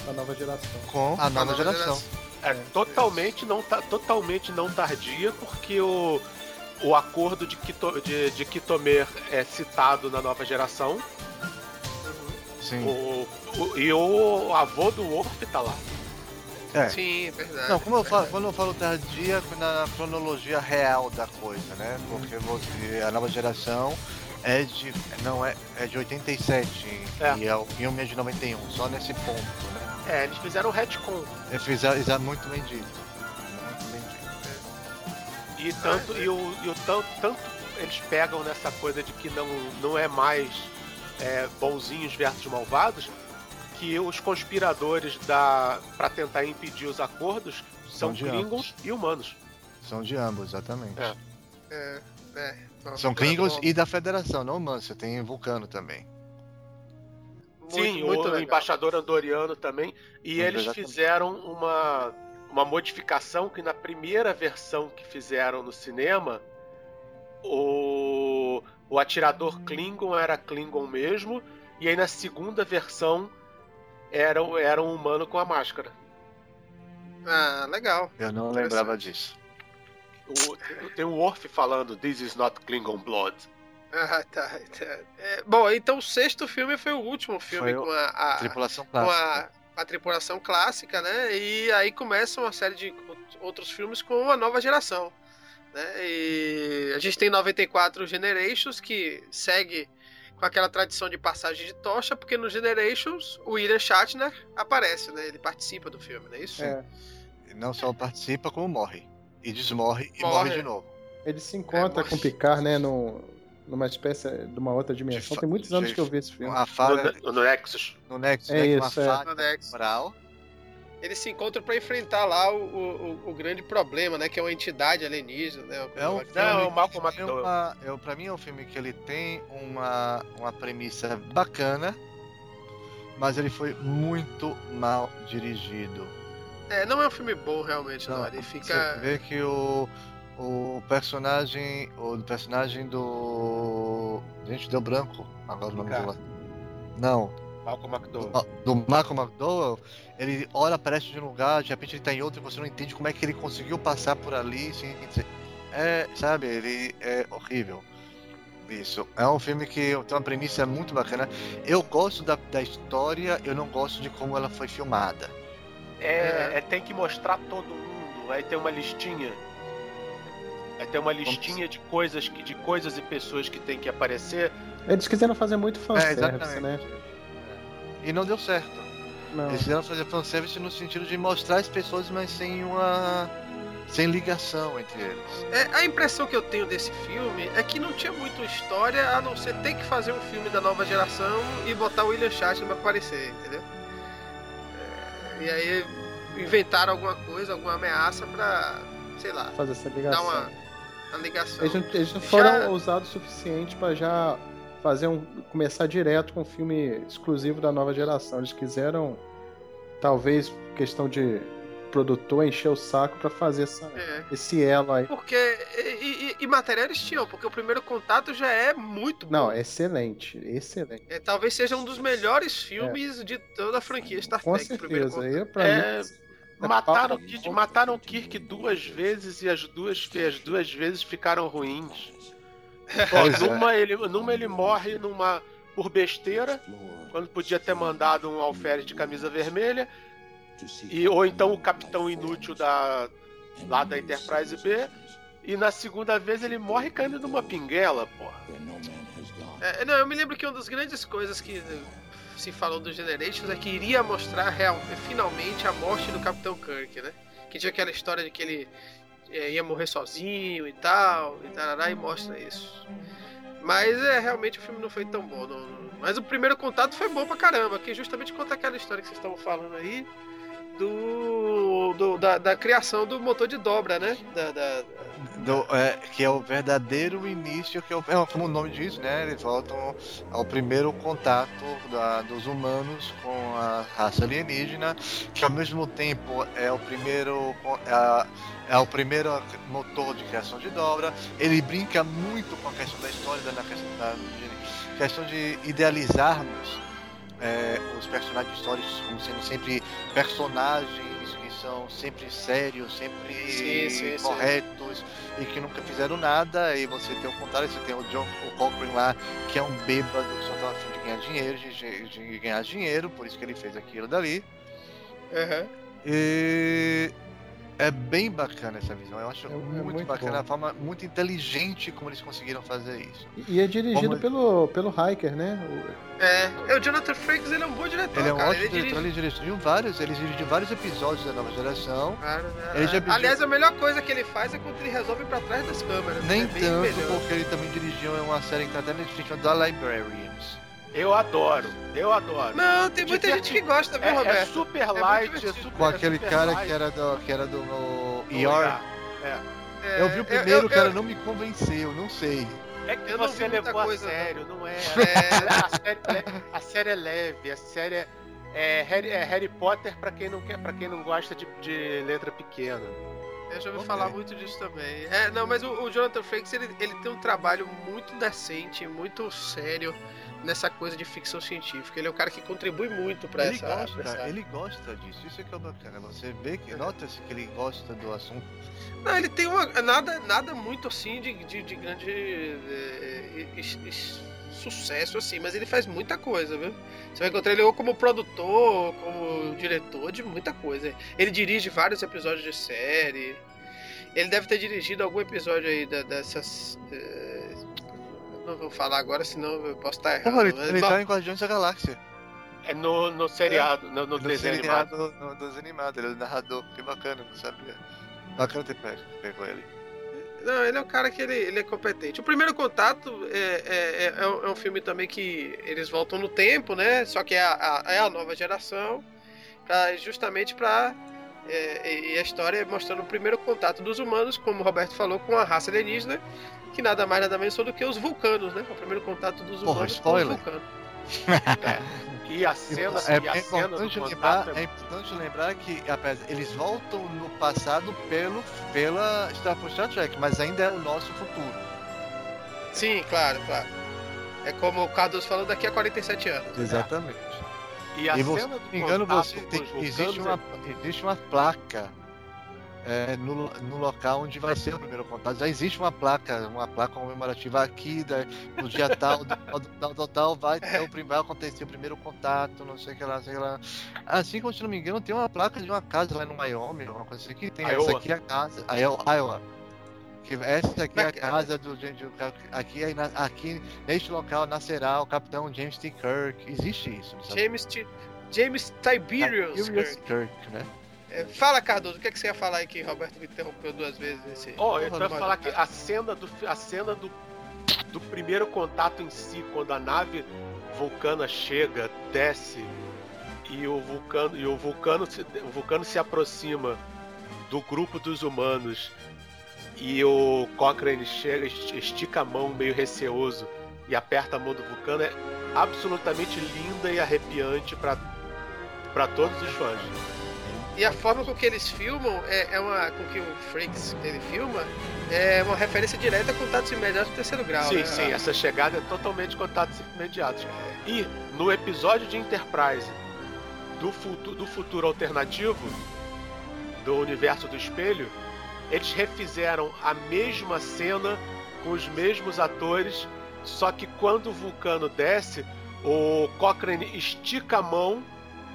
na nova geração. com a nova geração. É totalmente não, ta- totalmente não tardia, porque o, o acordo de, Quito, de, de Quitomer é citado na nova geração. Sim. O, o- e o avô do Worf tá lá. É. Sim, verdade. Não, como eu falo, verdade. quando eu falo tardia, na cronologia real da coisa, né? Porque você, a nova geração é de. não é, é de 87 É. e é o filme é de 91, só nesse ponto, né? É, eles fizeram um retcon. É fizer, exa- muito bem dito. Muito bem dito. E tanto, e o, e o tanto, tanto eles pegam nessa coisa de que não, não é mais é, bonzinhos versus malvados, que os conspiradores da para tentar impedir os acordos são São Klingons e humanos. São de ambos, exatamente. É. É, é. Nossa, São Klingons e da Federação, não humanos. Você tem Vulcano também. Muito, Sim, muito o legal. embaixador andoriano também. E Sim, eles exatamente. fizeram uma, uma modificação que na primeira versão que fizeram no cinema, o, o atirador Klingon era Klingon mesmo, e aí na segunda versão era, um- era um humano com a máscara. Ah, legal. Eu não lembrava disso. O- tem o Worf falando This is not Klingon blood. Ah, tá. tá. É, bom, então o sexto filme foi o último filme Foi com a, a- Tripulação com clássica. a, a tripulação clássica, né? E aí começa uma série de outros filmes com a nova geração. Né? E a gente tem 94 Generations, que segue com aquela tradição de passagem de tocha, porque no Generations o William Shatner aparece, né? Ele participa do filme, não é isso? É, Não só participa, como morre. E desmorre e Morre. morre de novo. ele se encontra É, com o Picard, né, no, numa espécie de uma outra dimensão. Tem muitos anos que eu vi esse filme. Uma falha No, no Nexus. no Nexus, É né, isso, uma é. No Nexus. temporal. Eles se encontram para enfrentar lá o, o, o grande problema, né? Que é uma entidade alienígena, né? É um Não, é o Malcolm McDowell. uma, eu, pra mim é um filme que ele tem uma, uma premissa bacana, mas ele foi muito mal dirigido. É, não é um filme bom realmente, não. Não, Ele Você fica. vê que o, o personagem. O personagem do. Gente, deu branco. Agora o nome do. Não. Malcolm McDowell. Ó, Do Malcolm McDowell, ele olha, aparece de um lugar, de repente ele tá em outro e você não entende como é que ele conseguiu passar por ali É, sabe, ele é horrível. Isso. É um filme que tem uma premissa muito bacana. Eu gosto da, da história, eu não gosto de como ela foi filmada. É, é, tem que mostrar todo mundo. Aí tem uma listinha. Aí tem uma listinha de coisas, que, de coisas e pessoas que tem que aparecer. Eles quiseram fazer muito É, fanservice, exatamente. né? E não deu certo. Não. Eles quiseram fazer fanservice no sentido de mostrar as pessoas, mas sem uma. sem ligação entre eles. É, a impressão que eu tenho desse filme é que não tinha muita história a não ser ter que fazer um filme da nova geração e botar o William Shatner pra aparecer, entendeu? É, e aí inventaram alguma coisa, alguma ameaça pra, sei lá, Fazer essa dar ligação. uma, uma ligação. Eles não, eles não Já- foram ousados o suficiente pra já fazer um. começar direto com um filme exclusivo da nova geração. Eles quiseram, talvez, questão de produtor encheu o saco para fazer essa, é. esse elo aí. Porque. E, e, e, material eles tinham, porque o primeiro contato já é muito bom. Não, excelente. Excelente. É, talvez seja um dos melhores filmes é. de toda a franquia Star Trek. Com certeza. Aí, pra é... mim, mataram, Kirk, mataram Kirk duas vezes e as duas, as duas vezes ficaram ruins. Ó, numa, ele, numa ele morre numa por besteira, quando podia ter mandado um alferes de camisa vermelha, e, ou então o capitão inútil da, lá da Enterprise B, e na segunda vez ele morre caindo numa pinguela, porra. É, não, eu me lembro que uma das grandes coisas que se falou do Generations é que iria mostrar real, finalmente a morte do Capitão Kirk, né? Que tinha aquela história de que ele é, ia morrer sozinho e tal, e tarará, e mostra isso. Mas é, realmente o filme não foi tão bom. Não, mas o primeiro contato foi bom pra caramba, que justamente conta aquela história que vocês estavam falando aí do, do da, da, criação do motor de dobra, né? Da, da, do, é, que é o verdadeiro início, que é, o, é como o nome diz, né? Eles voltam ao primeiro contato da, dos humanos com a raça alienígena, que ao mesmo tempo é o primeiro. É, é o primeiro motor de criação de dobra. Ele brinca muito com a questão da história, da da, questão de idealizarmos é, os personagens históricos como sendo sempre personagens que são sempre sérios, sempre sim, sim, corretos sim. e que nunca fizeram nada. E você tem o contrário, você tem o John o Cochrane lá, que é um bêbado que só tá afim de ganhar dinheiro, de, de, ganhar dinheiro, por isso que ele fez aquilo dali. Uhum. E é bem bacana essa visão. Eu acho é, muito, é muito, bacana bom. a forma muito inteligente como eles conseguiram fazer isso. E, é dirigido como... pelo, pelo Hiker, né? O... É, é, o Jonathan Frakes ele é um bom diretor. Ele é um cara. ótimo ele diretor, dirige... ele dirigiu vários, ele dirigiu vários episódios da nova geração. Claro, né? Aliás, a melhor coisa que ele faz é quando ele resolve ir pra trás das câmeras. Nem é tanto, melhor. porque ele também dirigiu uma série que tá até na Netflix da Librarians. Eu adoro, eu adoro. Não, tem muita gente que gosta, viu, é, é Roberto? É super light, é, super, Com aquele cara light. que era do, que era do no ER. É. Eu vi o primeiro, eu, eu, cara, eu... não me convenceu, não sei. É que você levou coisa, a sério, não, não é? é. A, série, a, série, é leve, a série é, é Harry, é Harry Potter para quem não quer, para quem não gosta de, de letra pequena. Eu já ouvi okay. falar muito disso também. É, não, mas o, o Jonathan Frakes ele, ele tem um trabalho muito decente, muito sério nessa coisa de ficção científica. Ele é um cara que contribui muito para essa, gosta, essa. Ele gosta disso, isso é que é bacana. Você vê que, nota-se que ele gosta do assunto. Não, ele tem uma, nada, nada muito assim de, de, de grande é, sucesso, assim, mas ele faz muita coisa, viu? Você vai encontrar ele ou como produtor, como diretor de muita coisa. Ele dirige vários episódios de série. Ele deve ter dirigido algum episódio aí da, dessas. É, não vou falar agora, senão eu posso estar errado. Não, ele, ele tá em Guardiões da Galáxia. É no, no seriado, é. no, no, no desenho seriado, animado. No, no desenho animado, ele é o narrador. Que bacana, não sabia. Bacana ter pego ele. Não, ele é um cara que ele, ele é competente. O primeiro contato é, é, é, é, um filme também que eles voltam no tempo, né? Só que é a, a é a nova geração, pra, justamente para é, e a história é mostrando o primeiro contato dos humanos, como o Roberto falou, com a raça alienígena, que nada mais nada menos são do que os vulcanos, né? O primeiro contato dos humanos Porra, com os vulcanos. é. E a cena, é, e a é importante lembrar, é... é... importante lembrar que eles voltam no passado pelo pela Star, Star Trek, mas ainda é o nosso futuro. Sim, claro, claro. É como o Carlos falou daqui a 47 anos. Exatamente. E a e você, cena do me engano, você tem, existe, uma, existe uma placa é, no, no local onde vai ser o primeiro contato. Já existe uma placa, uma placa comemorativa aqui, da, no dia tal, tal, tal, tal, vai, o, vai acontecer o primeiro contato, não sei o que lá, sei lá. Assim como, se não me engano, tem uma placa de uma casa lá no Wyoming, uma coisa assim, que tem Iowa. essa aqui é a casa, a Iowa. Que essa aqui é a casa do. Aqui, aqui neste local nascerá o capitão James T. Kirk. Existe isso. James T. James Tiberius, Tiberius Kirk. Kirk, né? É, fala, Cardoso, o que, é que você ia falar aí que Roberto me interrompeu duas vezes? Esse... Oh, eu ia falar que a cena, do, a cena do, do primeiro contato em si, quando a nave vulcana chega, desce e o vulcano, e o vulcano, se, o vulcano se aproxima do grupo dos humanos e o Cochrane chega, estica a mão meio receoso e aperta a mão do vulcano é absolutamente linda e arrepiante para todos os fãs. E a forma com que eles filmam é, é uma. com que o Frakes ele filma é uma referência direta a contatos imediatos do terceiro grau. Sim, né? sim, essa chegada é totalmente contatos imediatos. E no episódio de Enterprise do, futu do futuro alternativo, do universo do espelho, eles refizeram a mesma cena com os mesmos atores, só que quando o vulcano desce, o Cochrane estica a mão,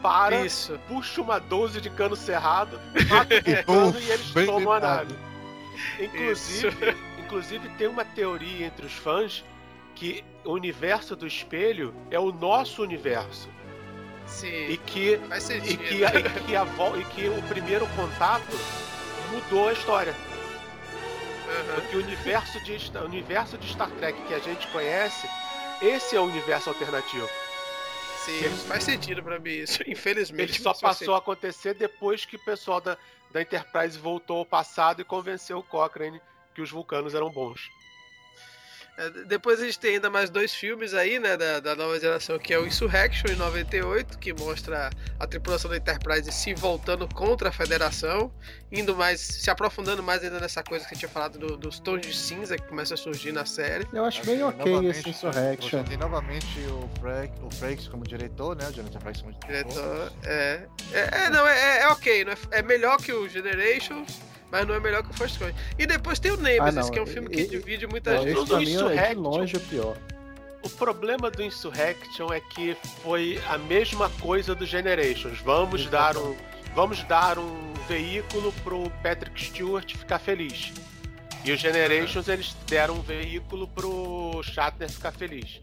para, Isso. puxa uma 12 de cano cerrado, mata o vulcano e eles bem tomam a nave. Inclusive, inclusive tem uma teoria entre os fãs que o universo do espelho é o nosso universo Sim. e que Faz e que, a- e que a e que o primeiro contato mudou a história. Aham. Porque o universo de, o universo de Star Trek que a gente conhece, esse é o universo alternativo. Sim, faz sentido pra mim isso. Infelizmente. Ele só passou a acontecer depois que o pessoal da, da Enterprise voltou ao passado e convenceu o Cochrane que os vulcanos eram bons. É, Depois a gente tem ainda mais dois filmes aí, né, da, da nova geração, que é o Insurrection em 98, que mostra a tripulação da Enterprise se voltando contra a Federação, indo mais, se aprofundando mais ainda nessa coisa que você tinha falado do- dos tons de cinza que começa a surgir na série. Eu acho bem ok Novamente, esse Insurrection. Tem novamente o, Frank, o Frakes como diretor, né? O Jonathan Frakes como diretor. Diretor, é, é, é, não, é, é ok, não é, é melhor que o Generations, mas não é melhor que o First Contact. E depois tem o Nemesis, Ah, não, que é um filme que e- divide muita Não, gente. esse do pra mim é de Insurrection. longe o pior. O problema do Insurrection é que foi a mesma coisa do Generations. Vamos dar um, vamos dar um veículo pro Patrick Stewart ficar feliz. E o Generations eles deram um veículo pro Shatner ficar feliz.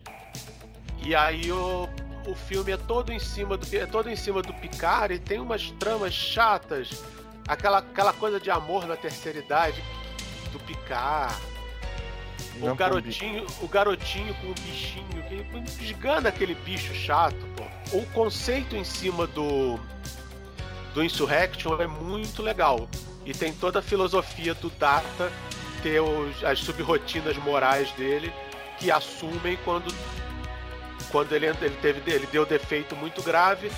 E aí o, o filme é todo em cima do é todo em cima do Picard e tem umas tramas chatas, aquela aquela coisa de amor na terceira idade do Picard. Não O garotinho, o garotinho com o bichinho, que esgana aquele bicho chato, pô. O conceito em cima do do Insurrection é muito legal. E tem toda a filosofia do Data ter os- as subrotinas morais dele que assumem quando quando ele, ele teve ele deu defeito muito grave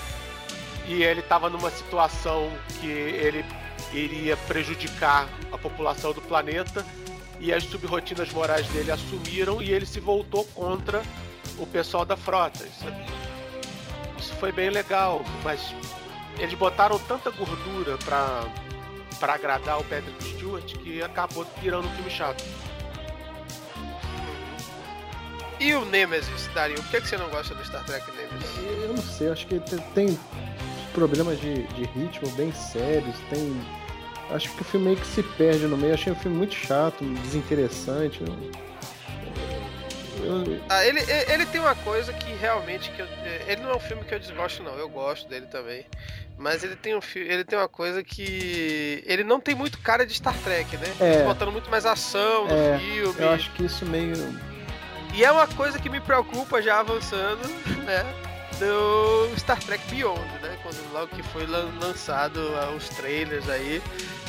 e ele estava numa situação que ele iria prejudicar a população do planeta e as subrotinas morais dele assumiram e ele se voltou contra o pessoal da frota. Isso, isso foi bem legal, mas eles botaram tanta gordura pra, pra agradar o Patrick Stewart que acabou virando um filme chato. E o Nemesis, Dario, por que, que você não gosta do Star Trek Nemesis? Eu não sei, acho que te- tem problemas de, de ritmo bem sérios, tem. Acho que o filme meio que se perde no meio, achei o filme muito chato, desinteressante. eu- eu- Ah, ele, ele tem uma coisa que realmente que eu- ele não é um filme que eu desgosto não, eu gosto dele também. Mas ele tem um ele tem uma coisa que ele não tem muito cara de Star Trek, né? É. Botando muito mais ação no É, filme. eu acho que isso meio. E é uma coisa que me preocupa já avançando, né? Do Star Trek Beyond, né? Quando logo que foi lan- lançado ah, os trailers aí.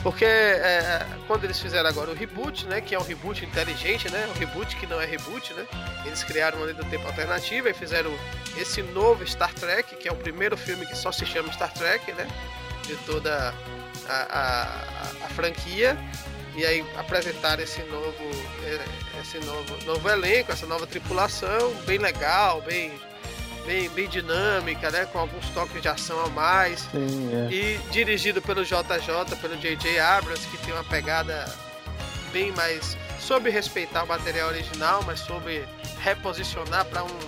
Porque é, quando eles fizeram agora o reboot, né? Que é um reboot inteligente, né? Um reboot que não é reboot, né? Eles criaram uma linha do tempo alternativa e fizeram esse novo Star Trek, que é o primeiro filme que só se chama Star Trek, né? De toda a, a, a- franquia. E aí apresentaram esse novo, eh, esse novo, novo elenco, essa nova tripulação, bem legal, bem, bem, bem dinâmica, né? Com alguns toques de ação a mais. Sim, é. E dirigido pelo JJ, pelo J.J. Abrams, que tem uma pegada bem mais sobre respeitar o material original, mas sobre reposicionar para um,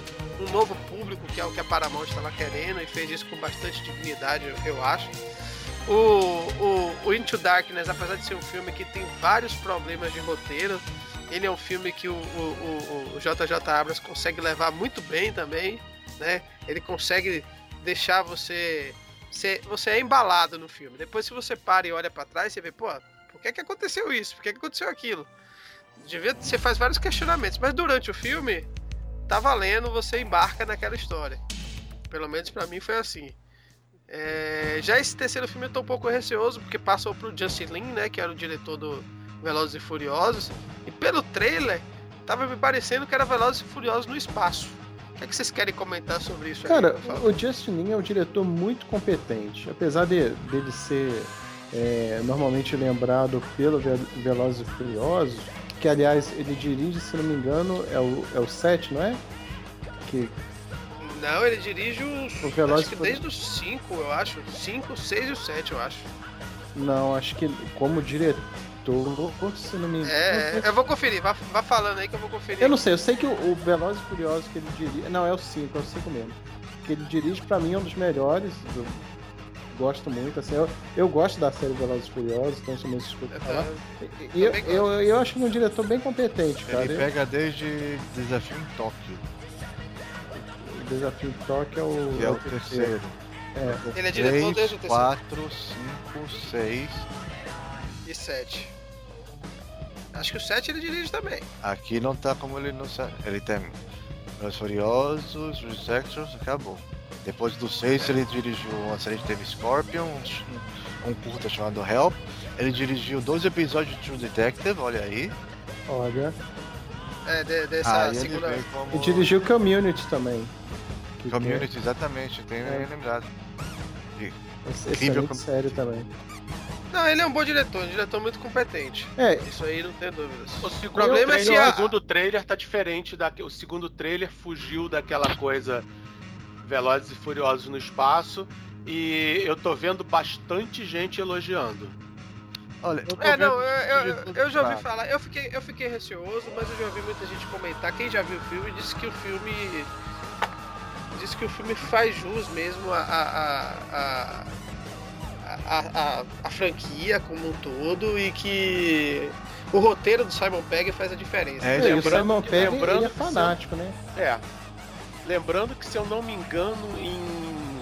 um novo público, que é o que a Paramount estava querendo, e fez isso com bastante dignidade, eu- acho. O, o, o Into Darkness, apesar de ser um filme que tem vários problemas de roteiro, ele é um filme que o, o, o, o JJ Abrams consegue levar muito bem também, né? Ele consegue deixar você você, você é embalado no filme. Depois, se você para e olha pra trás, você vê, pô, por que, que aconteceu isso? Por que, que aconteceu aquilo? Devia, você faz vários questionamentos, mas durante o filme, tá valendo, você embarca naquela história. Pelo menos pra mim foi assim. É, já esse terceiro filme eu tô um pouco receoso, porque passou pro Justin Lin, né, que era o diretor do Velozes e Furiosos, e pelo trailer, tava me parecendo que era Velozes e Furiosos no espaço. Que, é que vocês querem comentar sobre isso? Cara, aí, o Justin Lin é um diretor muito competente. Apesar de, dele ser é, normalmente lembrado pelo Velozes e Furiosos, que aliás ele dirige, se não me engano, é o, é o 7, não é? Que... Não, ele dirige os. O Velozes acho que desde os 5, eu acho. 5, 6 e o 7, eu acho. Não, acho que como diretor, se não me engano. É, eu vou conferir, vá, vá falando aí que eu vou conferir. Eu não sei, eu sei que o, o Velozes e Furiosos que ele dirige. Não, é o 5, é o 5 mesmo. Que ele dirige, pra mim, é um dos melhores. Do gosto muito, assim, eu, eu gosto da série Velozes e Furiosos, então sou muito suspeito de falar. E eu, eu, eu, acho um diretor bem competente, cara. Ele pega desde Desafio em Tóquio. O Desafio em Tóquio é o, que é o terceiro. É. Ele é diretor 3, desde o terceiro. 4, 5, 6 e 7. Acho que o 7 ele dirige também. Aqui não tá como ele não Ele tem Os Furiosos, os Extras, acabou. Depois do 6, ele dirigiu uma série de TV Scorpion, um, um curta chamado Help. Ele dirigiu dois episódios de True Detective, olha aí. Olha. É, de, dessa ah, segunda. Ele, como... e dirigiu Community também. Community, exatamente, tenho é. lembrado. E... Incrível sério também. Não, ele é um bom diretor, um diretor muito competente. É. Isso aí não tem dúvidas. O, o problema é se a... o segundo trailer tá diferente da o segundo trailer fugiu daquela coisa Velozes e Furiosos no espaço e eu tô vendo bastante gente elogiando. Olha, eu é, não, eu, eu, eu, já ouvi falar, eu fiquei, eu fiquei receoso, mas eu já ouvi muita gente comentar. Quem já viu o filme disse que o filme. Disse que o filme faz jus mesmo a, a, a, a, a, a franquia como um todo e que o roteiro do Simon Pegg faz a diferença. É, lembrando, o Simon Pegg lembrando, é fanático, né? É, Lembrando que, se eu não me engano, em,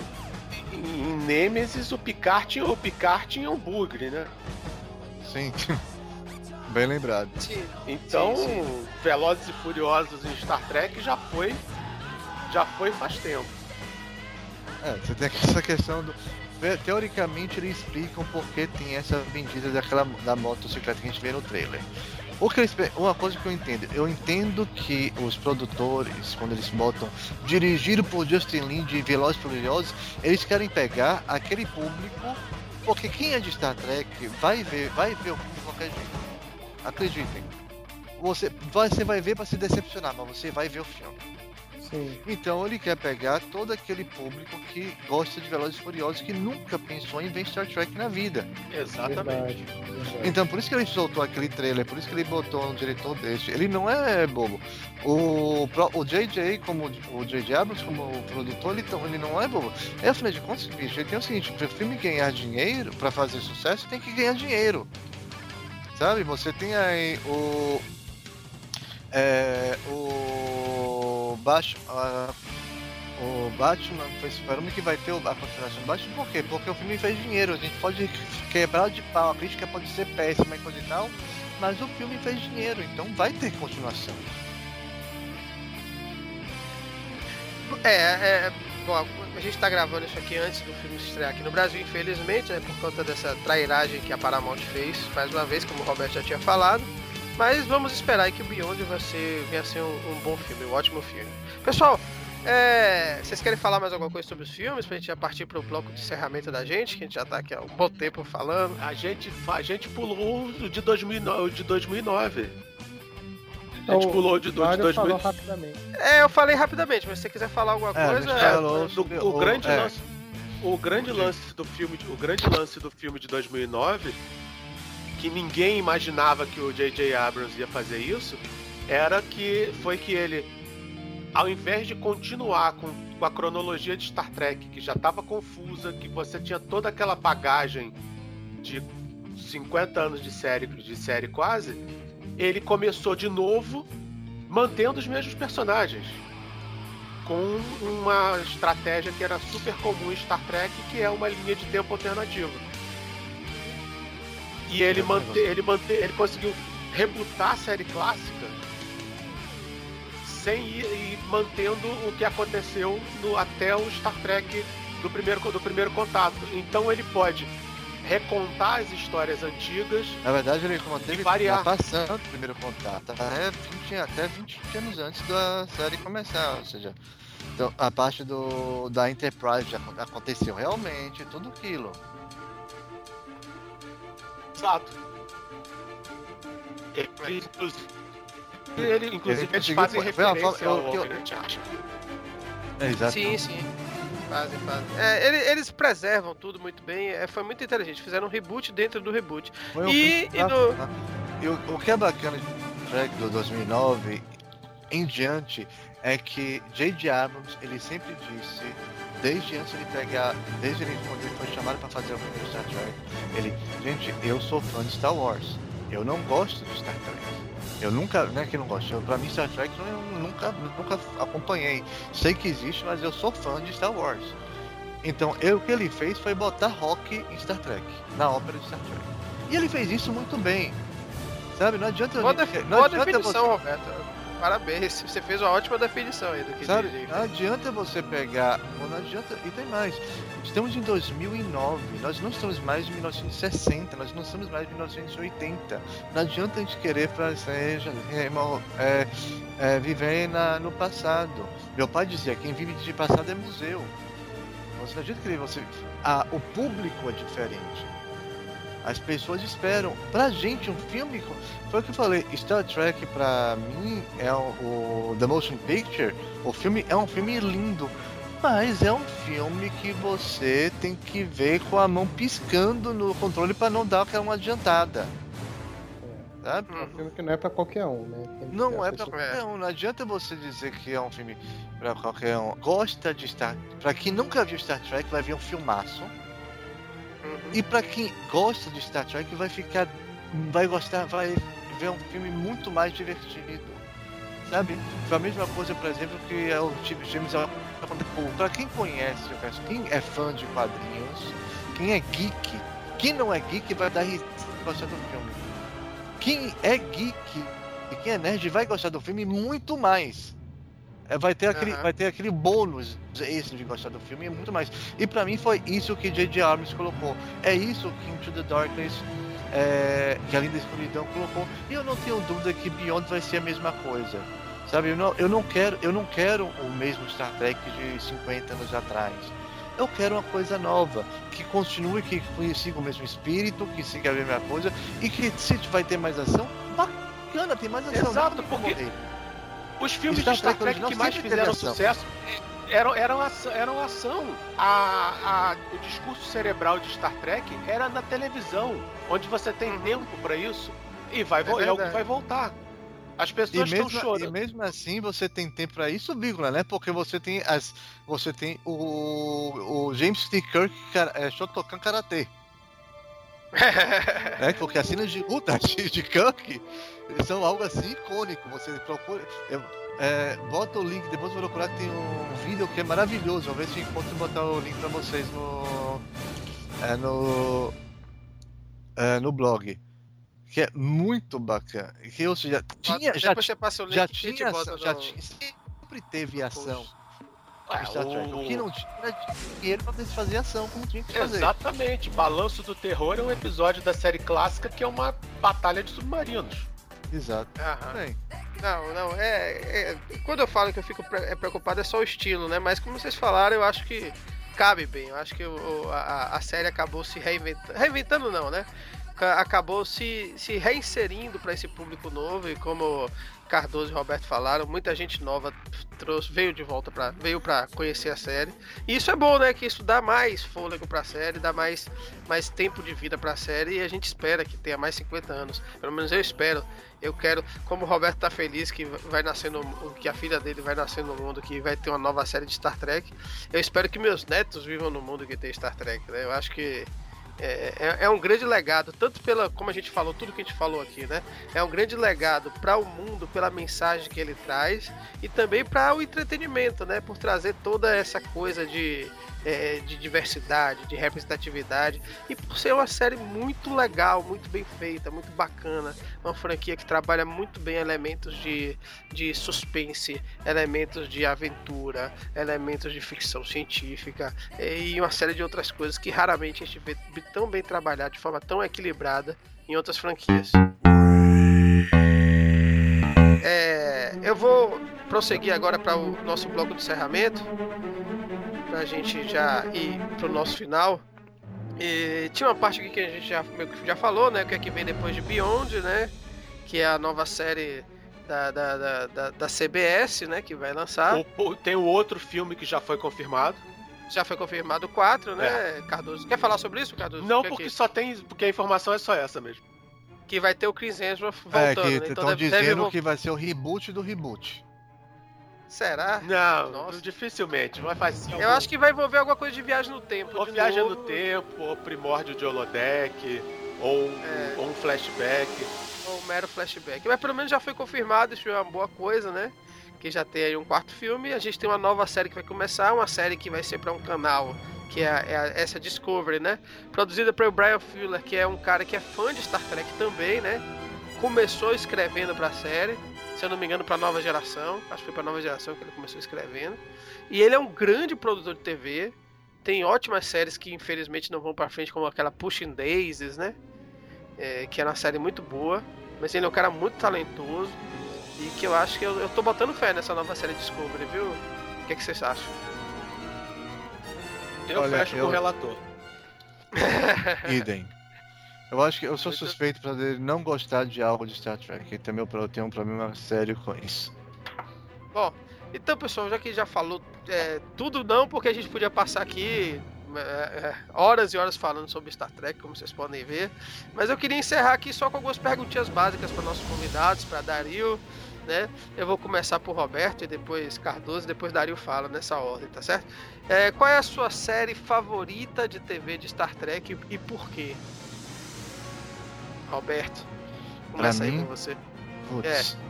em Nemesis o Picard tinha, o Picard tinha um bugre, né? Sim. Bem lembrado. Sim. Então, sim, sim. Velozes e Furiosos em Star Trek já foi. Já foi faz tempo. É, você tem essa questão do. Teoricamente eles explicam por que tem essa vendida daquela da motocicleta que a gente vê no trailer. O que eles, uma coisa que eu entendo, eu entendo que os produtores, quando eles botam dirigido por Justin Lin de Velozes Furiosos, eles querem pegar aquele público, porque quem é de Star Trek vai ver, vai ver o filme de qualquer jeito. Acreditem. Você, você vai ver para se decepcionar, mas você vai ver o filme. Sim. Então ele quer pegar todo aquele público que gosta de Velozes e Furiosos, que nunca pensou em ver Star Trek na vida. Exatamente. Verdade, verdade. Então por isso que ele soltou aquele trailer, por isso que ele botou um diretor deste. Ele não é bobo. O, o JJ, como o JJ Abrams, como produtor, ele, ele não é bobo. É, afinal de contas, bicho, ele tem o seguinte, para o filme ganhar dinheiro, para fazer sucesso, tem que ganhar dinheiro. Sabe? Você tem aí o. É, o Batman, uh, o Batman foi Super-Homem que vai ter a continuação do Batman, por quê? Porque o filme fez dinheiro, a gente pode quebrar de pau, a crítica pode ser péssima e coisa e tal, mas o filme fez dinheiro, então vai ter continuação. É, é bom, a gente tá gravando isso aqui antes do filme estrear aqui no Brasil, infelizmente, né, por conta dessa trairagem que a Paramount fez, mais uma vez, como o Roberto já tinha falado. Mas vamos esperar que o Beyond vai ser, venha ser um, um bom filme, um ótimo filme. Pessoal, é, vocês querem falar mais alguma coisa sobre os filmes? Pra gente já partir pro bloco de encerramento da gente, que a gente já tá aqui há um bom tempo falando. A gente, a gente pulou o de 2009. De 2009. A gente pulou o de, de 2009. rapidamente. É, eu falei rapidamente, mas se você quiser falar alguma é, coisa. É, do, o, grande é. lance. O grande lance do filme, o grande lance do filme de 2009 que ninguém imaginava que o J.J. Abrams ia fazer isso, era que foi que ele, ao invés de continuar com, com a cronologia de Star Trek, que já estava confusa, que você tinha toda aquela bagagem de 50 anos de série, de série quase, ele começou de novo mantendo os mesmos personagens. Com uma estratégia que era super comum em Star Trek, que é uma linha de tempo alternativa e ele, mante, ele, mante, ele conseguiu rebutar a série clássica sem ir, ir mantendo o que aconteceu no, até o Star Trek do primeiro, do primeiro contato. Então ele pode recontar as histórias antigas. Na verdade, ele manteve variar. passando o primeiro contato, até 20, até 20 anos antes da série começar. Ou seja, Então, a parte do, da Enterprise já aconteceu realmente, tudo aquilo. Exato. Ele, ele, inclusive, eles fazem referência ao eu, é, exato. Sim, sim. Fazem, fazem. É, eles, eles, preservam tudo muito bem. É, foi muito inteligente. Fizeram um reboot dentro do reboot. Foi e, um... e no... Ah, o que é bacana de Trek do 2009 em diante é que J.J. Abrams ele sempre disse desde antes de ele pegar, desde ele quando ele foi chamado para fazer o filme Star Trek, ele, gente, eu sou fã de Star Wars. Eu não gosto de Star Trek. Eu nunca, não é que não gosto, eu, pra mim Star Trek eu nunca, nunca acompanhei. Sei que existe, mas eu sou fã de Star Wars. Então, eu, o que ele fez foi botar rock em Star Trek, na ópera de Star Trek. E ele fez isso muito bem. Sabe, não adianta... Boa, não boa adianta definição, você... Roberto. Parabéns, você fez uma ótima definição aí do que Sabe, não adianta você pegar, não adianta, e tem mais. Estamos em 2009, nós não estamos mais em 1960, nós não estamos mais em 1980. Não adianta a gente querer fazer, é, é, é, viver na, no passado. Meu pai dizia: quem vive de passado é museu. Você não adianta querer você. Ah, o público é diferente. As pessoas esperam. Pra gente, um filme. Foi o que eu falei. Star Trek, pra mim, é o, o The Motion Picture. O filme é um filme lindo. Mas é um filme que você tem que ver com a mão piscando no controle para não dar aquela uma adiantada. É. Sabe? É um filme que não é para qualquer um, né? Não é para qualquer um. Não adianta você dizer que é um filme para qualquer um. Gosta de Star. Para quem nunca viu Star Trek, vai ver um filmaço. E para quem gosta de Star Trek vai ficar. Vai gostar, vai ver um filme muito mais divertido. Sabe? Foi a mesma coisa, por exemplo, que é o James Para quem conhece quem é fã de quadrinhos, quem é geek, quem não é geek vai dar gostar do filme. Quem é geek e quem é nerd vai gostar do filme muito mais. Vai ter aquele, uhum. vai ter aquele bônus esse de gostar do filme e muito mais. E para mim foi isso que J.J. Abrams colocou. É isso que Into the Darkness, é, que Além da Escuridão colocou. E eu não tenho dúvida que Beyond vai ser a mesma coisa. Sabe, eu não, eu não quero, eu não quero o mesmo Star Trek de 50 anos atrás. Eu quero uma coisa nova, que continue, que siga o mesmo espírito, que siga a mesma coisa, e que se vai ter mais ação, bacana, tem mais ação. Exato, porque os filmes Star de Star Trek, Trek que mais fizeram sucesso eram, eram, ação, eram ação. A, a, o discurso cerebral de Star Trek era na televisão, onde você tem uhum. tempo para isso e vai, é, é o que vai voltar. As pessoas estão chorando. E mesmo assim você tem tempo para isso, vírgula, né? Porque você tem as, você tem o, o James T. Kirk é, Shotokan Karate. é, porque as cenas de luta de, de Kirk são algo assim icônico. Você procura. É, bota o link, depois vou procurar que tem um vídeo que é maravilhoso. Vou ver se encontro e botar o link pra vocês no. É, no. É, no blog. Que é muito bacana. Que, ou seja, tinha. Já, já, já tinha. Já no... tinha sempre teve ação. Ah, o... o... que não tinha dinheiro pra fazer ação como tinha que fazer. Exatamente. Balanço do Terror é um episódio da série clássica que é uma batalha de submarinos. Exato. Aham. Não, não, é, é, Quando eu falo que eu fico é preocupado é só o estilo, né? Mas como vocês falaram, eu acho que cabe bem. Eu acho que o, a, a série acabou se reinventando. Reinventando não, né? Acabou se, se reinserindo para esse público novo e como Cardoso e Roberto falaram, muita gente nova trouxe, veio de volta para veio para conhecer a série. E isso é bom, né? Que isso dá mais fôlego para a série, dá mais, mais tempo de vida para a série e a gente espera que tenha mais 50 anos. Pelo menos eu espero. Eu quero, como o Roberto tá feliz que vai nascer que a filha dele vai nascer no mundo, que vai ter uma nova série de Star Trek. Eu espero que meus netos vivam no mundo que tem Star Trek, né? Eu acho que é, é, é, um grande legado, tanto pela, como a gente falou, tudo que a gente falou aqui, né? É um grande legado para o mundo pela mensagem que ele traz e também para o entretenimento, né? Por trazer toda essa coisa de é, de diversidade, de representatividade e por ser uma série muito legal, muito bem feita, muito bacana, uma franquia que trabalha muito bem elementos de, de suspense, elementos de aventura, elementos de ficção científica e uma série de outras coisas que raramente a gente vê tão bem trabalhado de forma tão equilibrada em outras franquias. É, eu vou prosseguir agora para o nosso bloco de encerramento, para a gente já ir para o nosso final. E tinha uma parte aqui que a gente já, já falou, né? O que é que vem depois de Beyond, né? Que é a nova série da, da, da, da, da CBS, né? Que vai lançar. O, tem o outro filme que já foi confirmado. Já foi confirmado 4, né, é. Cardoso? Quer falar sobre isso, Cardoso? Não, porque aqui? só tem. Porque a informação é só essa mesmo. Que vai ter o Chris Hemsworth voltando. É, que estão né? então dizendo deve... que vai ser o reboot do reboot. Será? Não, Nossa. dificilmente. Vai fazer. Eu acho que vai envolver alguma coisa de viagem no tempo. Ou viagem novo. no tempo, ou primórdio de holodeck, ou, é. ou um flashback. Ou um mero flashback. Mas pelo menos já foi confirmado, isso é uma boa coisa, né? Que já tem aí um quarto filme. A gente tem uma nova série que vai começar, uma série que vai ser para um canal, que é, é essa Discovery, né? Produzida pelo Brian Fuller, que é um cara que é fã de Star Trek também, né? Começou escrevendo para a série se eu não me engano, para nova geração. Acho que foi para nova geração que ele começou escrevendo. E ele é um grande produtor de TV. Tem ótimas séries que infelizmente não vão para frente, como aquela Pushing Daisies, né? É, que é uma série muito boa. Mas ele é um cara muito talentoso. E que eu acho que eu, eu tô botando fé nessa nova série Discovery, viu? O que, é que vocês acham? Eu Olha, fecho eu... com o relator. Idem. Eu acho que eu sou suspeito para ele não gostar de algo de Star Trek. E também eu tenho um problema sério com isso. Bom, então pessoal, já que já falou é, tudo não, porque a gente podia passar aqui é, é, horas e horas falando sobre Star Trek, como vocês podem ver. Mas eu queria encerrar aqui só com algumas perguntinhas básicas para nossos convidados, para Dario, né? Eu vou começar por Roberto e depois Cardoso, e depois Dario fala nessa ordem, tá certo? É, qual é a sua série favorita de TV de Star Trek e por quê? Roberto, começa aí com você. Putz. É.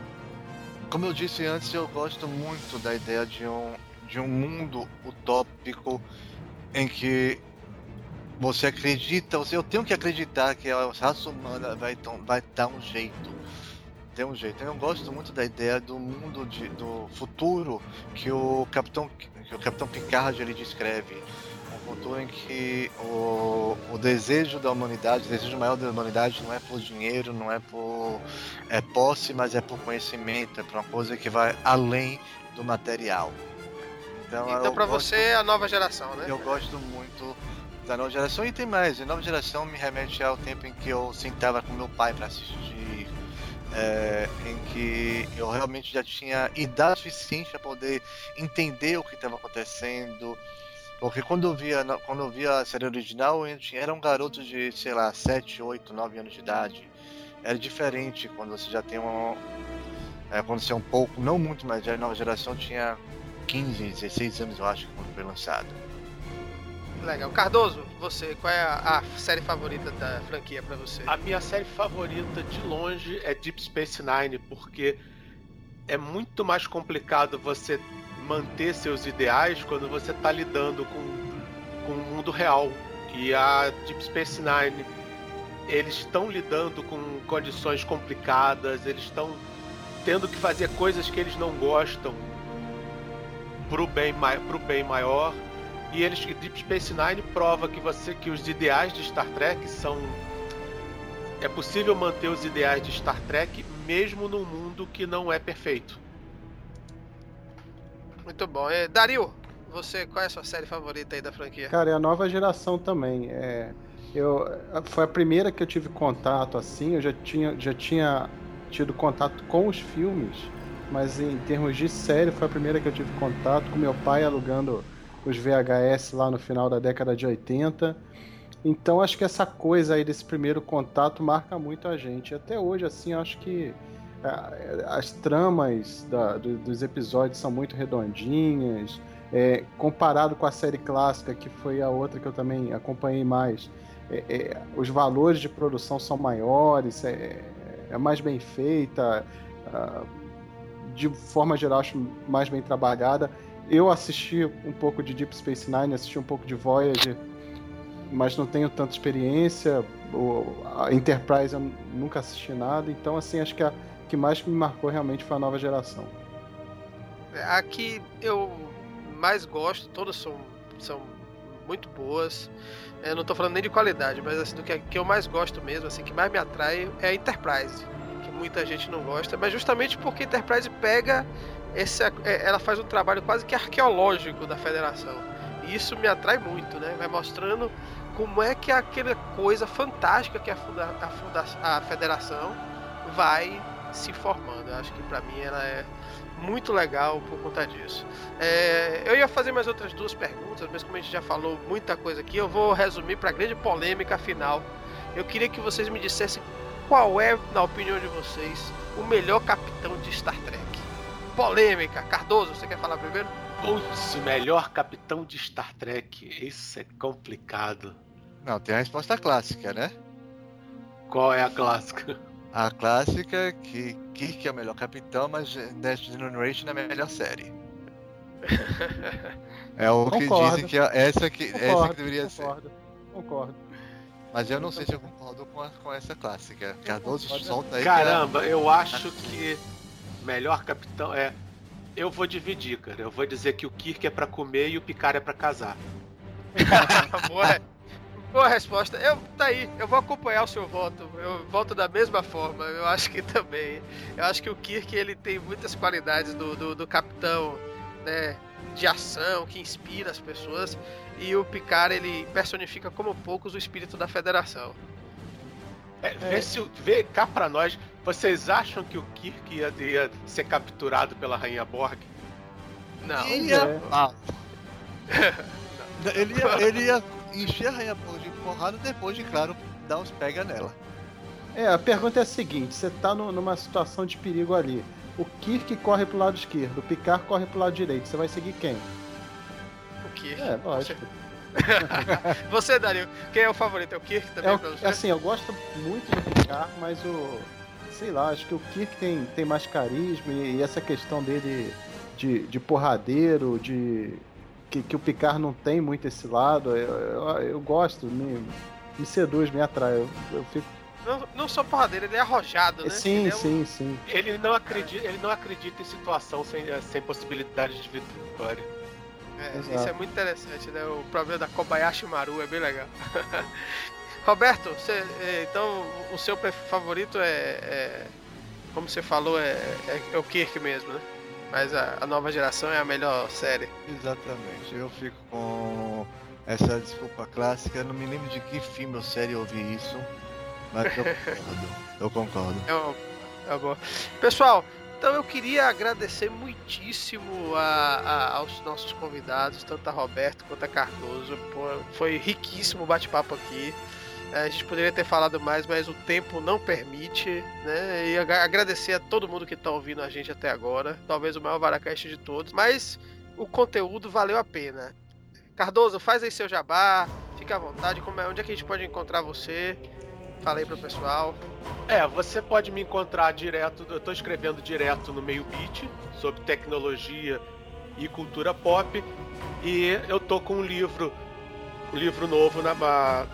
Como eu disse antes, eu gosto muito da ideia de um, de um mundo utópico em que você acredita, você, eu tenho que acreditar que a raça humana vai, vai dar um jeito. Tem um jeito. Eu gosto muito da ideia do mundo de, do futuro que o Capitão, que o Capitão Picard ele descreve futuro em que o, o desejo da humanidade, o desejo maior da humanidade não é por dinheiro, não é por é posse, mas é por conhecimento, é por uma coisa que vai além do material. Então, então para você é a nova geração, né? Eu gosto muito da nova geração e tem mais. A nova geração me remete ao tempo em que eu sentava com meu pai para assistir, é, em que eu realmente já tinha idade suficiente para poder entender o que estava acontecendo, porque quando eu via, quando eu via a série original, era um garoto de, sei lá, 7, 8, 9 anos de idade. Era diferente quando você já tem uma. É, quando você é um pouco, não muito mais velho, nova geração tinha 15, 16 anos, eu acho, quando foi lançado. Legal. Cardoso, você, qual é a, a série favorita da franquia para você? A minha série favorita de longe é Deep Space Nine, porque é muito mais complicado você manter seus ideais quando você está lidando com, com o mundo real. E a Deep Space Nine, eles estão lidando com condições complicadas, eles estão tendo que fazer coisas que eles não gostam pro bem, pro bem maior. E eles, Deep Space Nine prova que você que os ideais de Star Trek são é possível manter os ideais de Star Trek mesmo num mundo que não é perfeito. Muito bom. É, Dario, você, qual é a sua série favorita aí da franquia? Cara, é a nova geração também. É, eu, foi a primeira que eu tive contato assim. Eu já tinha, já tinha tido contato com os filmes, mas em termos de série, foi a primeira que eu tive contato com meu pai alugando os VHS lá no final da década de 80. Então acho que essa coisa aí desse primeiro contato marca muito a gente. Até hoje, assim, acho que as tramas da, do, dos episódios são muito redondinhas. É, comparado com a série clássica, que foi a outra que eu também acompanhei mais, é, é, os valores de produção são maiores, é, é mais bem feita, de forma geral, acho mais bem trabalhada. Eu assisti um pouco de Deep Space Nine, assisti um pouco de Voyager, mas não tenho tanta experiência. O, a Enterprise eu nunca assisti nada, então assim acho que a, que mais me marcou realmente foi a nova geração. Aqui eu mais gosto, todas são, são muito boas. Eu não estou falando nem de qualidade, mas assim, do que, que eu mais gosto mesmo, assim, que mais me atrai é a Enterprise. que muita gente não gosta, mas justamente porque a Enterprise pega esse, é, ela faz um trabalho quase que arqueológico da Federação. E isso me atrai muito, né? Vai mostrando como é que aquela coisa fantástica que é a, funda, a, funda, a Federação vai se formando. Eu acho que para mim ela é muito legal por conta disso. É, eu ia fazer mais outras duas perguntas, mas como a gente já falou muita coisa aqui, eu vou resumir para a grande polêmica final. Eu queria que vocês me dissessem qual é, na opinião de vocês, o melhor capitão de Star Trek. Polêmica. Cardoso, você quer falar primeiro? Putz, o melhor capitão de Star Trek. Isso é complicado. Não, tem a resposta clássica, né? Qual é a clássica? A clássica é que Kirk é o melhor capitão, mas Next Generation é a melhor série. é o concordo. que dizem que é essa que, concordo, essa que deveria concordo, ser. Concordo. Mas eu não sei se eu concordo com, a, com essa clássica. Cardoso solta aí. Caramba, é... eu acho que melhor capitão é. Eu vou dividir, cara. Eu vou dizer que o Kirk é para comer e o Picard é para casar. Boa, boa resposta. Eu, tá aí, eu vou acompanhar o seu voto. Eu voto da mesma forma. Eu acho que também. Eu acho que o Kirk ele tem muitas qualidades do, do, do capitão, né? De ação, que inspira as pessoas. E o Picard ele personifica como poucos o espírito da federação. É, vê, é. se, vê cá pra nós, vocês acham que o Kirk ia, ia ser capturado pela Rainha Borg? Não. Ia... É. Ah. ele, ia, ele ia encher a Rainha Borg porrada depois de, claro, dar uns pega nela. É, a pergunta é a seguinte: você tá no, numa situação de perigo ali. O Kirk corre pro lado esquerdo, o Picard corre pro lado direito. Você vai seguir quem? O Kirk. É, lógico. você, Dario, quem é o favorito? É o Kirk também é, pra você? Assim, eu gosto muito do Picard, mas o. Sei lá, acho que o Kirk tem, tem mais carisma e, e essa questão dele de, de porradeiro, de. Que, que o Picard não tem muito esse lado. Eu, eu, eu gosto, me, me seduz, me atrai. Eu, eu fico não, não só porradeiro, ele é arrojado, né? Sim, é sim, um... sim. Ele não acredita, ele não acredita em situação sem, sem possibilidade de vitória. É, isso é muito interessante, né? O problema da Kobayashi Maru é bem legal. Roberto, você, é, então o seu favorito é, é como você falou, é, é, é, o Kirk mesmo, né? Mas a, a, nova geração é a melhor série. Exatamente. Eu fico com essa desculpa clássica. Eu não me lembro de que filme ou série eu ouvi isso, mas eu concordo. eu concordo. É, é bom. Pessoal, então eu queria agradecer muitíssimo a, a, aos nossos convidados, tanto a Roberto quanto a Cardoso. Pô, foi riquíssimo o bate-papo aqui. A gente poderia ter falado mais, mas o tempo não permite, né? E agradecer a todo mundo que está ouvindo a gente até agora. Talvez o maior Varacast de todos, mas o conteúdo valeu a pena. Cardoso, faz aí seu jabá, fica à vontade. Como é, onde é que a gente pode encontrar você? Fala aí pro pessoal. É, você pode me encontrar direto, eu tô escrevendo direto no meio beat sobre tecnologia e cultura pop. E eu tô com um livro, livro novo na,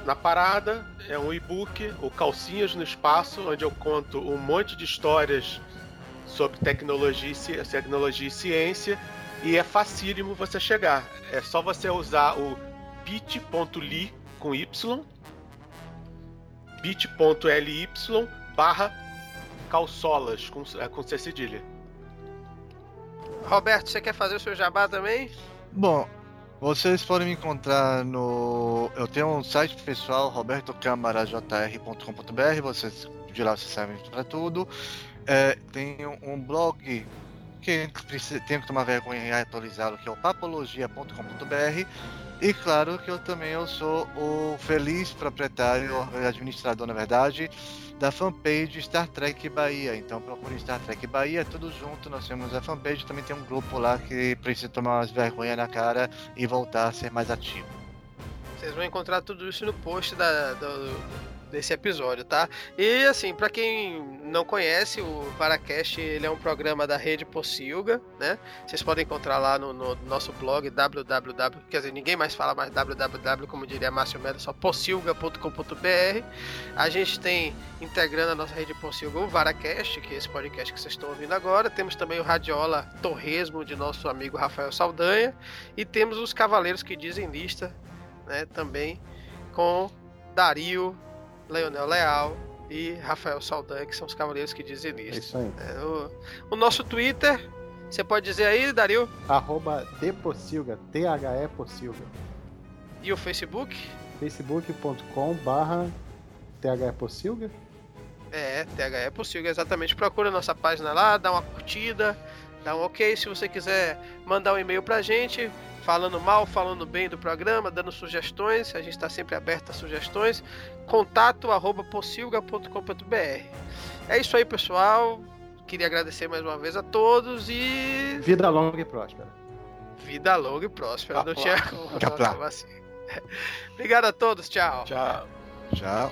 na parada, é um e-book, o Calcinhas no Espaço, onde eu conto um monte de histórias sobre tecnologia, tecnologia e ciência. E é facílimo você chegar. É só você usar o bit.ly com Y bit.ly barra calçolas com, é, com C cedilha. Roberto, você quer fazer o seu jabá também? Bom, vocês podem me encontrar no. Eu tenho um site pessoal, robertocâmarajr.com.br. Vocês de lá vocês sabem para tudo. É, tem um blog que tenho que tomar vergonha em atualizá-lo, que é o papologia.com.br. E claro que eu também eu sou o feliz proprietário, administrador na verdade, da fanpage Star Trek Bahia. Então procure Star Trek Bahia, tudo junto, nós temos a fanpage, também tem um grupo lá que precisa tomar umas vergonhas na cara e voltar a ser mais ativo. Vocês vão encontrar tudo isso no post da, do, desse episódio, tá? E assim, para quem não conhece, o Varacast ele é um programa da rede Pocilga, né? Vocês podem encontrar lá no, no, nosso blog www, quer dizer, ninguém mais fala mais www, como diria Márcio Melo, só pocilga.com.br. A gente tem integrando a nossa rede Pocilga o Varacast, que é esse podcast que vocês estão ouvindo agora. Temos também o Radiola Torresmo de nosso amigo Rafael Saldanha e temos os Cavaleiros que dizem lista, né, também com Dario Leonel Leal e Rafael Saldanha, que são os cavaleiros que dizem isso. É isso aí. É, o, o, nosso Twitter, você pode dizer aí, Dario? Arroba Depossilga, T-H-E Possilga. E o Facebook? facebook.com barra THE Possilga. É, THE Possilga, exatamente. Procura a nossa página lá, dá uma curtida, dá um ok. Se você quiser mandar um e-mail pra gente, falando mal, falando bem do programa, dando sugestões, a gente está sempre aberto a sugestões. Contato arroba possilga.com.br. É isso aí, pessoal. Queria agradecer mais uma vez a todos e. Vida longa e próspera. Vida longa e próspera. Não tinha. Assim. Obrigado a todos. Tchau. Tchau. Tchau.